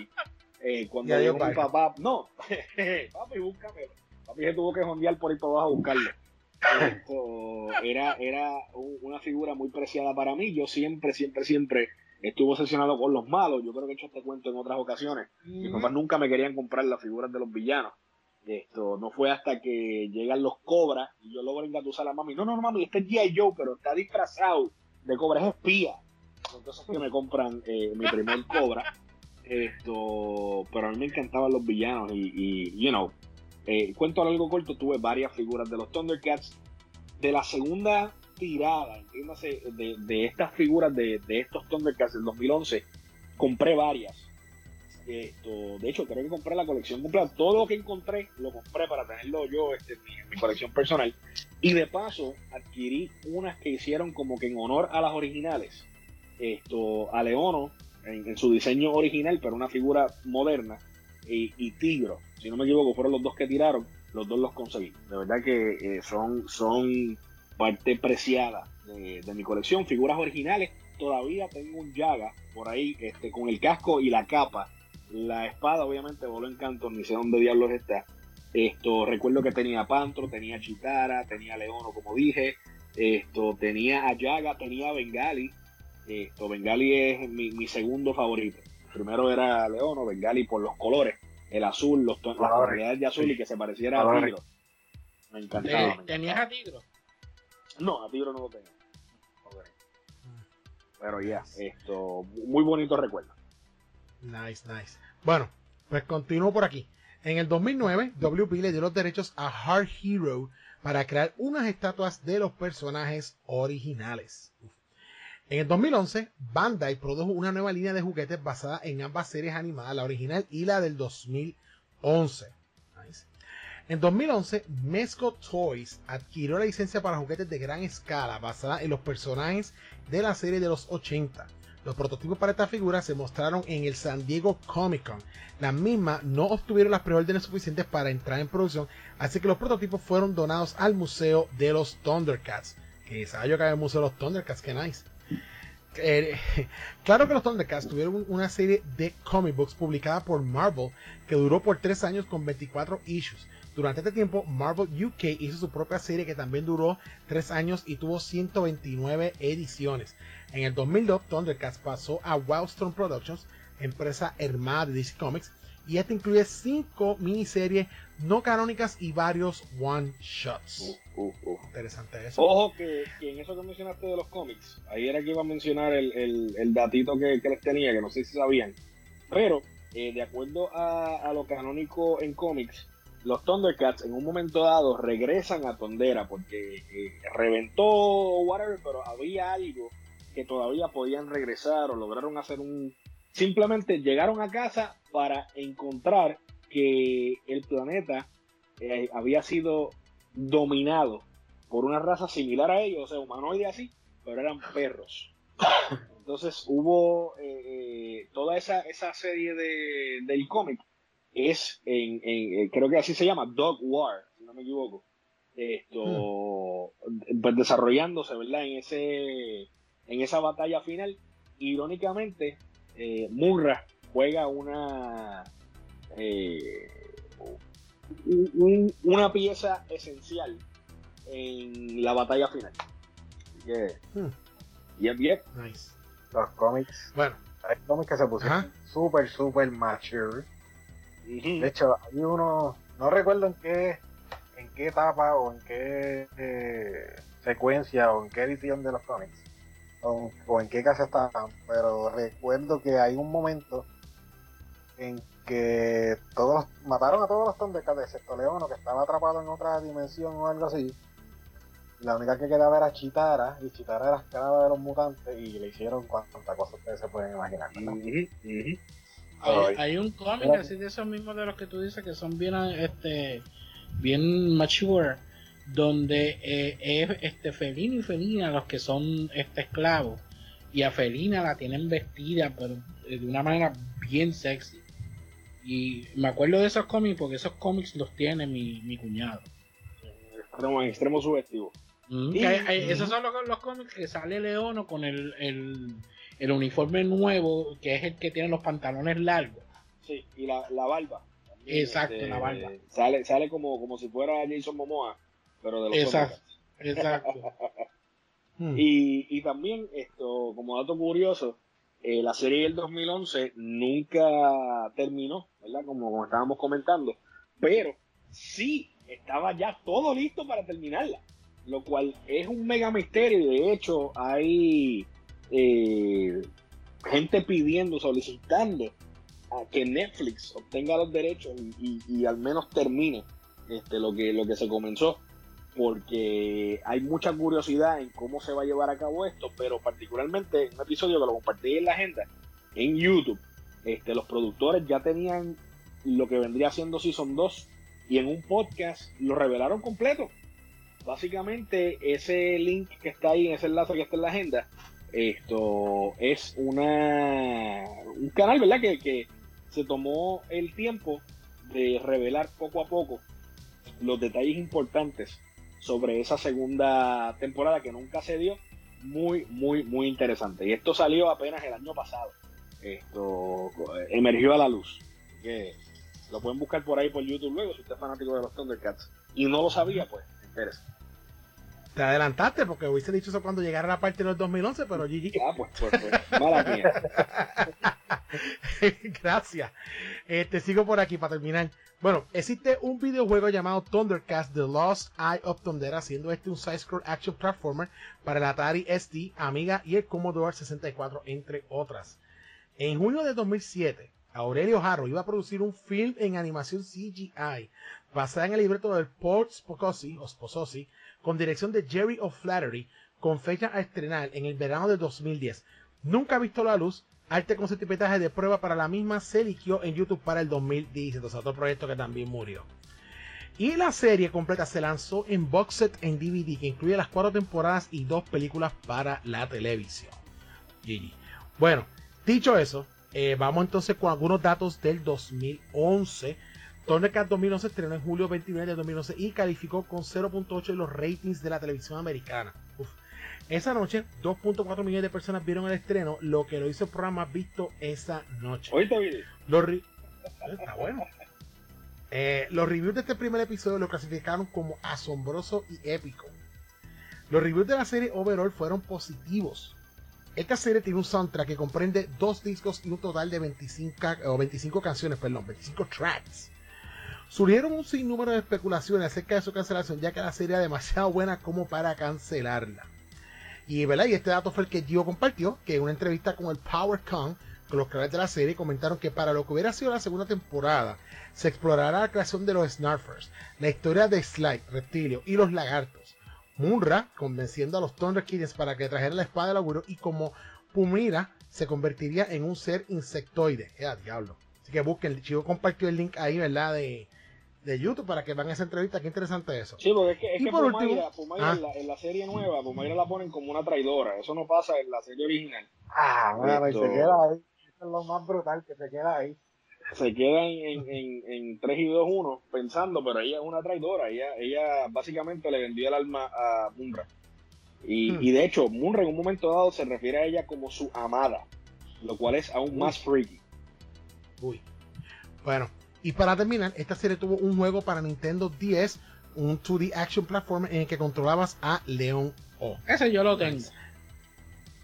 eh, cuando llegó mi papá, no, *laughs* papi, búscame. Papi se tuvo que jondear por ir para abajo a buscarlo. Esto era, era una figura muy preciada para mí. Yo siempre, siempre, siempre estuve obsesionado con los malos. Yo creo que he hecho este cuento en otras ocasiones. Mis papás nunca me querían comprar las figuras de los villanos. Esto no fue hasta que llegan los cobras y yo logro engatusar a la mami. No, no, no, mami, este es G.I. Joe, pero está disfrazado de cobra, es espía. Entonces que me compran eh, mi primer cobra. Esto, pero a mí me encantaban los villanos y, you know, eh, cuento algo corto, tuve varias figuras de los Thundercats. De la segunda tirada, entiéndase, de, de estas figuras de, de estos Thundercats del 2011, compré varias esto, de hecho, creo que compré la colección completa. Todo lo que encontré lo compré para tenerlo yo este, en, mi, colección personal. Y de paso, adquirí unas que hicieron como que en honor a las originales. Esto, a Leono, en, su diseño original, pero una figura moderna. Y, Tigro, si no me equivoco, fueron los dos que tiraron. Los dos los conseguí. De verdad que eh, son, son parte preciada de, mi colección. Figuras originales. Todavía tengo un Yaga por ahí este, con el casco y la capa la espada, obviamente, voló en canto, ni sé dónde diablos está. Esto, recuerdo que tenía Pantro, tenía Chitara, tenía Leono, como dije. Esto, tenía Ayaga, tenía Bengali. Esto, Bengali es mi, segundo favorito. Primero era Leono, Bengali por los colores. El azul, los tonos, de azul y que se pareciera a Tigro. Me encantaba. ¿Tenías a Tigro? No, a Tigro no lo tenía. Pero ya, esto, muy bonito recuerdo. Nice, nice. Bueno, pues continúo por aquí. En el 2009, WB le dio los derechos a Hard Hero para crear unas estatuas de los personajes originales. En el 2011, Bandai produjo una nueva línea de juguetes basada en ambas series animadas, la original y la del 2011. En 2011, Mesco Toys adquirió la licencia para juguetes de gran escala basada en los personajes de la serie de los 80. Los prototipos para esta figura se mostraron en el San Diego Comic Con. Las mismas no obtuvieron las preórdenes suficientes para entrar en producción, así que los prototipos fueron donados al Museo de los Thundercats. Que sabía yo que había el Museo de los Thundercats, que nice. Eh, *laughs* claro que los Thundercats tuvieron una serie de comic books publicada por Marvel que duró por 3 años con 24 issues. Durante este tiempo, Marvel UK hizo su propia serie que también duró 3 años y tuvo 129 ediciones. En el 2002, Thundercats pasó a Wildstorm Productions, empresa hermana de DC Comics, y este incluye 5 miniseries no canónicas y varios one-shots. Uh, uh, uh. Interesante eso. Ojo que, que, en eso que mencionaste de los cómics, ahí era que iba a mencionar el, el, el datito que, que, les tenía, que no sé si sabían. Pero, eh, de acuerdo a, a, lo canónico en cómics, los Thundercats en un momento dado regresan a Tondera porque eh, reventó whatever, pero había algo que todavía podían regresar o lograron hacer un... Simplemente llegaron a casa para encontrar que el planeta eh, había sido dominado por una raza similar a ellos, o sea, humanoide así, pero eran perros. Entonces hubo eh, toda esa, esa serie de, del cómic es en, en, creo que así se llama Dog War, si no me equivoco. Esto hmm. pues desarrollándose, ¿verdad? En ese en esa batalla final, irónicamente, eh, Murra juega una eh, un, una pieza esencial en la batalla final. Yeah. Hmm. Yep, yep. Nice. Los cómics. Bueno. Hay cómics que se pusieron súper, súper mature. De hecho, hay uno, no recuerdo en qué, en qué etapa o en qué eh, secuencia o en qué edición de los cómics o, o en qué casa estaban, pero recuerdo que hay un momento en que todos mataron a todos los Thundercats excepto Leono que estaba atrapado en otra dimensión o algo así. La única que quedaba era Chitara, y Chitara era esclava de los mutantes y le hicieron cuantas cosas ustedes se pueden imaginar. Hay, hay, un cómic así de esos mismos de los que tú dices que son bien este bien mature donde eh, es este Felina y Felina los que son este esclavos y a Felina la tienen vestida pero de una manera bien sexy y me acuerdo de esos cómics porque esos cómics los tiene mi, mi cuñado. Extremo, extremo subjetivo. Mm, esos son los, los, cómics que sale Leono con el, el, el, uniforme nuevo que es el que tiene los pantalones largos. Sí y la, la barba. Exacto la este, barba. sale, sale como, como si fuera Jason Momoa pero de los exacto, exacto. *laughs* Hmm. y, y también esto como dato curioso eh, la serie del 2011 nunca terminó, ¿verdad? Como, como, estábamos comentando, pero sí estaba ya todo listo para terminarla, lo cual es un mega misterio. De hecho, hay eh, gente pidiendo, solicitando a que Netflix obtenga los derechos y, y, y al menos termine este, lo, que, lo que se comenzó porque hay mucha curiosidad en cómo se va a llevar a cabo esto, pero particularmente en un episodio que lo compartí en la agenda en YouTube, este, los productores ya tenían lo que vendría siendo Season 2 y en un podcast lo revelaron completo. Básicamente ese link que está ahí, ese enlace que está en la agenda, esto es una un canal, ¿verdad? Que, que se tomó el tiempo de revelar poco a poco los detalles importantes sobre esa segunda temporada que nunca se dio. Muy, muy, muy interesante. Y esto salió apenas el año pasado. Esto emergió a la luz. Que lo pueden buscar por ahí por YouTube luego si usted es fanático de los Thundercats. Y no lo sabía, pues, interesa. Te adelantaste porque hubiese dicho eso cuando llegara la parte del 2011, pero GG. Ah, pues, pues, pues mala mía. *laughs* Gracias. Eh, te sigo por aquí para terminar. Bueno, existe un videojuego llamado Thundercast The Lost Eye of Thunder, siendo este un side-scroll action platformer para el Atari ST, Amiga y el Commodore 64, entre otras. En junio de 2007, Aurelio Jarro iba a producir un film en animación CGI basada en el libreto del Paul Spocosi, o Spososi, con dirección de Jerry O'Flattery, con fecha a estrenar en el verano de 2010. Nunca ha visto la luz, arte con certificaje de prueba para la misma se eligió en YouTube para el 2010, o otro proyecto que también murió. Y la serie completa se lanzó en box set en DVD, que incluye las cuatro temporadas y dos películas para la televisión. GG. Bueno, dicho eso, eh, vamos entonces con algunos datos del 2011. Thundercat 2011 estrenó en julio 29 de 2011 y calificó con 0.8 en los ratings de la televisión americana. Esa noche, 2.4 millones de personas vieron el estreno, lo que lo hizo el programa visto esa noche. Los Está bueno. Eh, los reviews de este primer episodio lo clasificaron como asombroso y épico. Los reviews de la serie overall fueron positivos. Esta serie tiene un soundtrack que comprende dos discos y un total de 25, o 25 canciones, perdón, 25 tracks. Surgieron un sinnúmero de especulaciones acerca de su cancelación, ya que la serie era demasiado buena como para cancelarla. Y, ¿verdad? y este dato fue el que Gio compartió, que en una entrevista con el PowerCon, con los creadores de la serie, comentaron que para lo que hubiera sido la segunda temporada, se explorará la creación de los Snarfers, la historia de Slide, Reptilio y los lagartos. Munra convenciendo a los Thunder para que trajeran la espada del augurio y como Pumira se convertiría en un ser insectoide. ¡Eh, diablo! Así que busquen, Chivo compartió el link ahí, ¿verdad? De, de YouTube para que vean esa entrevista. Qué interesante eso. Sí, porque es que, es que Pumayra, Pumayra ah. en, la, en, la, serie nueva, Pumayra la ponen como una traidora. Eso no pasa en la serie original. Ah, bueno, y se queda ahí. Eso es lo más brutal que se queda ahí se queda en, en, en 3 y 2 1 pensando, pero ella es una traidora, ella, ella básicamente le vendió el alma a Munra. Y, hmm. y, de hecho, Munra en un momento dado se refiere a ella como su amada, lo cual es aún más freaky. Uy. Bueno, y para terminar, esta serie tuvo un juego para Nintendo 10, un 2D action platform en el que controlabas a León O. Ese yo lo tengo.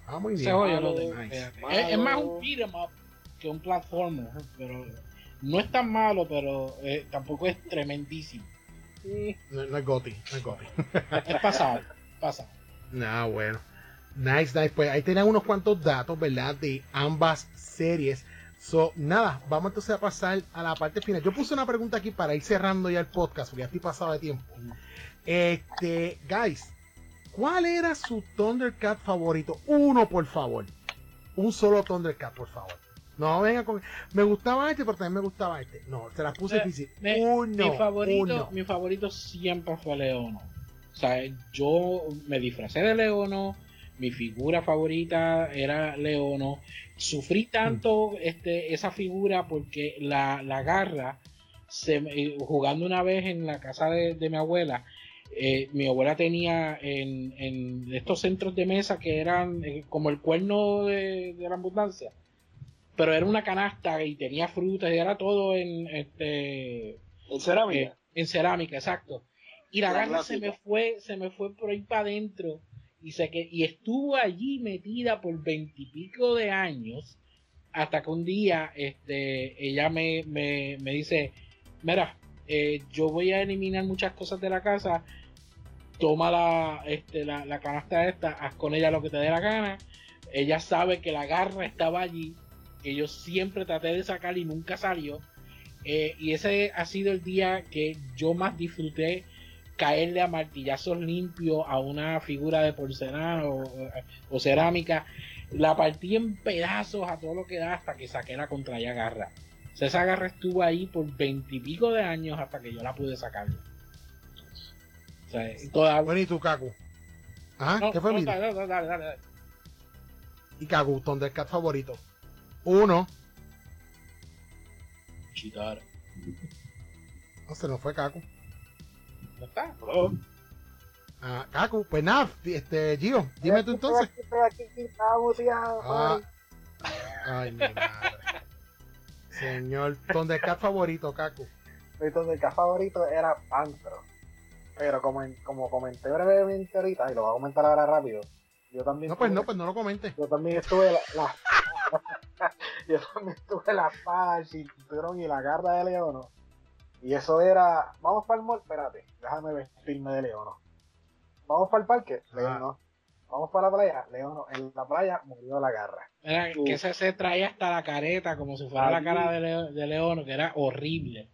Ah, muy bien. Ese yo lo tengo. Es, es, más un beat'em up que un platformer, pero no es tan malo, pero eh, tampoco es tremendísimo. No, es Goti, no es Goti. es pasado, pasado. No, bueno. Nice, nice. Pues ahí tenían unos cuantos datos, ¿verdad? De ambas series. So, nada, vamos entonces a pasar a la parte final. Yo puse una pregunta aquí para ir cerrando ya el podcast, porque ya estoy pasado de tiempo. Este, guys, ¿cuál era su Thundercat favorito? Uno, por favor. Un solo Thundercat, por favor. No, venga con. Me gustaba este, pero también me gustaba este. No, se las puse difícil. uno, mi favorito, mi favorito siempre fue Leono. O sea, yo me disfracé de Leono. Mi figura favorita era Leono. Sufrí tanto este, esa figura porque la, la garra, se, eh, jugando una vez en la casa de, mi abuela, eh, mi abuela tenía en, en, estos centros de mesa que eran eh, como el cuerno de, de la abundancia pero era una canasta y tenía frutas y era todo en este en cerámica. en cerámica exacto. Y la, garra se me fue se me fue por ahí para adentro y y estuvo allí metida por veintipico de años hasta que un día este ella me, me, me dice mira eh, yo voy a eliminar muchas cosas de la casa toma la, este, la, la canasta esta haz con ella lo que te dé la gana ella sabe que la garra estaba allí que yo siempre traté de sacar y nunca salió. Eh, y ese ha sido el día que yo más disfruté caerle a martillazos limpios a una figura de porcelana o, cerámica. La partí en pedazos a todo lo que da hasta que saqué la contraya garra. esa garra estuvo ahí por veintipico de años hasta que yo la pude sacar. Bueno, ¿y tu Kaku? Ajá, ¿qué fue dale, dale, dale, ¿Y Kaku, Thundercat favorito? Uno. Chitara. No se nos fue Kaku. ¿No está? Ah, Kaku, pues nada, este, Gio, dime tú entonces. Ah. Ay, mi madre. Señor, Thundercat favorito, Kaku. Mi Thundercat favorito era Pantro. Pero como, como comenté brevemente ahorita, y lo voy a comentar ahora rápido, yo también. No, pues no, pues no lo comente. Yo también estuve la *laughs* yo también tuve la espada, el cinturón y la garra de Leono. Y eso era, vamos para el mall, espérate, déjame vestirme de Leono. Vamos para el parque, ah. Leono. Vamos para la playa. Leono, en la playa murió la garra. Era que ese se traía hasta la careta, como si fuera la cara de, Leo, de Leono, que era horrible.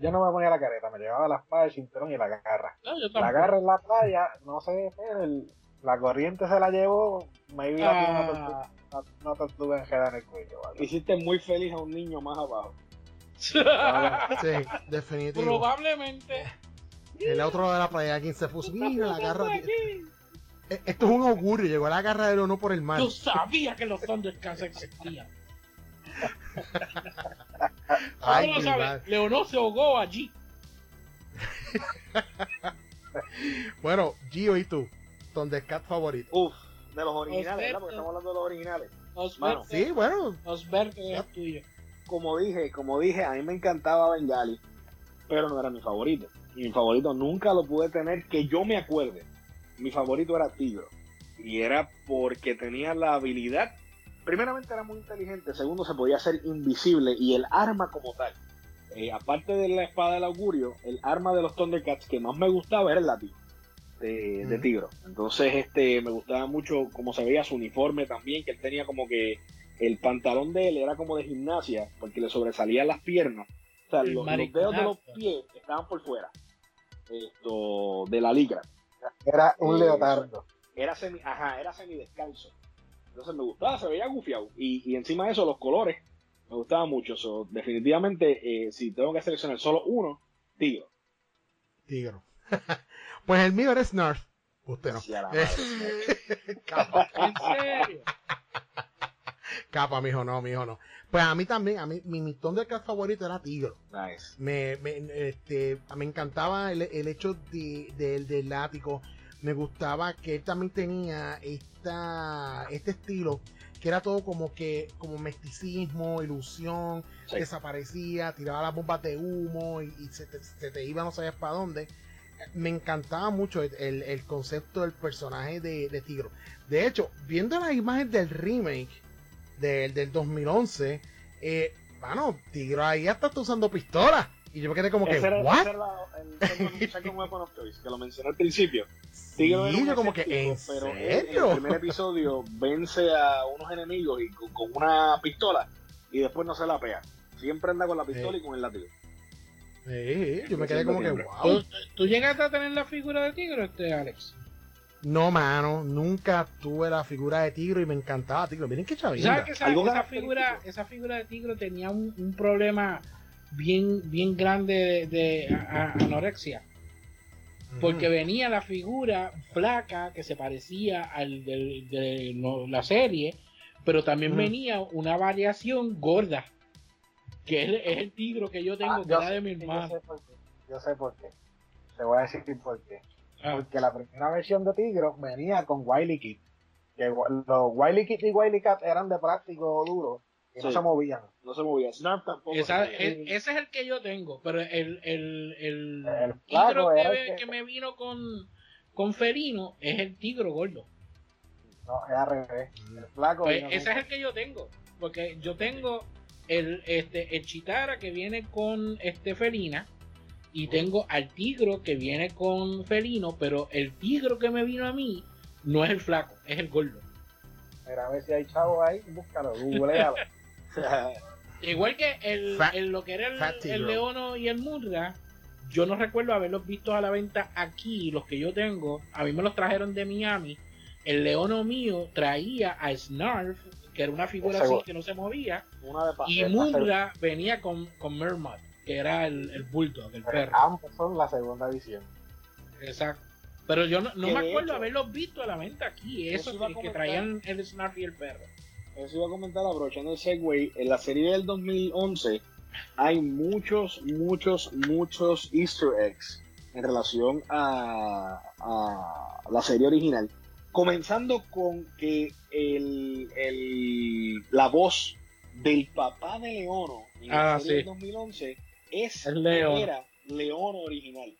Yo no me ponía la careta, me llevaba la espada, el cinturón y la garra. No, yo La garra en la playa, no sé, el- la corriente se la llevó, me iba a una Ah, tortuga, una, una tortuga en el cuello. ¿vale? Hiciste muy feliz a un niño más abajo. *laughs* Sí, definitivo. Probablemente. El otro lado de la playa, quien se puso, mira la garra. Eh, Esto es un augurio, llegó la garra del no por el mar. Yo sabía que los Thundercats existían. Ay, ¿Cómo lo madre. Leonor se ahogó allí. Bueno, Gio y tú, Thundercat favorito. Uf, de los originales, Osberto. ¿verdad? Porque estamos hablando de los originales. Osberto, Sí, bueno, Osberto es tuyo. Como dije, como dije, a mí me encantaba Bengali, pero no era mi favorito. Mi favorito nunca lo pude tener que yo me acuerde. Mi favorito era Tigro. Y era porque tenía la habilidad. Primeramente era muy inteligente, segundo se podía hacer invisible y el arma como tal. eh, aparte de la espada del augurio, el arma de los Thundercats que más me gustaba era el látigo de, de. Tigro. Entonces este me gustaba mucho cómo se veía su uniforme también, que él tenía como que el pantalón de él era como de gimnasia, porque le sobresalían las piernas. O sea, los, los dedos de los pies estaban por fuera. Esto, de la licra. Era un Eh, leotardo. Era semi, ajá, era semidescalzo. Entonces me gustaba, se veía gufiado. Y, y encima de eso, los colores me gustaban mucho. So, definitivamente, eh, si tengo que seleccionar solo uno, Tigro. Tigro. *laughs* pues el mío era Snarf. Usted no. Sí, a la *laughs* madre. capa, *laughs* ¿En serio? Capa, mijo, no, mijo, no. Pues a mí también, a mí, mi, mi Thundercat favorito era Tigro. Nice. Me, me, este, me encantaba el, el hecho de, del- del látigo. Me gustaba que él también tenía esta, este estilo que era todo como que como mesticismo, ilusión, Sí. desaparecía, tiraba las bombas de humo y, y se, te, se te iba no sabes para dónde. Me encantaba mucho el, el- el concepto del personaje de, de Tigro. De hecho, viendo las imágenes del remake del, del 2011, eh, bueno, Tigro ahí hasta está usando pistola. Y yo me quedé como que, era, ¿what? ese era la- el second, second weapon of choice, que lo mencioné al principio. Tigro era Sí, un yo como que, ¿en pero en el primer episodio vence a unos enemigos y con, con una pistola y después no se la pega. Siempre anda con la pistola Sí. y con el látigo. Sí, yo me quedé como que, wow. ¿Tú, tú llegaste a tener la figura de tigre, este Alex? No, mano, nunca tuve la figura de Tigro y me encantaba Tigro. Miren qué ¿Sabes chavinga. que esa, esa figura, esa figura de tigre tenía un, un problema bien, bien grande de, de a- a- anorexia? Porque venía la figura flaca que se parecía al de, no- la serie, pero también venía una variación gorda, que es, es el tigro que yo tengo, Ah, que yo era de mi sé- yo hermano. sé por qué. Yo sé por qué. Te voy a decir por qué. Ah, Porque la primera versión de Tigro venía con Wily Kit. Que los Wily Kit y Wily Cat eran de plástico duro y no se movían. No se movía. Snarf tampoco. esa- e- ese es el que yo tengo, pero el, el, el, El tigro que, era el ve- que- que me vino con, con Felino es el tigro gordo. No, es al revés. El flaco. Pues ese es el que yo tengo. Porque yo tengo el, este, el chitara que viene con este felina. Y tengo al tigro que viene con felino. Pero el tigro que me vino a mí no es el flaco, es el gordo. Mira, a ver si hay chavo ahí, búscalo, googlealo. *laughs* *laughs* Igual que el, Fat- el- lo que era el, leono y el murra. Yo no recuerdo haberlos visto a la venta aquí, los que yo tengo. A mí me los trajeron de Miami. El leono mío traía a Snarf, que era una figura así que no se movía. Una de Y pastel. Mundra venía con, con Mermot, que era el, el bulldog, el perro. Ambos son la segunda edición. Exacto. Pero yo no, me acuerdo hecho- haberlos visto a la venta aquí, Eso a que, comentar. traían el Snarf y el perro. Eso iba a comentar aprovechando el Segway. En la serie del 2011 hay muchos, muchos, muchos Easter eggs en relación a, a la serie original. Comenzando con que el, el- la voz del papá de Leono en la Ah, serie del sí. 2011 es Leono. era Leono original.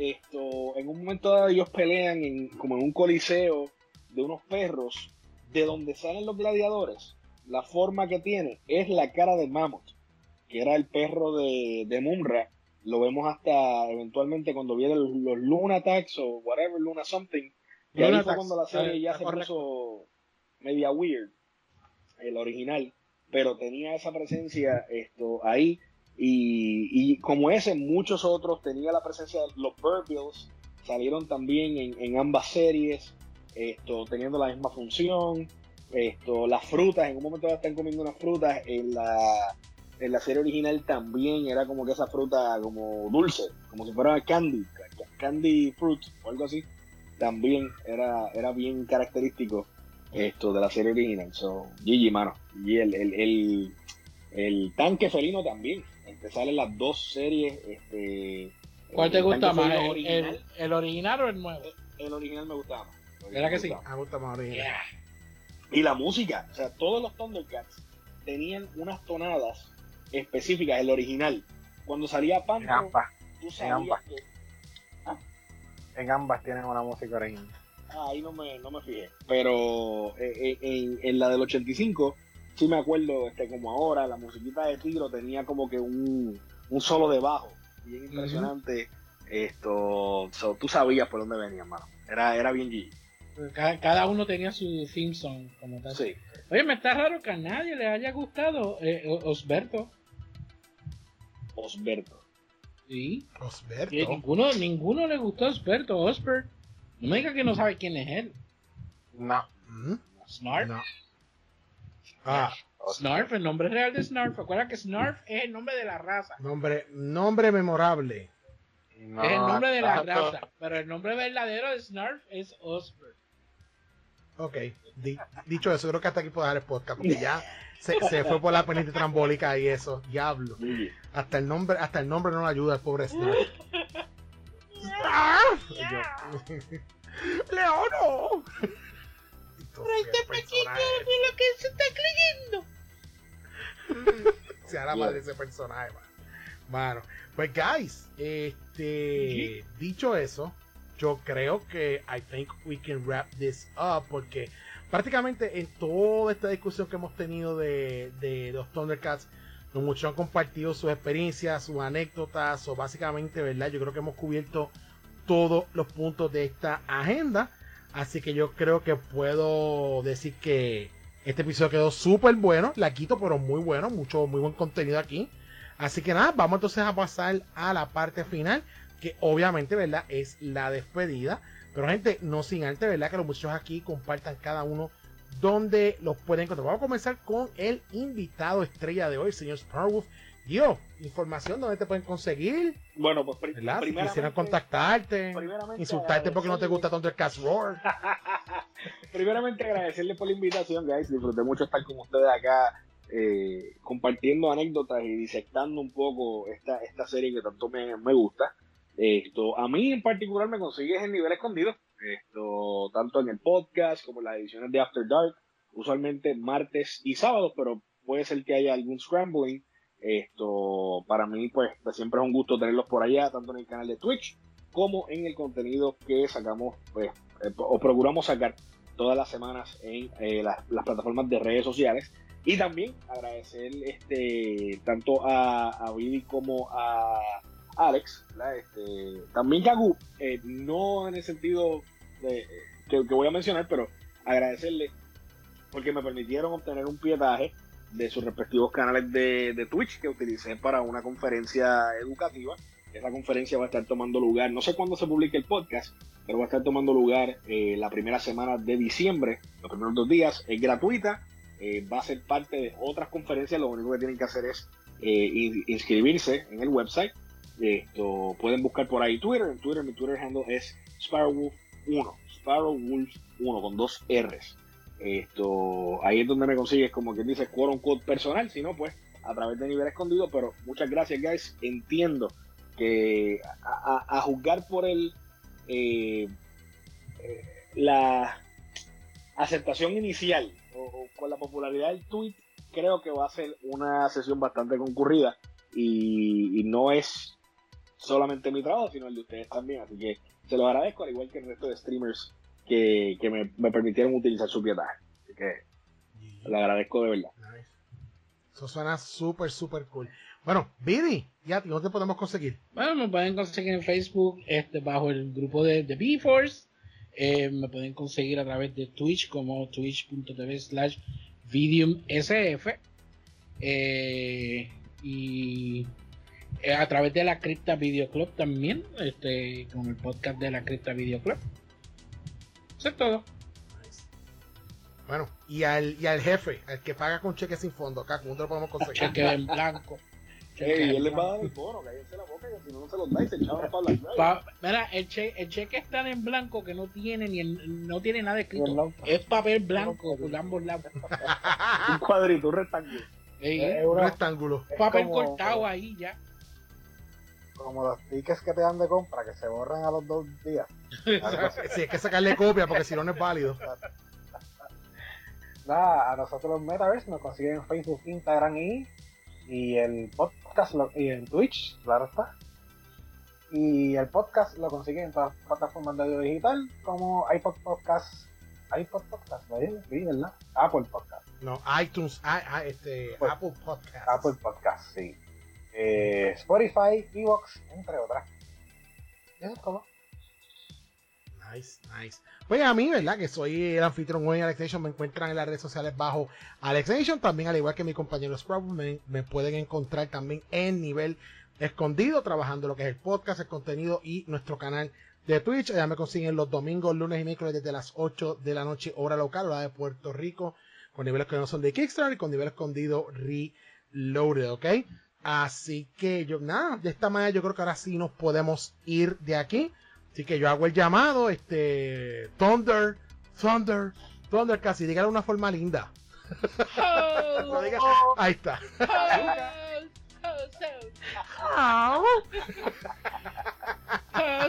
Esto en un momento dado ellos pelean en, como en un coliseo de unos perros de donde salen los gladiadores la forma que tiene es la cara de Mammoth que era el perro de, de Mumra lo vemos hasta eventualmente cuando vienen los, los Luna Attacks o whatever Luna Something Y ahí fue cuando la serie ya se puso media weird, el original, pero tenía esa presencia esto ahí. Y, como ese, muchos otros tenía la presencia de los Burbills, salieron también en, ambas series, esto teniendo la misma función. Esto, las frutas, en un momento están comiendo unas frutas, en la, en la serie original también era como que esa fruta como dulce, como si fuera candy, candy fruit o algo así, también era, era bien característico esto de la serie original. So, Gigi, mano. Y el, el, el tanque felino también. Este, salen las dos series. Este, ¿Cuál te gusta más? ¿El original, el, original o el nuevo? El, original me gustaba más. ¿Verdad que sí? Me gusta más original. Y la música, o sea, todos los Thundercats tenían unas tonadas específicas, el original. Cuando salía Panther, en ambas, tú sabías en ambas. que... En ambas tienen una música original. Ah, ahí no me, no me fijé. Pero eh, eh, en, en, la del 85, sí me acuerdo, este, como ahora, la musiquita de Tigro tenía como que un, un solo de bajo. Bien impresionante. Esto, so, tú sabías por dónde venía, mano. Era, era bien G. Cada, cada, uno tenía su theme song, como tal. Sí. Oye, me está raro que a nadie le haya gustado eh, Osberto. Osberto. Sí. Osberto. Y ninguno, ninguno le gustó Osberto. Osbert. No me diga que no sabe quién es él. No. ¿Mm? Snarf. No. Ah, Snarf, el nombre real de Snarf. Recuerda que Snarf es el nombre de la raza. nombre, nombre memorable. No, es el nombre de la tanto. raza. Pero el nombre verdadero de Snarf es Osbert. Ok, di- dicho eso, creo que hasta aquí puedo dejar el podcast porque ya se, se fue por la pendiente trambólica y eso, diablo. Hasta el nombre, hasta el nombre no le ayuda al pobre Snarf. *laughs* Snarf. Y yo, *laughs* Leono. Personaje- lo que se está creyendo. la madre de ese personaje, mano. Mano, pues guys, este, dicho eso, yo creo que I think we can wrap this up porque prácticamente en toda esta discusión que hemos tenido de, de los Thundercats, los muchos han compartido sus experiencias, sus anécdotas, o básicamente, ¿verdad? Yo creo que hemos cubierto todos los puntos de esta agenda. Así que yo creo que puedo decir que este episodio quedó súper bueno. La quito, pero muy bueno. Mucho, muy buen contenido aquí. Así que nada, vamos entonces a pasar a la parte final. Que obviamente, ¿verdad? Es la despedida. Pero gente, no sin antes, ¿verdad? Que los muchachos aquí compartan cada uno donde los pueden encontrar. Vamos a comenzar con el invitado estrella de hoy, señor Sparwolf. Yo, información donde te pueden conseguir, Bueno, pues pri- ¿verdad? Si quisieran contactarte, insultarte porque no te gusta Thundercats *laughs* Roar. Primeramente agradecerles por la invitación, guys. Disfruté mucho estar con ustedes acá eh, compartiendo anécdotas y disectando un poco esta, esta serie que tanto me, me gusta. Esto, a mí en particular me consigues en nivel escondido, esto, tanto en el podcast como en las ediciones de After Dark, usualmente martes y sábados, pero puede ser que haya algún scrambling. Esto, para mí, pues, siempre es un gusto tenerlos por allá, tanto en el canal de Twitch como en el contenido que sacamos, pues, eh, o procuramos sacar todas las semanas en eh, las, plataformas de redes sociales. Y también agradecer este tanto a, a Vidi como a Alex. Este, también Kagu, eh, no en el sentido eh, que, que voy a mencionar, pero agradecerle porque me permitieron obtener un pietaje de sus respectivos canales de, de Twitch que utilicé para una conferencia educativa. Esa conferencia va a estar tomando lugar, no sé cuándo se publique el podcast, pero va a estar tomando lugar eh, la primera semana de diciembre, los primeros dos días, es gratuita, eh, va a ser parte de otras conferencias, lo único que tienen que hacer es eh, in- inscribirse en el website. Esto pueden buscar por ahí Twitter, en Twitter mi Twitter handle es Sparrowwolf1, Sparrowwolf1 con dos R's. Esto, ahí es donde me consigues, como quien dice, quote unquote personal, si no, pues a través de nivel escondido. Pero muchas gracias, guys. Entiendo que a, a- a juzgar por el eh, eh, la aceptación inicial o, o con la popularidad del tweet, creo que va a ser una sesión bastante concurrida y, y no es solamente mi trabajo, sino el de ustedes también. Así que se los agradezco, al igual que el resto de streamers que, que me, me permitieron utilizar su pietaje. Así que lo agradezco de verdad. Nice. Eso suena súper, súper cool. Bueno, Bidi, ya, ¿dónde te podemos conseguir? Bueno, me pueden conseguir en Facebook este, bajo el grupo de, de B-Force. Eh, me pueden conseguir a través de Twitch como twitch.tv slash videumsf. Eh, y eh, a través de la Cripta Video Club también, este, con el podcast de la Cripta Video Club. Eso es todo. Bueno, y al, y al jefe, al que paga con cheque sin fondo, acá, ¿cómo lo podemos conseguir? Cheque en blanco. Ey, él les va a dar el bono, cállense la boca, y si no, no se los da y se echaban para la Pa- mira, el, che- el cheque está en blanco que no tiene ni el- no tiene nada escrito. Es papel blanco por ambos lados. Un cuadrito, un rectángulo. Ey, Es Un una- rectángulo. es papel como- cortado ahí ya. Como los tickets que te dan de compra, que se borran a los dos días. *laughs* Sí, hay que sacarle copia porque si no, no es válido. Nada, a nosotros los Metaverse nos consiguen en Facebook, Instagram y, y el podcast lo- y en Twitch, claro está. Y el podcast lo consiguen en todas las plataformas de audio digital como iPod Podcast, iPod Podcast, ¿lo dije? Sí, ¿verdad? Apple Podcast, No, iTunes, ah, ah, este, Apple Podcast. Apple Podcast, sí. Eh, Spotify, Evox, entre otras. Eso es todo. Nice, nice. Pues a mí, ¿verdad? Que soy el anfitrión hoy en Alex Nation. Me encuentran en las redes sociales bajo Alex Nation. También, al igual que mi compañero Sprout, me, me pueden encontrar también en nivel escondido, trabajando lo que es el podcast, el contenido y nuestro canal de Twitch. Allá me consiguen los domingos, lunes y miércoles desde las 8 de la noche, hora local, hora de Puerto Rico, con niveles que no son de Kickstarter y con nivel escondido Reloaded, ¿ok? Así que yo, nada, de esta manera yo creo que ahora sí nos podemos ir de aquí. Así que yo hago el llamado, este, Thunder, Thunder, Thunder, casi, dígalo de una forma linda. *laughs* No diga- ahí está. Oh,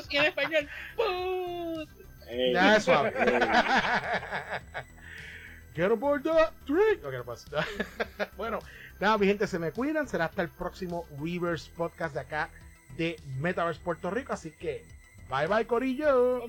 y en español. Put. Ey, Ya, suave. ey. *laughs* Get aboard the drink. Ok, no pasa. *laughs* bueno, nada, mi gente, se me cuidan. Será hasta el próximo Weavers Podcast de acá de Metaverse Puerto Rico. Así que, bye bye, Corillo.